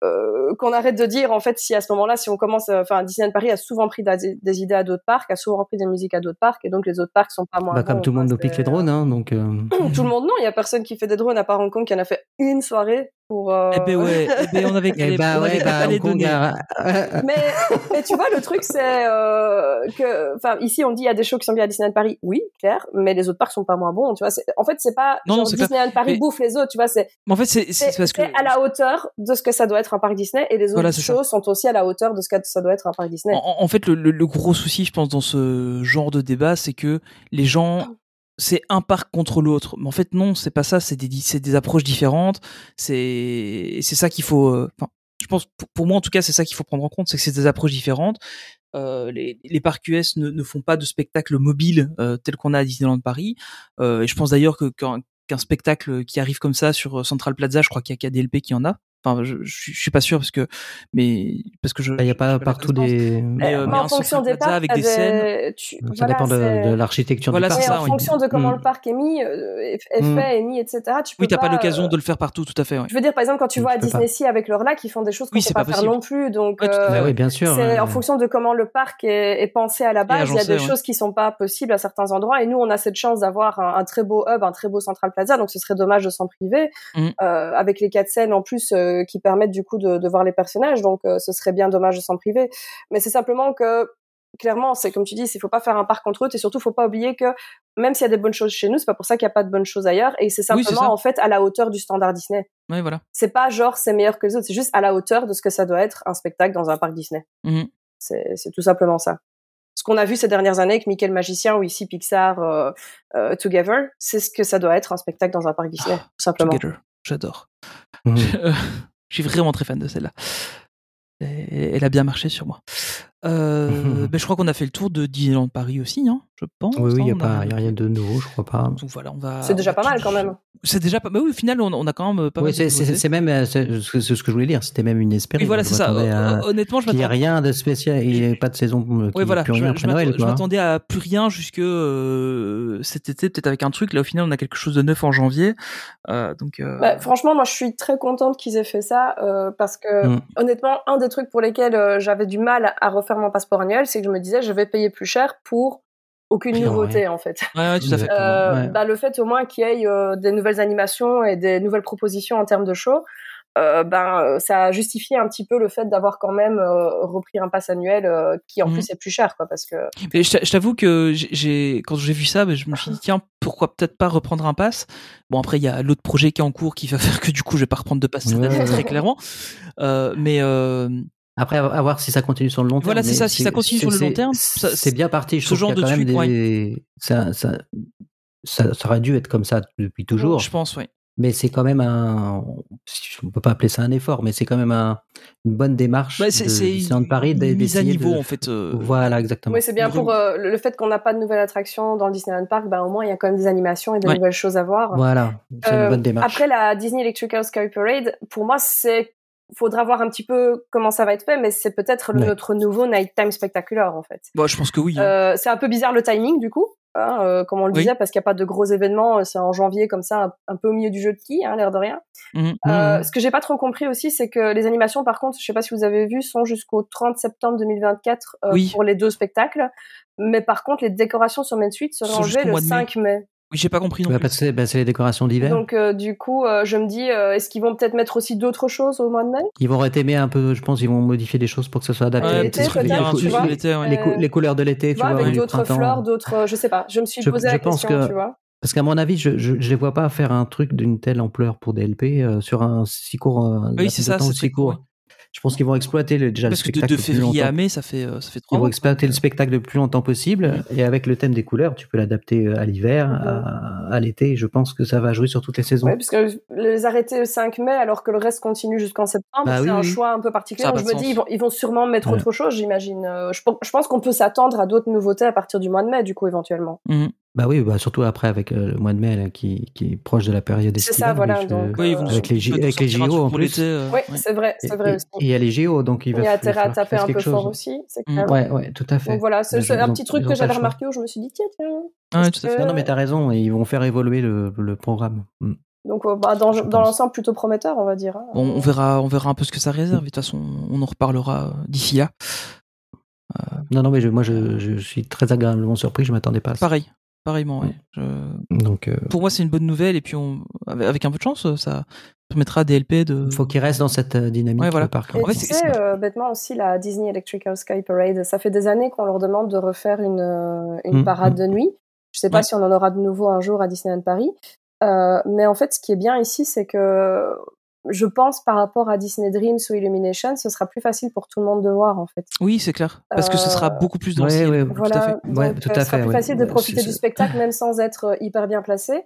euh, qu'on arrête de dire en fait si à ce moment-là, si on commence, euh, enfin Disneyland Paris a souvent pris des, des idées à d'autres parcs, a souvent pris des musiques à d'autres parcs, et donc les autres parcs sont pas moins Bah, comme bons, tout le monde nous pique les drones, hein, donc. euh, Tout le monde non, il y a personne qui fait des drones à part Hong Kong qui en a fait une soirée pour. euh, Eh ben ouais, eh ben on avait Eh bah on avait ouais, qu'à bah, les a- mais, mais tu vois, le truc, c'est euh, que, enfin, ici, on dit il y a des shows qui sont bien à Disneyland Paris, oui, clair, mais les autres parcs sont pas moins bons, tu vois. En fait, c'est pas Non, genre. Disneyland Paris Mais- bouffe les autres, tu vois. C'est Mais en fait, c'est parce que. à la hauteur de ce que ça doit être un parc Disney, et les autres Voilà, ça. shows sont aussi à la hauteur de ce que ça doit être un parc Disney. En, en fait, le, le- le gros souci, je pense, dans ce genre de débat, c'est que les gens, c'est un parc contre l'autre. Mais en fait, non, c'est pas ça. C'est des, des approches différentes. C'est, ça qu'il faut. euh, je pense, pour, moi en tout cas, c'est ça qu'il faut prendre en compte, c'est que c'est des approches différentes. Euh, les, les parcs US ne, ne font pas de spectacle mobile euh, tel qu'on a à Disneyland Paris. Euh, et je pense d'ailleurs que qu'un spectacle qui arrive comme ça sur Central Plaza, je crois qu'il y a KDLP qui en a. Enfin, je, je, suis- je suis pas sûr parce que, mais parce que je. Il n'y a pas partout des. Mais, euh, Euh, mais en fonction des parcs, avec des scènes. est- tu- Ça voilà, dépend de, l'architecture Voilà, du c'est parc. Ça, en oui. fonction de comment Mm. le parc est mis, euh, est, Mm. fait, est mis, etc. Tu peux Oui, t'as pas, pas l'occasion euh, de le faire partout, tout à fait. Ouais. Je veux dire, par exemple, quand tu Mm, vas à tu Disney. Sea avec leur lac, ils font des choses qu'on Oui, peut pas, pas faire non plus. Donc, Ouais, euh, Bah oui, bien sûr. c'est en fonction de comment le parc est, est pensé à la base. il y a des choses qui sont pas possibles à certains endroits. Et nous, on a cette chance d'avoir un, très beau hub, un très beau Central Plaza. Donc, ce serait dommage de s'en priver. Mm. Euh, avec les quatre scènes en plus euh, qui permettent du coup de, de voir les personnages. Donc, euh, ce serait bien dommage de s'en priver. Mais c'est simplement que clairement, c'est comme tu dis, il faut pas faire un parc contre eux. Et surtout, faut pas oublier que même s'il y a des bonnes choses chez nous, c'est pas pour ça qu'il y a pas de bonnes choses ailleurs. Et c'est Oui, simplement en fait à la hauteur du standard Disney. Ouais, voilà. C'est pas genre c'est meilleur que les autres. C'est juste à la hauteur de ce que ça doit être un spectacle dans un parc Disney. Mhm. C'est c'est tout simplement ça. Ce qu'on a vu ces dernières années avec Mickey le magicien ou ici Pixar euh, euh, Together, c'est ce que ça doit être un spectacle dans un parc Disney, tout simplement. Together. J'adore. Mhm. Je suis vraiment très fan de celle-là. Elle a bien marché sur moi. Euh, ben, je crois qu'on a fait le tour de Disneyland Paris aussi, hein, je pense. Oui, oui, il n'y a, hein, a rien de nouveau, je crois pas. Donc voilà, on va. C'est déjà va pas mal quand même. C'est déjà pas. Bah oui, au final, on, on a quand même euh, pas Oui, mal. c'est- même euh, c'est ce que je voulais dire. C'était même une espérance. Oui, voilà, c'est ça. Hon- Honnêtement, je Il n'y a m'attendais. rien de spécial. Il n'y a pas de saison. euh, Qui Ouais, voilà. plus Je, rien je après Noël, m'attendais- je m'attendais à plus rien jusque euh, cet été, peut-être avec un truc. Là, au final, on a quelque chose de neuf en janvier. Euh, donc. euh, Bah, franchement, moi, je suis très contente qu'ils aient fait ça euh, parce que, Mm. honnêtement, un des trucs pour lesquels j'avais du mal à refaire mon passeport annuel, c'est que je me disais, je vais payer plus cher pour aucune nouveauté, rien. en fait. Ouais, ouais, tout à fait. Euh, Ouais. bah, le fait au moins qu'il y ait euh, des nouvelles animations et des nouvelles propositions en termes de show, euh, ben euh, ça a justifié un petit peu le fait d'avoir quand même euh, repris un pass annuel euh, qui en Mhm. plus est plus cher, quoi, parce que Mais je t'a- je t'avoue que j'ai- quand j'ai vu ça, ben, je me suis dit tiens pourquoi peut-être pas reprendre un pass? Bon après il y a l'autre projet qui est en cours qui va faire que du coup je vais pas reprendre de pass très clairement. Euh, mais euh, Après, à voir si ça continue sur le long terme. Voilà, c'est ça, si ça continue sur le long terme, c'est bien parti. Je ce genre de truc, des- ça, ça, ça, ça aurait dû être comme ça depuis toujours. je pense oui. Mais c'est quand même un. On peut pas appeler ça un effort, mais c'est quand même un, une bonne démarche. Bah, c'est de c'est Disneyland Paris une d'e- mise à niveau de- en fait. euh, Voilà, exactement. oui, c'est bien pour euh, le fait qu'on n'a pas de nouvelles attractions dans le Disneyland Park, ben au moins il y a quand même des animations et des Ouais. nouvelles choses à voir. Voilà, c'est Euh, une bonne démarche. Après la Disney Electrical Sky Parade, pour moi, c'est faudra voir un petit peu comment ça va être fait, mais c'est peut-être Ouais. notre nouveau Nighttime Spectacular en fait. Bon, je pense que oui. hein. Euh, c'est un peu bizarre le timing du coup, hein, euh, comme on le Oui. disait, parce qu'il n'y a pas de gros événements. euh, C'est en janvier comme ça, un, un peu au milieu du jeu de qui, hein, l'air de rien. Mhm. Euh, Mhm. Ce que j'ai pas trop compris aussi, c'est que les animations, par contre, je sais pas si vous avez vu, sont jusqu'au 30 septembre 2024 euh, Oui. pour les deux spectacles. Mais par contre, les décorations sur Main seraient Sont enlevées le mois de mai. 5 mai. Oui, j'ai pas compris non Ouais, plus. parce que c'est bah, c'est les décorations d'hiver. Donc euh, du coup, euh, je me dis, euh, est-ce qu'ils vont peut-être mettre aussi d'autres choses au mois de mai? Ils vont rétémer un peu, je pense, ils vont modifier des choses pour que ça soit adapté. Ouais, l'été. ouais. les, cou- les couleurs de l'été, Tu vois, avec du d'autres printemps. fleurs, d'autres, euh, je sais pas. Je me suis Je- posé je la pense question, que- tu vois. Parce qu'à mon avis, je je, je les vois pas faire un truc d'une telle ampleur pour DLP euh, sur un si court. euh, Oui, c'est ça, c'est court, court. Je pense qu'ils vont exploiter le, déjà Parce le que de, spectacle de le plus février à longtemps. mai, ça fait euh, ça fait Ils vont exploiter le spectacle le plus longtemps possible et avec le thème des couleurs, tu peux l'adapter euh, à l'hiver, à, à l'été. Je pense que ça va jouer sur toutes les saisons. Ouais, parce que les arrêter le 5 mai alors que le reste continue jusqu'en septembre, Bah c'est oui, un oui. choix un peu particulier. Donc, je de me sens. dis, ils vont, ils vont sûrement mettre Ouais. autre chose, j'imagine. Euh, je, pense- je pense qu'on peut s'attendre à d'autres nouveautés à partir du mois de mai, du coup, éventuellement. Mhm. Bah oui, bah surtout après avec euh, le mois de mai là, qui, qui est proche de la période C'est estivale. ça, voilà, donc, Oui, Euh, avec les, avec les JO en plus. euh, Oui, ouais. c'est vrai, c'est vrai et- aussi. et il y a les JO, donc il Il va y a intérêt à taper un peu fort aussi, c'est Mm. Ouais, ouais, tout à fait. Donc voilà, c'est c'est ils un petit truc que j'avais remarqué où je me suis dit, tiens, tiens. Ah, ouais, Est-ce tout à fait. que- Non, non, mais t'as raison, ils vont faire évoluer le, le programme. Mm. Donc, bah, dans, l'ensemble, plutôt prometteur, on va dire. hein. Bon, on verra, on verra un peu ce que ça réserve. Et de toute façon, on en reparlera d'ici là. Non, non, mais je- moi, je, je suis très agréablement surpris, je m'attendais pas à ça. Pareil, pareillement. Ouais. Je- Donc, euh, Pour moi, c'est une bonne nouvelle. Et puis, on... avec un peu de chance, ça permettra à DLP de. il faut qu'il reste dans cette euh, dynamique, Ouais, voilà. le parc. Et En fait, tu sais, euh, bêtement aussi, la Disney Electrical Sky Parade, ça fait des années qu'on leur demande de refaire une, une Mm, parade mm. de nuit. Je sais pas Ouais. si on en aura de nouveau un jour à Disneyland Paris. Euh, mais en fait, ce qui est bien ici, c'est que je pense par rapport à Disney Dreams ou Illumination, ce sera plus facile pour tout le monde de voir, en fait. Oui, c'est clair. Parce que ce sera Euh, beaucoup plus dans Ouais, ouais, Tout à fait. Voilà, Ouais, donc tout euh, à ce sera fait, plus ouais. facile de profiter du spectacle, même sans être euh, hyper bien placé.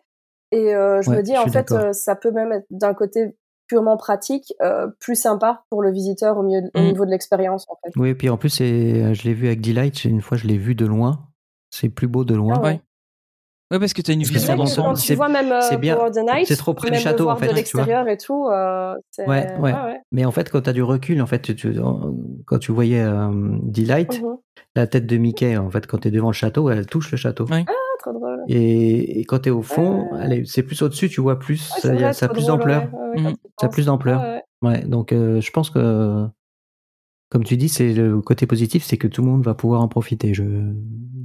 Et euh, je Ouais, me dis, je en fait, euh, ça peut même être d'un côté purement pratique, euh, plus sympa pour le visiteur au, mieux, au Mm. niveau de l'expérience, en fait. Oui, puis en plus, je l'ai vu avec Delight, une fois je l'ai vu de loin. C'est plus beau de loin. Ah ouais. Ouais. Ouais, parce que t'as une Parce que vision d'ensemble. quand c'est- tu vois même euh, c'est bien. pour The Night, C'est trop près du château, en fait, de tu vois. l'extérieur et tout, euh. Ouais, ouais. Mais en fait, quand tu as du recul, en fait, tu- tu- quand tu voyais euh, Delight, Mhm. la tête de Mickey, en fait, quand tu es devant le château, elle touche le château. Ouais. Ah, trop drôle. Et, et quand tu es au fond, Euh. c'est plus au-dessus, tu vois plus, Ouais, ça, a- ça plus drôle, d'ampleur. tu Ça a plus d'ampleur. Ouais, donc euh, je pense que, comme tu dis, c'est le côté positif, c'est que tout le monde va pouvoir en profiter. Je,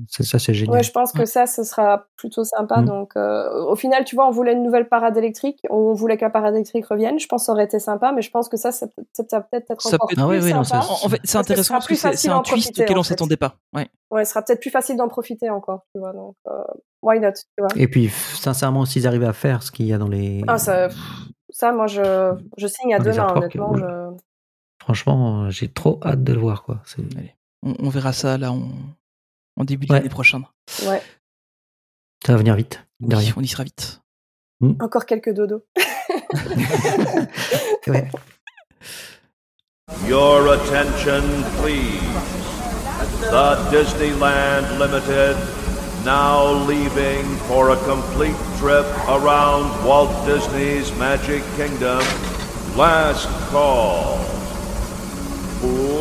ça, c'est génial. Ouais, je pense que ça, ce sera plutôt sympa. Mm. Donc, euh, au final, tu vois, on voulait une nouvelle parade électrique, on voulait que la parade électrique revienne. Je pense que ça aurait été sympa, mais je pense que ça, ça peut ça peut peut-être être Ça encore peut plus Ah ouais, non, sympa. ça- En en fait, c'est intéressant sera parce que plus c'est un d'en twist profiter, auquel on en fait. s'attendait pas. Ouais. Ouais, ce sera peut-être plus facile d'en profiter encore, tu vois. Donc, euh, why not, tu vois. Et puis, sincèrement, s'ils arrivaient à faire ce qu'il y a dans les. Ah, ça, ça, moi, je, je signe à Dans deux mains, honnêtement. Je... Franchement, j'ai trop hâte de le voir, quoi. On, on verra ça là en, en début Ouais. d'année prochaine. Ouais, Ça va venir vite. Oui, on y sera vite. encore quelques dodos. Ouais. Your attention, please. The Disneyland Limited now leaving for a complete trip around Walt Disney's Magic Kingdom. Last call. Put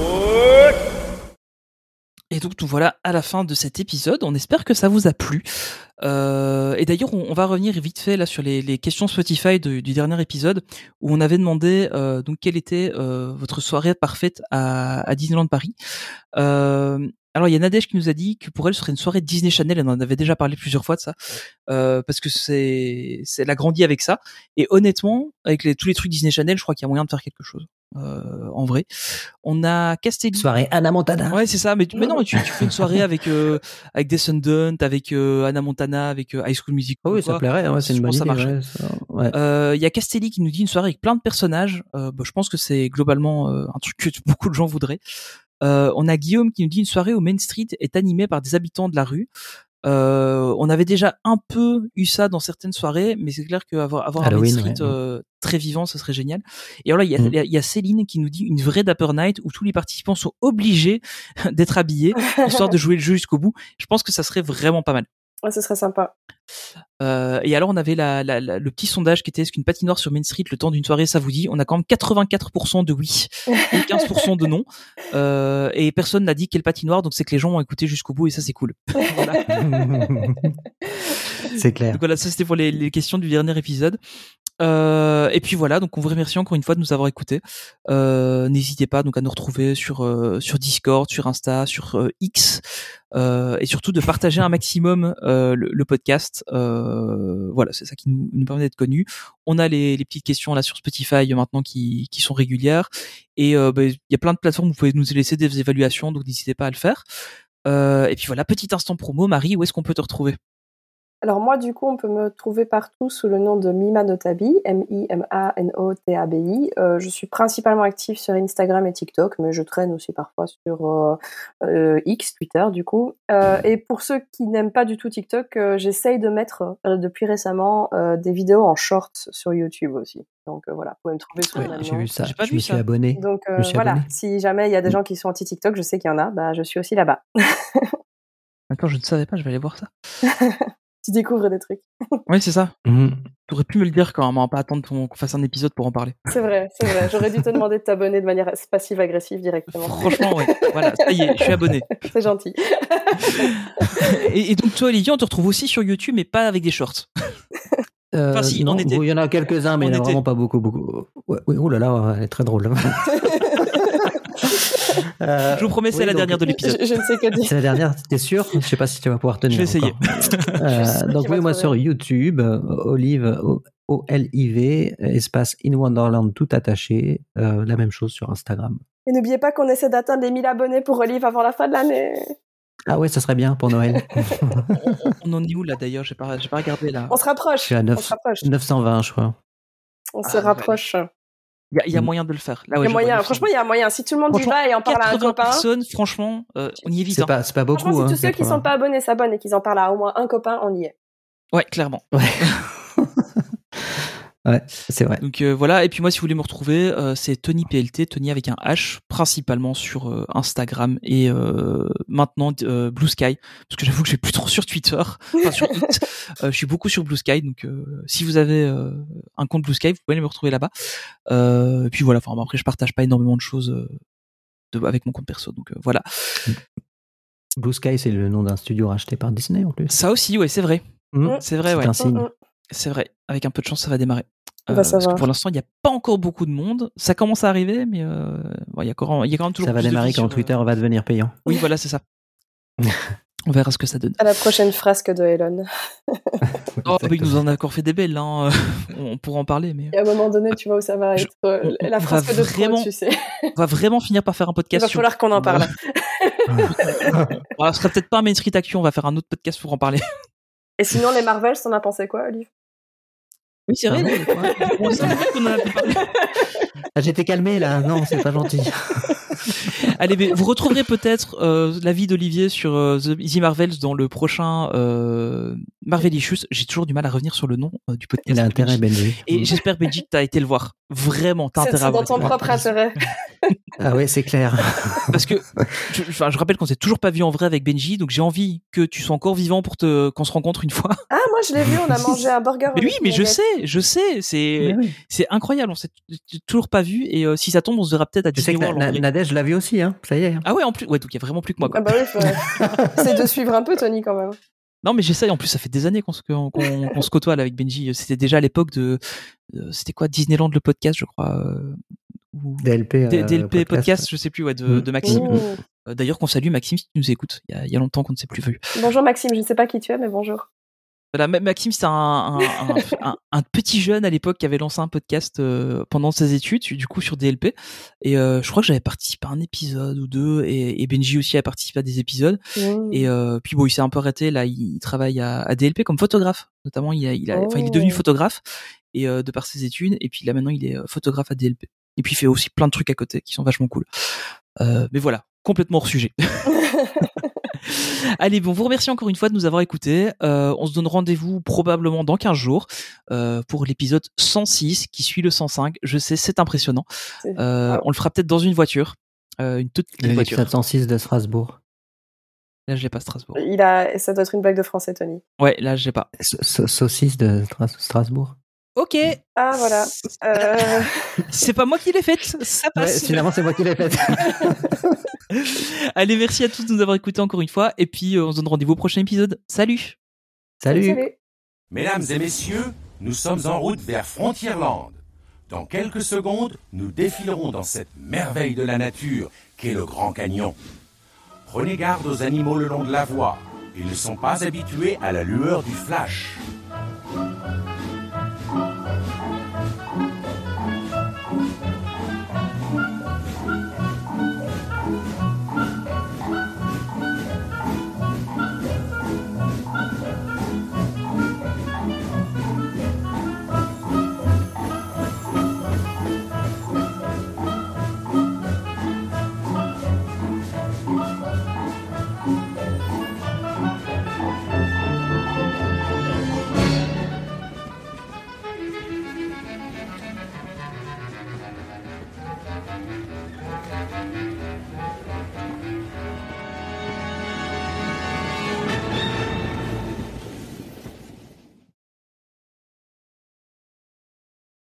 Et donc nous voilà à la fin de cet épisode. On espère que ça vous a plu. Euh, et d'ailleurs, on, va revenir vite fait là sur les, questions Spotify du dernier épisode où on avait demandé euh, donc quelle était euh, votre soirée parfaite à, Disneyland Paris. Alors il y a Nadège qui nous a dit que pour elle ce serait une soirée Disney Channel. Elle en avait déjà parlé plusieurs fois de ça parce que c'est elle a grandi avec ça. Et honnêtement, avec tous les trucs Disney Channel, je crois qu'il y a moyen de faire quelque chose. Euh, en vrai, on a Castelli. Soirée Anna Montana. Ouais, c'est ça. Mais, tu- mais non, tu, tu fais une soirée avec euh, avec Descendant, avec euh, Anna Montana, avec euh, High School Musical. Ah oui, ou ça plairait, ouais, c'est une bonne idée. ouais, ça- ouais. Euh, Il y a Castelli qui nous dit une soirée avec plein de personnages. Euh, bah, je pense que c'est globalement euh, un truc que beaucoup de gens voudraient. Euh, on a Guillaume qui nous dit une soirée où Main Street est animée par des habitants de la rue. Euh, on avait déjà un peu eu ça dans certaines soirées, mais c'est clair qu'avoir avoir un Street ouais. euh, très vivant, ce serait génial. Et alors là, il y, a- Mm. il y a- il y a Céline qui nous dit une vraie Dapper Night où tous les participants sont obligés d'être habillés, histoire de jouer le jeu jusqu'au bout. Je pense que ça serait vraiment pas mal. Ouais, ce serait sympa. Euh, et alors on avait la, la- la- le petit sondage qui était est-ce qu'une patinoire sur Main Street le temps d'une soirée ça vous dit? On a quand même 84% de oui et 15% de non. Euh, et personne n'a dit quelle patinoire, donc c'est que les gens ont écouté jusqu'au bout et ça c'est cool. Voilà. c'est clair. Donc voilà, ça c'était pour les, les questions du dernier épisode. Euh, et puis voilà, donc on vous remercie encore une fois de nous avoir écoutés. Euh, N'hésitez pas donc à nous retrouver sur euh, sur Discord, sur Insta, sur euh, X, euh, et surtout de partager un maximum euh, le, le podcast. Voilà, c'est ça qui nous, nous permet d'être connus. On a les, les petites questions là sur Spotify maintenant qui, qui sont régulières, et bah, il y a plein de plateformes où vous pouvez nous laisser des évaluations, donc n'hésitez pas à le faire. Et puis voilà, petit instant promo, Marie, où est-ce qu'on peut te retrouver? Alors moi, du coup, on peut me trouver partout sous le nom de Mima Notabi, M-I-M-A-N-O-T-A-B-I. Euh, je suis principalement active sur Instagram et TikTok, mais je traîne aussi parfois sur euh, euh, X, Twitter, du coup. Euh, et pour ceux qui n'aiment pas du tout TikTok, euh, j'essaye de mettre euh, depuis récemment euh, des vidéos en short sur YouTube aussi. Donc euh, voilà, vous pouvez me trouver sur Ouais, le même j'ai vu ça. Pas je vu me suis ça. abonné. Donc Je euh, me suis voilà, abonné. si jamais il y a des Mm. gens qui sont anti-TikTok, je sais qu'il y en a, bah, je suis aussi là-bas. Attends, je ne savais pas, je vais aller voir ça. tu découvres des trucs. Oui, c'est ça. Mhm. Tu aurais pu me le dire quand même, pas attendre qu'on fasse un épisode pour en parler. C'est vrai, c'est vrai. J'aurais dû te demander de t'abonner de manière passive-agressive directement. Franchement, ouais. Voilà, ça y est, je suis abonné. C'est gentil. Et, et donc toi, Olivier, on te retrouve aussi sur YouTube, mais pas avec des shorts. Euh, Enfin, si, non, en bon, Il y en a quelques-uns, mais il n'y en a vraiment pas beaucoup. beaucoup. Ouais, oui, oh là là, elle est très drôle. Euh, Je vous promets, c'est oui, la donc, dernière de l'épisode. je, je ne sais que dire. C'est la dernière, t'es sûr? Je sais pas si tu vas pouvoir tenir. Je vais essayer. Euh, donc oui, moi sur YouTube, euh, Olive, O- O-L-I-V, espace In Wonderland tout attaché. Euh, la même chose sur Instagram. Et n'oubliez pas qu'on essaie d'atteindre les 1000 abonnés pour Olive avant la fin de l'année. Ah ouais, ça serait bien pour Noël. On en est où là d'ailleurs? J'ai pas, pas regardé là. On se rapproche. Je suis à On 9, se rapproche. 920, je crois. On se Ah, rapproche. Il y a, il y a Mm. moyen de le faire. Là, Il ouais, y a moyen. Franchement, il y a moyen. Si tout le monde y va et en parle à un 80 copain. personnes, franchement, euh, on y est vite. C'est hein. pas, c'est pas beaucoup. Franchement, si hein, tous ceux qui 80. sont pas abonnés s'abonnent et qu'ils en parlent à au moins un copain, on y est. Ouais, clairement. Ouais. Ouais, c'est vrai. Donc euh, voilà, et puis moi si vous voulez me retrouver, euh, c'est Tony PLT, Tony avec un H, principalement sur euh, Instagram et euh, maintenant euh, Blue Sky, parce que j'avoue que je suis plus trop sur Twitter, enfin sur. Euh, je suis beaucoup sur Blue Sky, donc euh, si vous avez euh, un compte Blue Sky, vous pouvez aller me retrouver là-bas. Euh, et puis voilà, enfin bon, après je partage pas énormément de choses euh, de, avec mon compte perso, donc euh, voilà. Blue Sky, c'est le nom d'un studio racheté par Disney en plus. Ça aussi, ouais, c'est vrai, Mm. c'est vrai, C'est ouais. un signe. C'est vrai. Avec un peu de chance, ça va démarrer. On Euh, va parce que savoir. pour l'instant, il n'y a pas encore beaucoup de monde. Ça commence à arriver, mais euh, bon, il y a quand même, il y a quand même toujours Ça va démarrer quand sur- Twitter va devenir payant. Oui, voilà, c'est ça. On verra ce que ça donne. À la prochaine frasque de Elon. Oh, bah, il nous en a encore fait des belles, hein. On pourra en parler, mais Et à un moment donné, tu vois où ça va Je- être euh, on- la va frasque de vraiment- trop, tu sais. on va vraiment finir par faire un Il podcast. va sur- falloir qu'on en parle. Alors, ce sera peut-être pas un Main Street Action, on va faire un autre podcast pour en parler. Et sinon, les Marvels, t'en as pensé quoi, Olive? Oui, c'est vrai. Ah, j'étais calmé là. Non, c'est pas gentil. Allez, mais vous retrouverez peut-être euh, l'avis d'Olivier sur euh, The Easy Marvels dans le prochain euh, Marvelicious. J'ai toujours du mal à revenir sur le nom euh, du podcast. Il a intérêt, Benji. Et j'espère, Benji, que t'as été le voir. Vraiment, t'as C'est intérêt à c'est dans voir. ton propre intérêt. Ah ouais, c'est clair. Parce que, je, enfin, je rappelle qu'on s'est toujours pas vu en vrai avec Benji, donc j'ai envie que tu sois encore vivant pour te, qu'on se rencontre une fois. Ah, moi, je l'ai vu, on a mangé un burger. Mais oui, mais je sais, je sais, c'est, oui. c'est incroyable. On s'est toujours pas vu, et euh, si ça tombe, on se verra peut-être à Tu Disney World. Nadège l'a vu aussi, hein. Ça y est. Ah ouais, en plus, ouais, donc il y a vraiment plus que moi. Quoi. Ah bah oui, faut... c'est de suivre un peu Tony quand même. Non, mais j'essaye. En plus, ça fait des années qu'on se, qu'on, qu'on- qu'on se côtoie là, avec Benji. C'était déjà à l'époque de, euh, c'était quoi, Disneyland le podcast, je crois. euh, ou- DLP. euh, D- DLP podcast, je sais plus, ouais, de, Mm. de Maxime. Euh, D'ailleurs, qu'on salue Maxime si tu nous écoutes. Il y a, il y a longtemps qu'on ne s'est plus vu. Bonjour Maxime, je ne sais pas qui tu es, mais bonjour. Voilà, Ma- Maxime, c'était un, un, un- un- un petit jeune à l'époque qui avait lancé un podcast euh, pendant ses études, du coup sur DLP. Et euh, je crois que j'avais participé à un épisode ou deux, et, et Benji aussi a participé à des épisodes. Mmh. Et euh, puis bon, il s'est un peu arrêté. Là, il travaille à, à DLP comme photographe, notamment. Il, a, il, a, enfin, il est devenu Oh. photographe et de par ses études. Et puis là, maintenant, il est photographe à DLP. Et puis il fait aussi plein de trucs à côté qui sont vachement cool. Mais voilà, complètement hors sujet. Allez, bon, vous remercie encore une fois de nous avoir écoutés. Euh, on se donne rendez-vous probablement dans 15 jours euh, pour l'épisode 106 qui suit le 105. Je sais, c'est impressionnant. Euh, on le fera peut-être dans une voiture, euh, une toute petite voiture. L'épisode 106 de Strasbourg. Là, je l'ai pas Strasbourg. Il a... Ça doit être une blague de français, Tony. Ouais, là, je l'ai pas. Sa- sa- Saucisse de Stra- Strasbourg. Ok, Ah, voilà. Euh, c'est pas moi qui l'ai faite, ça Ouais, passe. finalement, c'est moi qui l'ai fait. Allez, merci à tous de nous avoir écoutés encore une fois. Et puis, euh, on se donne rendez-vous au prochain épisode. Salut Salut. salut. Mesdames et messieurs, nous sommes en route vers Frontierland. Dans quelques secondes, nous défilerons dans cette merveille de la nature qu'est le Grand Canyon. Prenez garde aux animaux le long de la voie. Ils ne sont pas habitués à la lueur du flash.